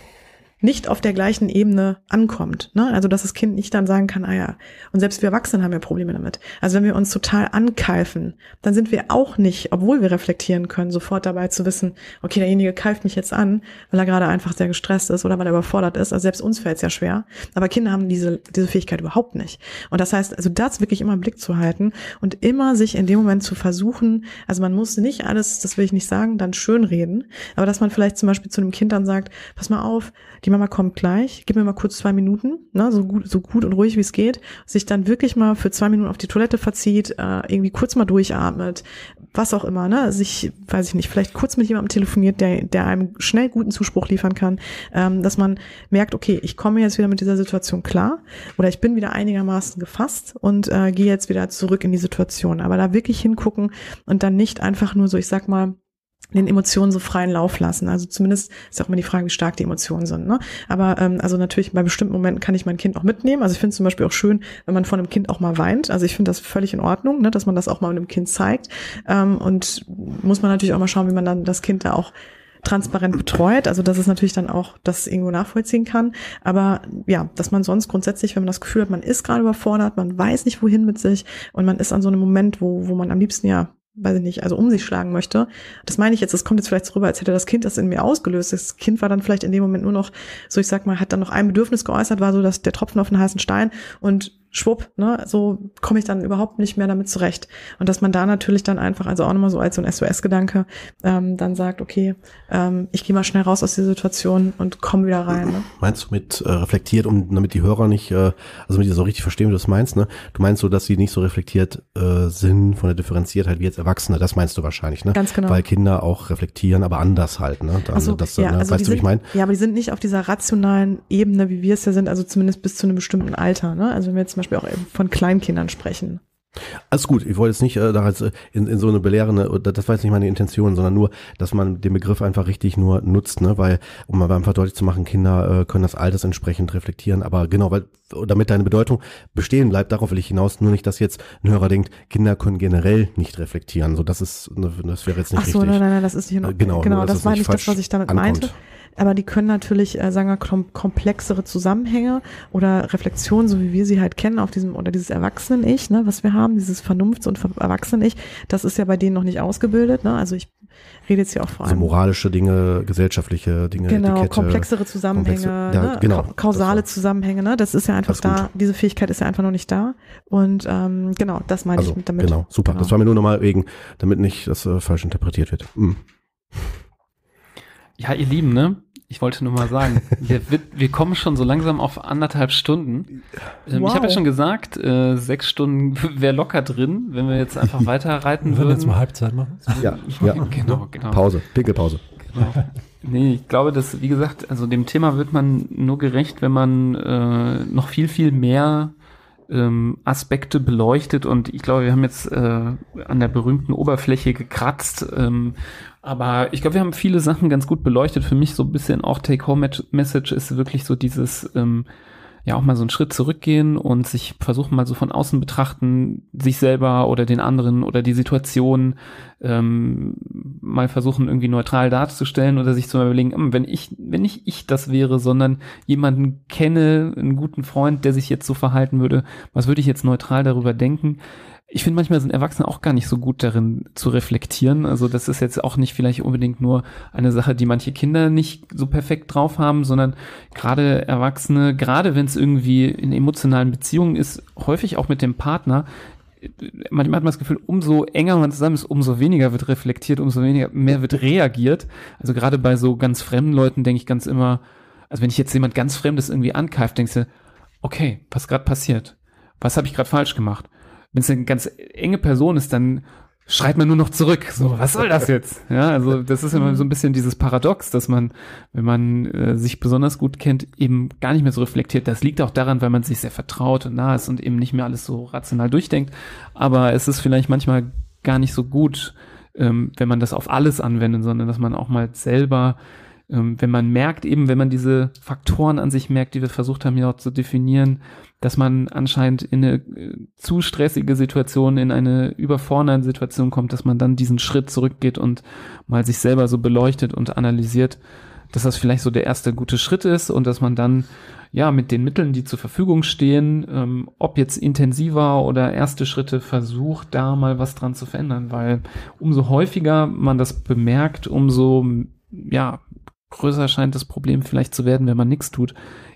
nicht auf der gleichen Ebene ankommt. Ne? Also dass das Kind nicht dann sagen kann, ah ja, und selbst wir Erwachsenen haben ja Probleme damit. Also wenn wir uns total ankeifen, dann sind wir auch nicht, obwohl wir reflektieren können, sofort dabei zu wissen, okay, derjenige keift mich jetzt an, weil er gerade einfach sehr gestresst ist oder weil er überfordert ist. Also selbst uns fällt es ja schwer. Aber Kinder haben diese, diese Fähigkeit überhaupt nicht. Und das heißt, also das wirklich immer im Blick zu halten und immer sich in dem Moment zu versuchen, also man muss nicht alles, das will ich nicht sagen, dann schön reden, aber dass man vielleicht zum Beispiel zu einem Kind dann sagt, pass mal auf, die Mama kommt gleich, gib mir mal kurz zwei Minuten, ne, so gut, so gut und ruhig wie es geht, sich dann wirklich mal für zwei Minuten auf die Toilette verzieht, äh, irgendwie kurz mal durchatmet, was auch immer, ne, sich, weiß ich nicht, vielleicht kurz mit jemandem telefoniert, der, der einem schnell guten Zuspruch liefern kann, ähm, dass man merkt, okay, ich komme jetzt wieder mit dieser Situation klar oder ich bin wieder einigermaßen gefasst und äh, gehe jetzt wieder zurück in die Situation. Aber da wirklich hingucken und dann nicht einfach nur so, ich sag mal, den Emotionen so freien Lauf lassen. Also zumindest ist auch mal die Frage, wie stark die Emotionen sind. Ne? Aber ähm, also natürlich bei bestimmten Momenten kann ich mein Kind auch mitnehmen. Also ich finde zum Beispiel auch schön, wenn man von einem Kind auch mal weint. Also ich finde das völlig in Ordnung, ne? dass man das auch mal einem Kind zeigt. Ähm, und muss man natürlich auch mal schauen, wie man dann das Kind da auch transparent betreut, also dass es natürlich dann auch das irgendwo nachvollziehen kann. Aber ja, dass man sonst grundsätzlich, wenn man das Gefühl hat, man ist gerade überfordert, man weiß nicht wohin mit sich und man ist an so einem Moment, wo, wo man am liebsten ja weiß ich nicht, also um sich schlagen möchte. Das meine ich jetzt, das kommt jetzt vielleicht so rüber, als hätte das Kind das in mir ausgelöst. Das Kind war dann vielleicht in dem Moment nur noch, so ich sag mal, hat dann noch ein Bedürfnis geäußert, war so, dass der Tropfen auf den heißen Stein und schwupp, ne, so komme ich dann überhaupt nicht mehr damit zurecht. Und dass man da natürlich dann einfach, also auch nochmal so als so ein SOS-Gedanke, ähm, dann sagt, okay, ähm, ich gehe mal schnell raus aus der Situation und komme wieder rein. Ne? Meinst du mit äh, reflektiert, um damit die Hörer nicht, äh, also mit dir so richtig verstehen, wie du das meinst, ne? Du meinst so, dass sie nicht so reflektiert äh, sind von der Differenziertheit wie jetzt Erwachsene, das meinst du wahrscheinlich, ne? Ganz genau. Weil Kinder auch reflektieren, aber anders halt, ne? Dann, Also, das, ja, ne? also weißt die du, wie ich meine? Ja, aber die sind nicht auf dieser rationalen Ebene, wie wir es ja sind, also zumindest bis zu einem bestimmten Alter. Ne? Also wenn wir jetzt zum Beispiel auch eben von Kleinkindern sprechen. Alles gut, ich wollte jetzt nicht äh, da jetzt, äh, in, in so eine belehrende, oder das war jetzt nicht meine Intention, sondern nur, dass man den Begriff einfach richtig nur nutzt, ne, weil, um mal einfach deutlich zu machen, Kinder äh, können das Alters entsprechend reflektieren, aber genau, weil, damit deine Bedeutung bestehen bleibt, darauf will ich hinaus, nur nicht, dass jetzt ein Hörer denkt, Kinder können generell nicht reflektieren, so das ist, ne, das wäre jetzt nicht Ach so, richtig. nein, nein, nein, das ist nicht in Äh, Ordnung. genau, genau nur, das meine nicht ich, das, was ich damit ankommt. meinte. Aber die können natürlich, äh, sagen wir, kom komplexere Zusammenhänge oder Reflexionen, so wie wir sie halt kennen, auf diesem, oder dieses Erwachsenen-Ich, ne, was wir haben, dieses Vernunfts- und Erwachsenen-Ich, das ist ja bei denen noch nicht ausgebildet. Ne? Also ich rede jetzt hier auch vor So allem. moralische Dinge, gesellschaftliche Dinge, Genau, Etikette. komplexere Zusammenhänge, komplexe- ja, ne? genau, ka- kausale das Zusammenhänge, ne? Das ist ja einfach Alles gut. da, diese Fähigkeit ist ja einfach noch nicht da. Und ähm, genau, das meine Also, ich mit damit. genau, super. Genau. Das war mir nur nochmal wegen, damit nicht das äh, falsch interpretiert wird. Mhm. Ja, ihr Lieben, ne? Ich wollte nur mal sagen, wir, wir, wir kommen schon so langsam auf anderthalb Stunden. Ähm, Wow. Ich habe ja schon gesagt, äh, sechs Stunden wäre locker drin, wenn wir jetzt einfach weiter reiten Wir würden würden. jetzt mal Halbzeit machen. Ja, ja. Genau, genau. Pause, Pinkelpause. Genau. Nee, ich glaube, dass, wie gesagt, also dem Thema wird man nur gerecht, wenn man äh, noch viel, viel mehr ähm, Aspekte beleuchtet und ich glaube, wir haben jetzt äh, an der berühmten Oberfläche gekratzt, ähm, aber ich glaube, wir haben viele Sachen ganz gut beleuchtet. Für mich so ein bisschen auch Take-Home-Message ist wirklich so dieses, ähm, ja auch mal so einen Schritt zurückgehen und sich versuchen mal so von außen betrachten, sich selber oder den anderen oder die Situation ähm, mal versuchen irgendwie neutral darzustellen oder sich zu überlegen, hm, wenn ich, wenn nicht ich das wäre, sondern jemanden kenne, einen guten Freund, der sich jetzt so verhalten würde, was würde ich jetzt neutral darüber denken? Ich finde, manchmal sind Erwachsene auch gar nicht so gut darin zu reflektieren. Also das ist jetzt auch nicht vielleicht unbedingt nur eine Sache, die manche Kinder nicht so perfekt drauf haben, sondern gerade Erwachsene, gerade wenn es irgendwie in emotionalen Beziehungen ist, häufig auch mit dem Partner, manchmal hat man das Gefühl, umso enger man zusammen ist, umso weniger wird reflektiert, umso weniger mehr wird reagiert. Also gerade bei so ganz fremden Leuten denke ich ganz immer, also wenn ich jetzt jemand ganz Fremdes irgendwie ankeift, denkst du, okay, was gerade passiert? Was habe ich gerade falsch gemacht? Wenn es eine ganz enge Person ist, dann schreit man nur noch zurück. So, was soll das jetzt? Ja, also das ist immer so ein bisschen dieses Paradox, dass man, wenn man äh, sich besonders gut kennt, eben gar nicht mehr so reflektiert. Das liegt auch daran, weil man sich sehr vertraut und nah ist und eben nicht mehr alles so rational durchdenkt. Aber es ist vielleicht manchmal gar nicht so gut, ähm, wenn man das auf alles anwendet, sondern dass man auch mal selber ähm, wenn man merkt, eben wenn man diese Faktoren an sich merkt, die wir versucht haben hier auch zu definieren, dass man anscheinend in eine äh, zu stressige Situation, in eine überfordernde Situation kommt, dass man dann diesen Schritt zurückgeht und mal sich selber so beleuchtet und analysiert, dass das vielleicht so der erste gute Schritt ist und dass man dann ja mit den Mitteln, die zur Verfügung stehen, ähm, ob jetzt intensiver oder erste Schritte versucht, da mal was dran zu verändern, weil umso häufiger man das bemerkt, umso ja größer scheint das Problem vielleicht zu werden, wenn man nichts tut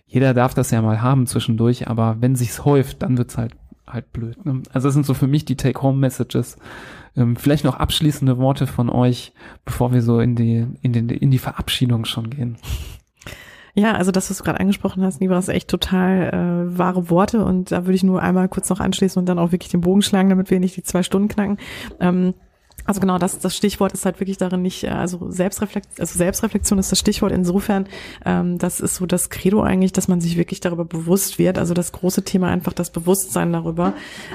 jeder darf das ja mal haben zwischendurch, aber wenn sich's häuft, dann wird's halt halt blöd. Ne? Also das sind so für mich die Take-Home-Messages. Ähm, vielleicht noch abschließende Worte von euch, bevor wir so in die in den in die Verabschiedung schon gehen. Ja, also das, was du gerade angesprochen hast, Nibra, ist echt total äh, wahre Worte und da würde ich nur einmal kurz noch anschließen und dann auch wirklich den Bogen schlagen, damit wir nicht die zwei Stunden knacken. Ähm, also genau, das, das Stichwort ist halt wirklich darin nicht, äh, also Selbstreflexion, also Selbstreflexion ist das Stichwort insofern, ähm, das ist so das Credo eigentlich, dass man sich wirklich darüber bewusst wird. Also das große Thema einfach das Bewusstsein darüber,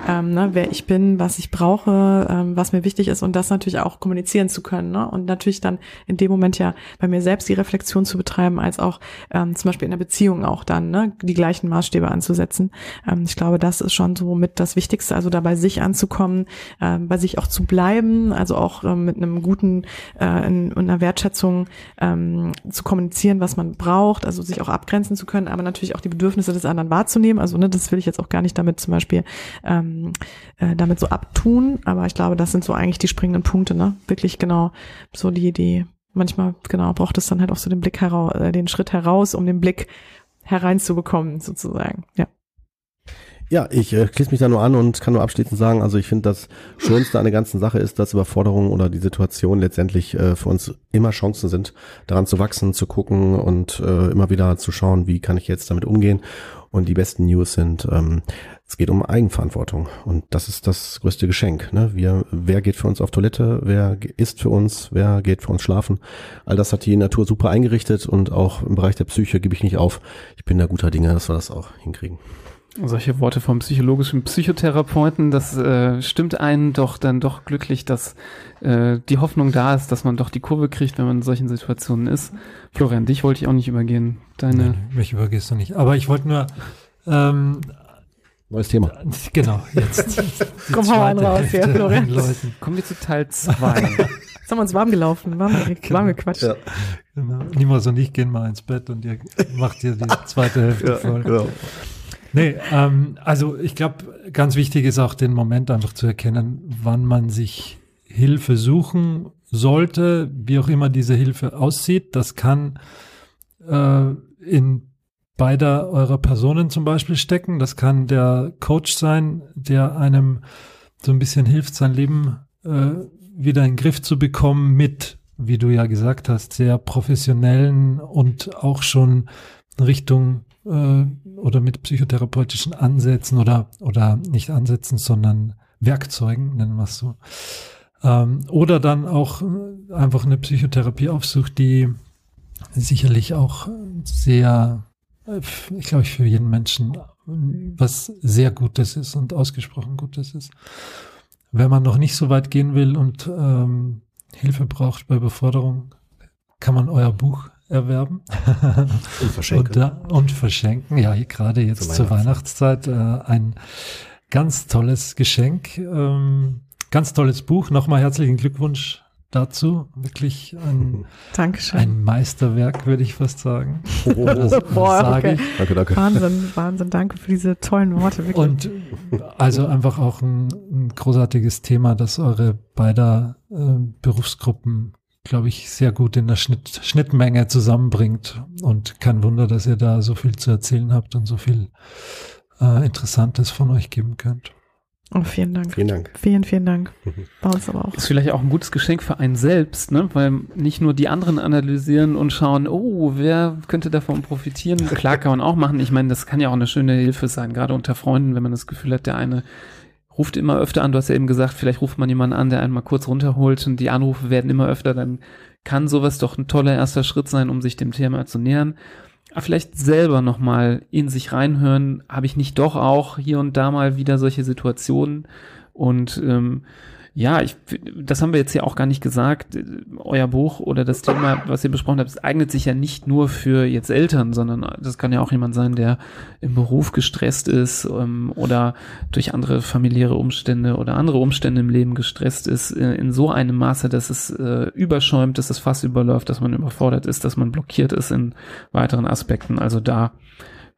ähm, ne, wer ich bin, was ich brauche, ähm, was mir wichtig ist und das natürlich auch kommunizieren zu können. Ne? Und natürlich dann in dem Moment ja bei mir selbst die Reflexion zu betreiben, als auch ähm, zum Beispiel in der Beziehung auch dann ne, die gleichen Maßstäbe anzusetzen. Ähm, ich glaube, das ist schon so mit das Wichtigste, also dabei sich anzukommen, äh, bei sich auch zu bleiben also auch ähm, mit einem guten äh, in, einer Wertschätzung ähm, zu kommunizieren, was man braucht, also sich auch abgrenzen zu können, aber natürlich auch die Bedürfnisse des anderen wahrzunehmen. Also ne, das will ich jetzt auch gar nicht damit zum Beispiel ähm, äh, damit so abtun, aber ich glaube, das sind so eigentlich die springenden Punkte, ne? Wirklich genau so die Idee. Manchmal genau braucht es dann halt auch so den Blick heraus, äh, den Schritt heraus, um den Blick hereinzubekommen, sozusagen. Ja. Ja, ich äh, schließe mich da nur an und kann nur abschließend sagen, also ich finde, das Schönste an der ganzen Sache ist, dass Überforderungen oder die Situation letztendlich äh, für uns immer Chancen sind, daran zu wachsen, zu gucken und äh, immer wieder zu schauen, wie kann ich jetzt damit umgehen. Und die besten News sind, ähm, es geht um Eigenverantwortung und das ist das größte Geschenk. Ne? Wir, wer geht für uns auf Toilette, wer isst für uns, wer geht für uns schlafen. All das hat die Natur super eingerichtet und auch im Bereich der Psyche gebe ich nicht auf. Ich bin da guter Dinge, dass wir das auch hinkriegen. Solche Worte vom psychologischen Psychotherapeuten, das äh, stimmt einen doch dann doch glücklich, dass äh, die Hoffnung da ist, dass man doch die Kurve kriegt, wenn man in solchen Situationen ist. Florian, dich wollte ich auch nicht übergehen. Deine Nein, mich übergehst du nicht. Aber ich wollte nur ähm, Neues Thema. Genau, jetzt. Komm mal raus, ja, Florian. Kommen wir zu Teil 2. Jetzt haben wir uns warm gelaufen, warm, genau. warm gequatscht. Ja. Genau. Niemals und ich gehen mal ins Bett und ihr macht hier die zweite Hälfte ja, voll. Genau. Nee, ähm, also ich glaube, ganz wichtig ist auch den Moment einfach zu erkennen, wann man sich Hilfe suchen sollte, wie auch immer diese Hilfe aussieht. Das kann äh, in beider eurer Personen zum Beispiel stecken. Das kann der Coach sein, der einem so ein bisschen hilft, sein Leben äh, wieder in den Griff zu bekommen mit, wie du ja gesagt hast, sehr professionellen und auch schon Richtung äh, oder mit psychotherapeutischen Ansätzen oder, oder nicht Ansätzen, sondern Werkzeugen, nennen wir es so. Ähm, oder dann auch äh, einfach eine Psychotherapie aufsucht, die sicherlich auch sehr, äh, ich glaube, für jeden Menschen was sehr Gutes ist und ausgesprochen Gutes ist. Wenn man noch nicht so weit gehen will und ähm, Hilfe braucht bei Überforderung, kann man euer Buch erwerben Und verschenken. und, da, und verschenken. Ja, gerade jetzt Zur zur Weihnachtszeit äh, ein ganz tolles Geschenk, ähm, ganz tolles Buch. Nochmal herzlichen Glückwunsch dazu. Wirklich ein, Dankeschön. ein Meisterwerk, würde ich fast sagen. Oh, Das Boah, sage okay. ich. danke, danke. Wahnsinn, Wahnsinn. Danke für diese tollen Worte. Wirklich. Und also einfach auch ein, ein großartiges Thema, das eure beider äh, Berufsgruppen, glaube ich, sehr gut in der Schnitt, Schnittmenge zusammenbringt. Und kein Wunder, dass ihr da so viel zu erzählen habt und so viel äh, Interessantes von euch geben könnt. oh, vielen Dank. Vielen Dank. Vielen, vielen Dank. Bei uns aber auch. Ist vielleicht auch ein gutes Geschenk für einen selbst, ne? Weil nicht nur die anderen analysieren und schauen, oh, wer könnte davon profitieren. Klar kann man auch machen. Ich meine, das kann ja auch eine schöne Hilfe sein, gerade unter Freunden, wenn man das Gefühl hat, der eine ruft immer öfter an. Du hast ja eben gesagt, vielleicht ruft man jemanden an, der einen mal kurz runterholt und die Anrufe werden immer öfter. Dann kann sowas doch ein toller erster Schritt sein, um sich dem Thema zu nähern. Aber vielleicht selber nochmal in sich reinhören, habe ich nicht doch auch hier und da mal wieder solche Situationen und ähm, ja, ich, das haben wir jetzt ja auch gar nicht gesagt. Euer Buch oder das Thema, was ihr besprochen habt, eignet sich ja nicht nur für jetzt Eltern, sondern das kann ja auch jemand sein, der im Beruf gestresst ist ähm, oder durch andere familiäre Umstände oder andere Umstände im Leben gestresst ist, äh, in so einem Maße, dass es äh, überschäumt, dass es fast überläuft, dass man überfordert ist, dass man blockiert ist in weiteren Aspekten. Also da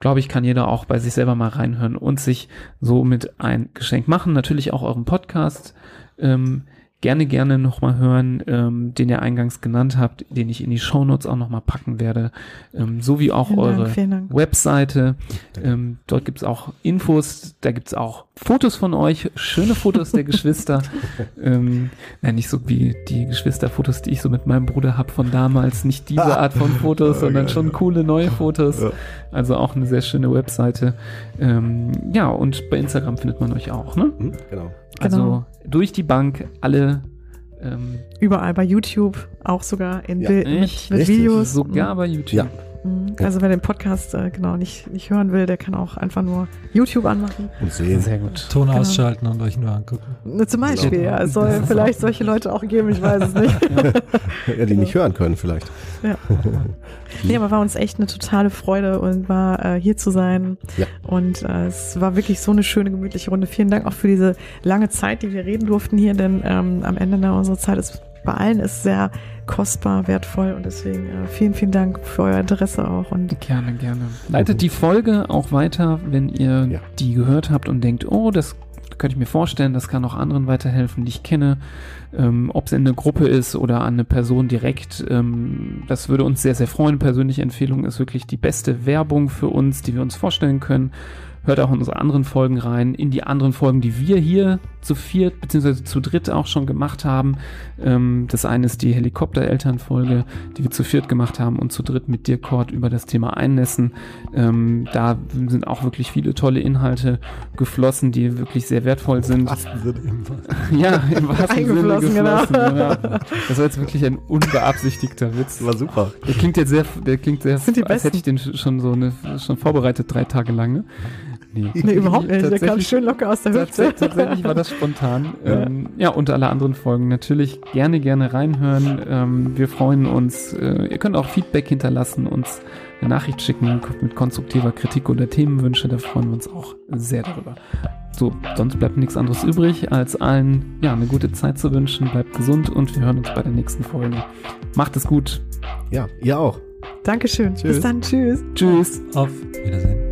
glaube ich, kann jeder auch bei sich selber mal reinhören und sich somit ein Geschenk machen. Natürlich auch euren Podcast ähm, gerne, gerne nochmal hören, ähm, den ihr eingangs genannt habt, den ich in die Shownotes auch nochmal packen werde, ähm, so wie auch Vielen eure Dank, Dank. Webseite. Ähm, dort gibt's auch Infos, da gibt's auch Fotos von euch, schöne Fotos der Geschwister. ähm, nein, nicht so wie die Geschwisterfotos, die ich so mit meinem Bruder hab von damals. Nicht diese Art von Fotos, sondern schon coole neue Fotos. Also auch eine sehr schöne Webseite. Ähm, ja, und bei Instagram findet man euch auch, ne? Hm, genau. Also Genau. durch die Bank alle ähm, Überall bei YouTube, auch sogar in Ja, Bild echt? mit, mit. Videos. sogar bei YouTube. Ja. Mhm. Also wer den Podcast äh, genau nicht, nicht hören will, der kann auch einfach nur YouTube anmachen. Und sehen. Sehr gut. Ton Genau. ausschalten und euch nur angucken. Ne, Zum Beispiel, Genau. ja. Es soll vielleicht solche Leute auch geben, ich weiß es nicht. Ja, die nicht hören können vielleicht. Ja. Nee, aber war uns echt eine totale Freude und war äh, hier zu sein. Ja. Und äh, es war wirklich so eine schöne, gemütliche Runde. Vielen Dank auch für diese lange Zeit, die wir reden durften hier, denn ähm, am Ende na, unsere Zeit ist bei allen ist sehr kostbar, wertvoll und deswegen äh, vielen, vielen Dank für euer Interesse auch und Gerne, gerne. Leitet die Folge auch weiter, wenn ihr Ja. die gehört habt und denkt, oh, das könnte ich mir vorstellen, das kann auch anderen weiterhelfen, die ich kenne. Ähm, Ob es in eine Gruppe ist oder an eine Person direkt, ähm, das würde uns sehr, sehr freuen. Persönliche Empfehlung ist wirklich die beste Werbung für uns, die wir uns vorstellen können. Hört auch in unsere anderen Folgen rein, in die anderen Folgen, die wir hier zu viert bzw. zu dritt auch schon gemacht haben. Ähm, das eine ist die Helikopter-Eltern-Folge, die wir zu viert gemacht haben und zu dritt mit dir, Cord, über das Thema Einnässen. Ähm, da sind auch wirklich viele tolle Inhalte geflossen, die wirklich sehr wertvoll sind. Ja, im wahrsten Sinne Eingeflossen, genau. geflossen. Genau. Das war jetzt wirklich ein unbeabsichtigter Witz. Das war super. Der klingt jetzt sehr, der klingt sehr, sind die als hätte ich den schon so eine, schon vorbereitet drei Tage lang. Ne? Nee. nee, überhaupt nicht. Der kam Tatsächlich- schön locker aus der Hüfte. tatsächlich war das spontan. Ja. Ähm, ja, und alle anderen Folgen natürlich gerne, gerne reinhören. Ähm, wir freuen uns. Äh, ihr könnt auch Feedback hinterlassen, uns eine Nachricht schicken mit konstruktiver Kritik oder Themenwünsche. Da freuen wir uns auch sehr darüber. So, sonst bleibt nichts anderes übrig, als allen ja, eine gute Zeit zu wünschen. Bleibt gesund und wir hören uns bei der nächsten Folge. Macht es gut. Ja, ihr auch. Dankeschön. Tschüss. Bis dann. Tschüss. Tschüss. Auf Wiedersehen.